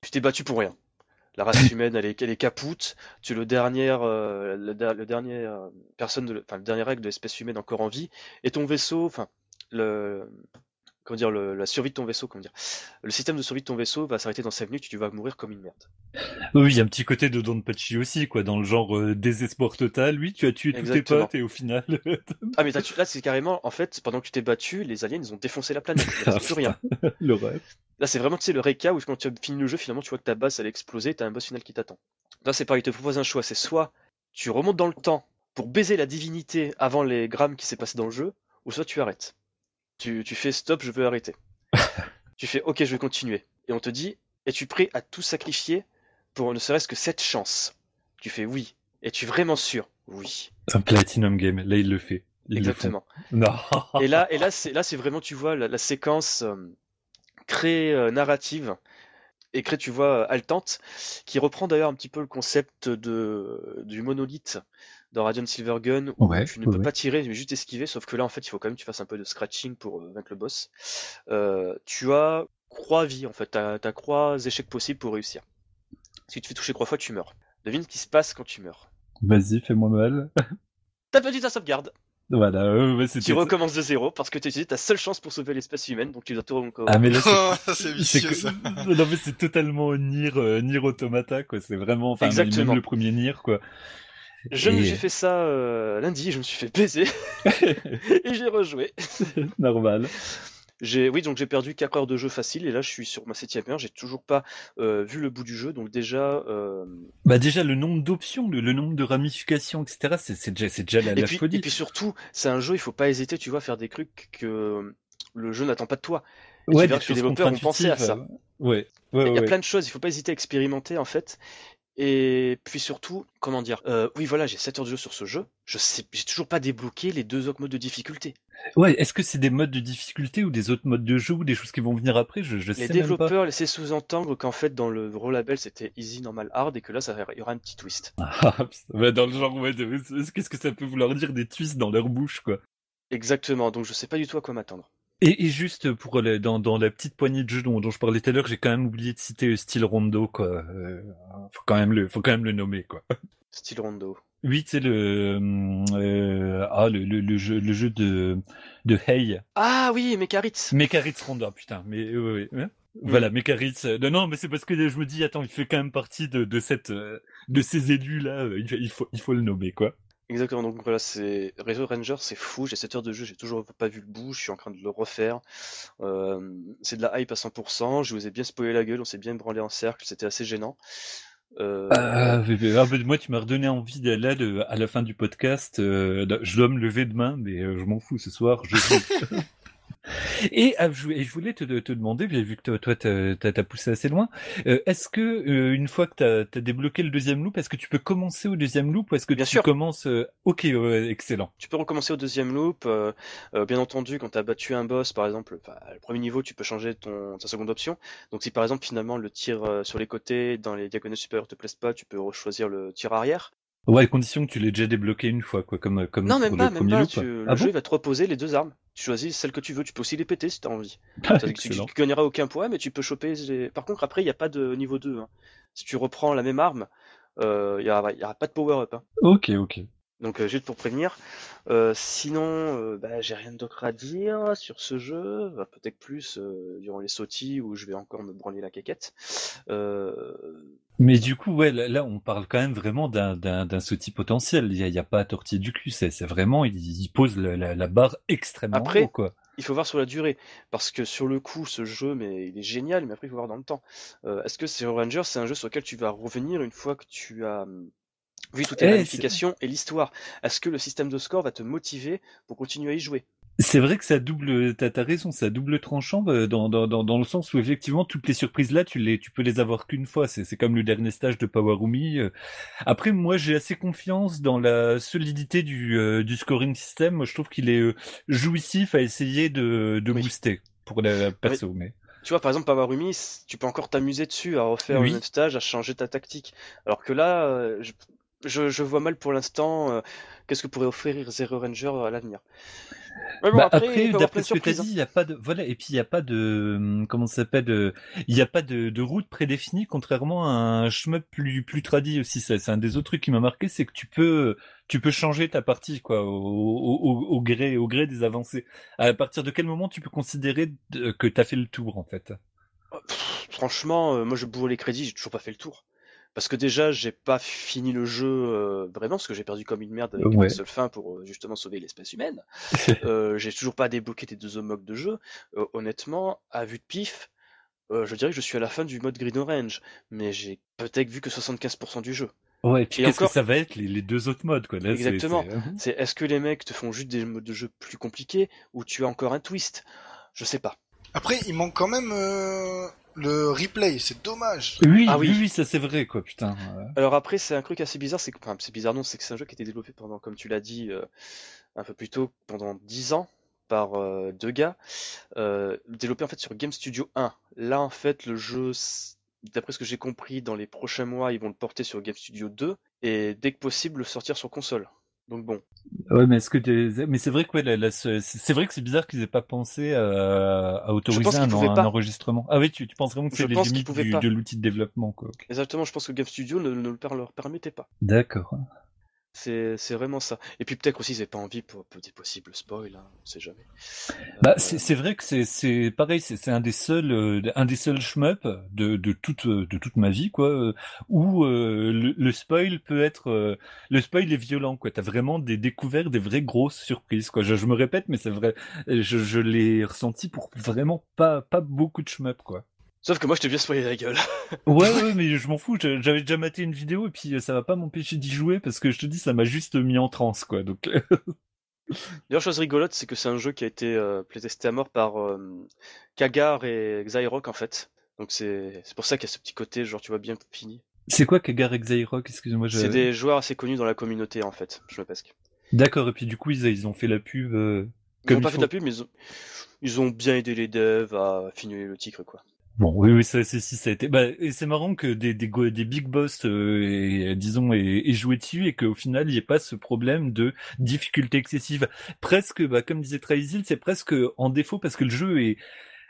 Speaker 1: tu t'es battu pour rien. La race humaine, elle est, elle est capoute. Tu es le dernier, le, der- le dernier personne, de, enfin le dernier règle de l'espèce humaine encore en vie. Et ton vaisseau, enfin le, comment dire, le- la survie de ton vaisseau, comment dire, le système de survie de ton vaisseau va s'arrêter dans 5 minutes. Tu vas mourir comme une merde.
Speaker 3: Oui, il y a un petit côté de Don Pachi aussi, quoi, dans le genre euh, désespoir total. Oui, tu as tué tous tes potes et au final.
Speaker 1: Ah mais là c'est carrément, en fait, pendant que tu t'es battu, les aliens ils ont défoncé la planète. Il
Speaker 3: Ah,
Speaker 1: plus rien. Là, c'est vraiment, tu sais, le Reka où quand tu as fini le jeu, finalement, tu vois que ta base, elle a explosé, t'as un boss final qui t'attend. Là, c'est pareil, il te propose un choix. C'est soit tu remontes dans le temps pour baiser la divinité avant les grammes qui s'est passé dans le jeu, ou soit tu arrêtes. Tu, tu fais stop, je veux arrêter. tu fais ok, je vais continuer. Et on te dit, es-tu prêt à tout sacrifier pour ne serait-ce que cette chance? Tu fais oui. Es-tu vraiment sûr? Oui.
Speaker 3: Un Platinum Game, là il le fait. Ils.
Speaker 1: Exactement.
Speaker 3: Non.
Speaker 1: Et là, et là, c'est là, c'est vraiment, tu vois, la, la séquence euh, créée euh, narrative et créée, tu vois, euh, haletante, qui reprend d'ailleurs un petit peu le concept de du monolithe dans Radiant Silvergun où
Speaker 3: Ouais,
Speaker 1: tu ne
Speaker 3: ouais,
Speaker 1: peux
Speaker 3: ouais.
Speaker 1: pas tirer, mais juste esquiver. Sauf que là, en fait, il faut quand même que tu fasses un peu de scratching pour euh, vaincre le boss. Euh, tu as croix vie en fait, t'as as croix échecs possibles pour réussir. Si tu fais toucher trois fois, tu meurs. Devine ce qui se passe quand tu meurs.
Speaker 3: Vas-y, fais-moi mal.
Speaker 1: T'as perdu ta sauvegarde.
Speaker 3: Voilà, euh, ouais,
Speaker 1: Tu recommences de zéro parce que tu utilisé ta seule chance pour sauver l'espèce humaine, donc tu dois tout encore.
Speaker 3: Ah mais là, c'est
Speaker 2: vicieux ça.
Speaker 3: non mais c'est totalement Nier, euh, Nier Automata quoi. C'est vraiment, enfin même-
Speaker 1: Exactement.
Speaker 3: même le premier Nier quoi.
Speaker 1: Je me
Speaker 3: Et-
Speaker 1: suis fait ça euh, lundi, je me suis fait baiser et j'ai rejoué.
Speaker 3: Normal.
Speaker 1: Oui, donc j'ai perdu 4 heures de jeu facile et là je suis sur ma septième heure. J'ai toujours pas euh, vu le bout du jeu, donc déjà. euh,
Speaker 3: Bah déjà le nombre d'options, le, le nombre de ramifications, etc. C'est déjà, déjà la,
Speaker 1: Et
Speaker 3: la
Speaker 1: puis,
Speaker 3: folie.
Speaker 1: et puis surtout, c'est un jeu, il faut pas hésiter, tu vois, à faire des trucs que le jeu n'attend pas de toi. Et
Speaker 3: ouais,
Speaker 1: tu
Speaker 3: des
Speaker 1: que les développeurs ont pensé à ça.
Speaker 3: Ouais, ouais,
Speaker 1: Il y a plein de choses, il faut pas hésiter à expérimenter en fait. Et puis surtout, comment dire, euh, oui voilà, j'ai 7 heures de jeu sur ce jeu, je sais, j'ai toujours pas débloqué les deux autres modes de difficulté.
Speaker 3: Ouais, est-ce que c'est des modes de difficulté ou des autres modes de jeu ou des choses qui vont venir après? Je, je
Speaker 1: Les
Speaker 3: sais même pas.
Speaker 1: développeurs laissaient sous-entendre qu'en fait dans le relabel c'était easy, normal, hard et que là ça, il y aura un petit twist.
Speaker 3: Ah, bah, dans le genre, ouais, qu'est-ce que ça peut vouloir dire des twists dans leur bouche, quoi?
Speaker 1: Exactement, donc je sais pas du tout à quoi m'attendre.
Speaker 3: Et, et juste pour le- dans, dans la petite poignée de jeux dont, dont je parlais tout à l'heure, j'ai quand même oublié de citer euh, Style Rondo, quoi. Euh, faut quand même le, faut quand même le nommer, quoi.
Speaker 1: Style rondo.
Speaker 3: Oui, c'est le, euh, ah, le, le, le jeu, le jeu de, de Hey.
Speaker 1: Ah oui, Mekaritz
Speaker 3: Mekaritz Rondo, putain, mais, euh, ouais, ouais. Voilà, Mekaritz. non, non, mais c'est parce que je me dis, attends, il fait quand même partie de, de cette, de ces élus-là, euh, il, il faut, il faut le nommer, quoi.
Speaker 1: Exactement, donc voilà, c'est Réseau Ranger, c'est fou, j'ai 7 heures de jeu, j'ai toujours pas vu le bout, je suis en train de le refaire. Euh, c'est de la hype à 100%, je vous ai bien spoilé la gueule, on s'est bien branlé en cercle, c'était assez gênant. Euh,
Speaker 3: Ah, ah, moi, tu m'as redonné envie là, de- à la fin du podcast. euh, je dois me lever demain, mais euh, je m'en fous ce soir. Je joue. et, ah, je, voulais te, te demander, j'ai vu que toi, t'as- t'as poussé assez loin. euh, est-ce que euh, une fois que t'as as débloqué le deuxième loop, est-ce que tu peux commencer au deuxième loop ou est-ce que
Speaker 1: Bien
Speaker 3: tu
Speaker 1: sûr.
Speaker 3: commences euh, Ok, excellent.
Speaker 1: Tu peux recommencer au deuxième loop, euh, euh, bien entendu, quand tu as battu un boss, par exemple, le premier niveau, tu peux changer ton, ta seconde option. Donc si par exemple, finalement, le tir euh, sur les côtés, dans les diagonales supérieures te plaise pas, tu peux choisir le tir arrière.
Speaker 3: Ouais, à condition que tu l'aies déjà débloqué une fois, quoi, comme comme
Speaker 1: non, même
Speaker 3: le
Speaker 1: pas, même
Speaker 3: premier
Speaker 1: pas.
Speaker 3: loop.
Speaker 1: tu- le
Speaker 3: ah
Speaker 1: jeu
Speaker 3: bon
Speaker 1: va te reposer les deux armes. Tu choisis celle que tu veux, tu peux aussi les péter si tu as envie.
Speaker 3: Ah,
Speaker 1: tu, tu gagneras aucun point, mais tu peux choper. les- Par contre, après, il n'y a pas de niveau 2. hein. Si tu reprends la même arme, euh, il n'y aura, il y aura pas de power-up. hein.
Speaker 3: Ok, ok.
Speaker 1: Donc, euh, juste pour prévenir. Euh, sinon, euh, bah, j'ai rien d'autre à dire sur ce jeu. Bah, Peut-être plus euh, durant les sautis où je vais encore me branler la caquette.
Speaker 3: Mais du coup, ouais, là, là, on parle quand même vraiment d'un sautis potentiel. Il y a, pas à tortiller du cul. C'est c'est vraiment, il, il pose la, la, la barre extrêmement
Speaker 1: Après,
Speaker 3: haut, quoi.
Speaker 1: il faut voir sur la durée. Parce que sur le coup, ce jeu, mais il est génial, mais après, il faut voir dans le temps. Euh, Est-ce que Zero Ranger, c'est un jeu sur lequel tu vas revenir une fois que tu as hum, vu toutes les
Speaker 3: Eh,
Speaker 1: ramifications et l'histoire Est-ce que le système de score va te motiver pour continuer à y jouer?
Speaker 3: C'est vrai que ça double, t'as as raison, ça double tranchant euh, dans, dans, dans, dans le sens où effectivement toutes les surprises là, tu les, tu peux les avoir qu'une fois. C'est, c'est comme le dernier stage de Powerumi. euh. Après, moi, j'ai assez confiance dans la solidité du, euh, du scoring system. Moi, je trouve qu'il est jouissif à essayer de, de
Speaker 1: Oui.
Speaker 3: booster pour la perso. Mais
Speaker 1: Tu vois, par exemple, Powerumi, c- tu peux encore t'amuser dessus, à refaire
Speaker 3: Oui.
Speaker 1: même stage, à changer ta tactique. Alors que là, je, je, je vois mal pour l'instant euh, qu'est-ce que pourrait offrir Zero Ranger à l'avenir. Mais bon,
Speaker 3: Bah,
Speaker 1: après,
Speaker 3: d'après ce que tu as
Speaker 1: hein.
Speaker 3: dit, il y a pas de voilà et puis il y a pas de hum, comment ça s'appelle euh, il y a pas de, de route prédéfinie contrairement à un shmup plus plus tradi aussi ça c'est un des autres trucs qui m'a marqué c'est que tu peux tu peux changer ta partie quoi au, au, au- au gré au gré des avancées. À partir de quel moment tu peux considérer que tu as fait le tour en fait?
Speaker 1: Pff, Franchement, euh, moi je bourre les crédits, j'ai toujours pas fait le tour. Parce que déjà, j'ai pas fini le jeu euh, vraiment, parce que j'ai perdu comme une merde avec
Speaker 3: Ouais.
Speaker 1: une seule fin pour euh, justement sauver l'espèce humaine. Euh, j'ai toujours pas débloqué tes deux modes de jeu. Euh, honnêtement, à vue de pif, euh, je dirais que je suis à la fin du mode Green Orange, mais j'ai peut-être vu que 75% du jeu.
Speaker 3: Ouais, et puis
Speaker 1: Et
Speaker 3: qu'est-ce
Speaker 1: encore-
Speaker 3: que ça va être les, les deux autres modes quoi? Là
Speaker 1: Exactement.
Speaker 3: c'est- euh,
Speaker 1: C'est est-ce que les mecs te font juste des modes de jeu plus compliqués ou tu as encore un twist? Je sais pas.
Speaker 2: Après, il manque quand même euh, le replay, c'est dommage.
Speaker 3: Oui,
Speaker 1: Ah oui.
Speaker 3: oui, ça c'est vrai quoi, putain.
Speaker 1: Alors après, c'est un truc assez bizarre, c'est que, enfin, c'est bizarre non, c'est que c'est un jeu qui a été développé pendant, comme tu l'as dit, euh, un peu plus tôt, pendant 10 ans par euh, deux gars, euh, développé en fait sur Game Studio 1. Là, en fait, le jeu, s- d'après ce que j'ai compris, dans les prochains mois, ils vont le porter sur Game Studio 2 et dès que possible, le sortir sur console. Donc bon.
Speaker 3: Ouais, mais est-ce que t'es- mais c'est vrai que ouais, la- la- c'est c'est vrai que c'est bizarre qu'ils aient pas pensé à, à autoriser un, enregistrement. Ah oui, tu, tu penses vraiment que c'est les limites du- de l'outil de développement, quoi.
Speaker 1: Exactement, je pense que Game Studio ne, ne leur permettait pas.
Speaker 3: D'accord.
Speaker 1: C'est c'est vraiment ça. Et puis peut-être aussi ils n'avaient pas envie pour, pour des possibles spoils, hein, on sait jamais.
Speaker 3: Bah,
Speaker 1: Euh,
Speaker 3: c'est c'est vrai que c'est c'est pareil, c'est c'est un des seuls euh, un des seuls shmup de de toute euh, de toute ma vie quoi où euh, le, le spoil peut être euh, le spoil est violent quoi. T'as vraiment des découvertes, des vraies grosses surprises quoi. Je, je me répète mais c'est vrai, je, je l'ai ressenti pour vraiment pas pas beaucoup de shmup quoi.
Speaker 1: Sauf que moi je t'ai bien spoilé la gueule.
Speaker 3: Ouais ouais mais je m'en fous. J'avais déjà maté une vidéo et puis euh, ça va pas m'empêcher d'y jouer parce que je te dis ça m'a juste mis en transe quoi. Donc
Speaker 1: D'ailleurs, chose rigolote, c'est que c'est un jeu qui a été euh, playtesté à mort par euh, Kagar et Xyrock en fait. Donc c'est c'est pour ça qu'il y a ce petit côté, genre tu vois bien fini.
Speaker 3: c'est quoi Kagar Xyrock? Excusez-moi. je-
Speaker 1: C'est des joueurs assez connus dans la communauté en fait, je me pesque.
Speaker 3: D'accord et puis du coup ils ils ont fait la pub. euh,
Speaker 1: Ils n'ont pas
Speaker 3: il
Speaker 1: fait la pub, mais ils ont, ils ont bien aidé les devs à finir le titre quoi.
Speaker 3: Bon, oui, oui, ça, c'est si ça a été. Bah, et c'est marrant que des des, des big boss, euh, et, disons, aient, aient joué dessus et qu'au final il n'y ait pas ce problème de difficulté excessive. Presque, bah, comme disait Traizil, c'est presque en défaut parce que le jeu est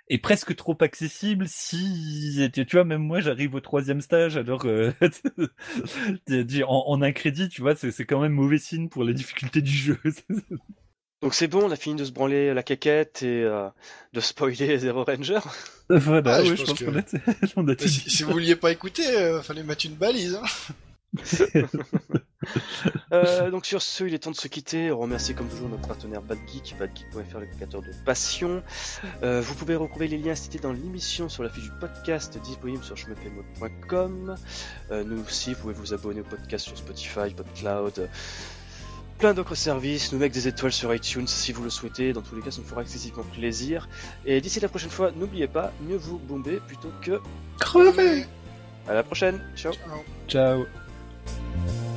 Speaker 3: est presque trop accessible. Si tu vois, même moi, j'arrive au troisième stage, alors euh, en, en un crédit, tu vois, c'est quand même mauvais signe pour la difficulté du jeu.
Speaker 1: Donc c'est bon, on a fini de se branler la caquette et euh, de spoiler Zero Ranger.
Speaker 3: voilà,
Speaker 2: Ah, je
Speaker 3: ouais, je
Speaker 2: pense
Speaker 3: pense
Speaker 2: que-
Speaker 3: qu'on a, tout
Speaker 2: Si, si vous vouliez pas écouter, euh, fallait mettre une balise. Hein.
Speaker 1: Euh, donc sur ce, il est temps de se quitter. On remercie comme toujours notre partenaire BadGeek, badgeek.fr, le créateur de passion. Euh, vous pouvez retrouver les liens cités dans l'émission sur la fiche du podcast disponible sur chemepemode.com. Euh, nous aussi, vous pouvez vous abonner au podcast sur Spotify, PodCloud, euh, plein d'autres services. Nous mettre des étoiles sur iTunes si vous le souhaitez. Dans tous les cas, ça nous fera excessivement plaisir. Et d'ici la prochaine fois, n'oubliez pas, mieux vous bomber plutôt que
Speaker 3: Crevé.
Speaker 1: à la prochaine. Ciao.
Speaker 2: Ciao.
Speaker 3: Ciao.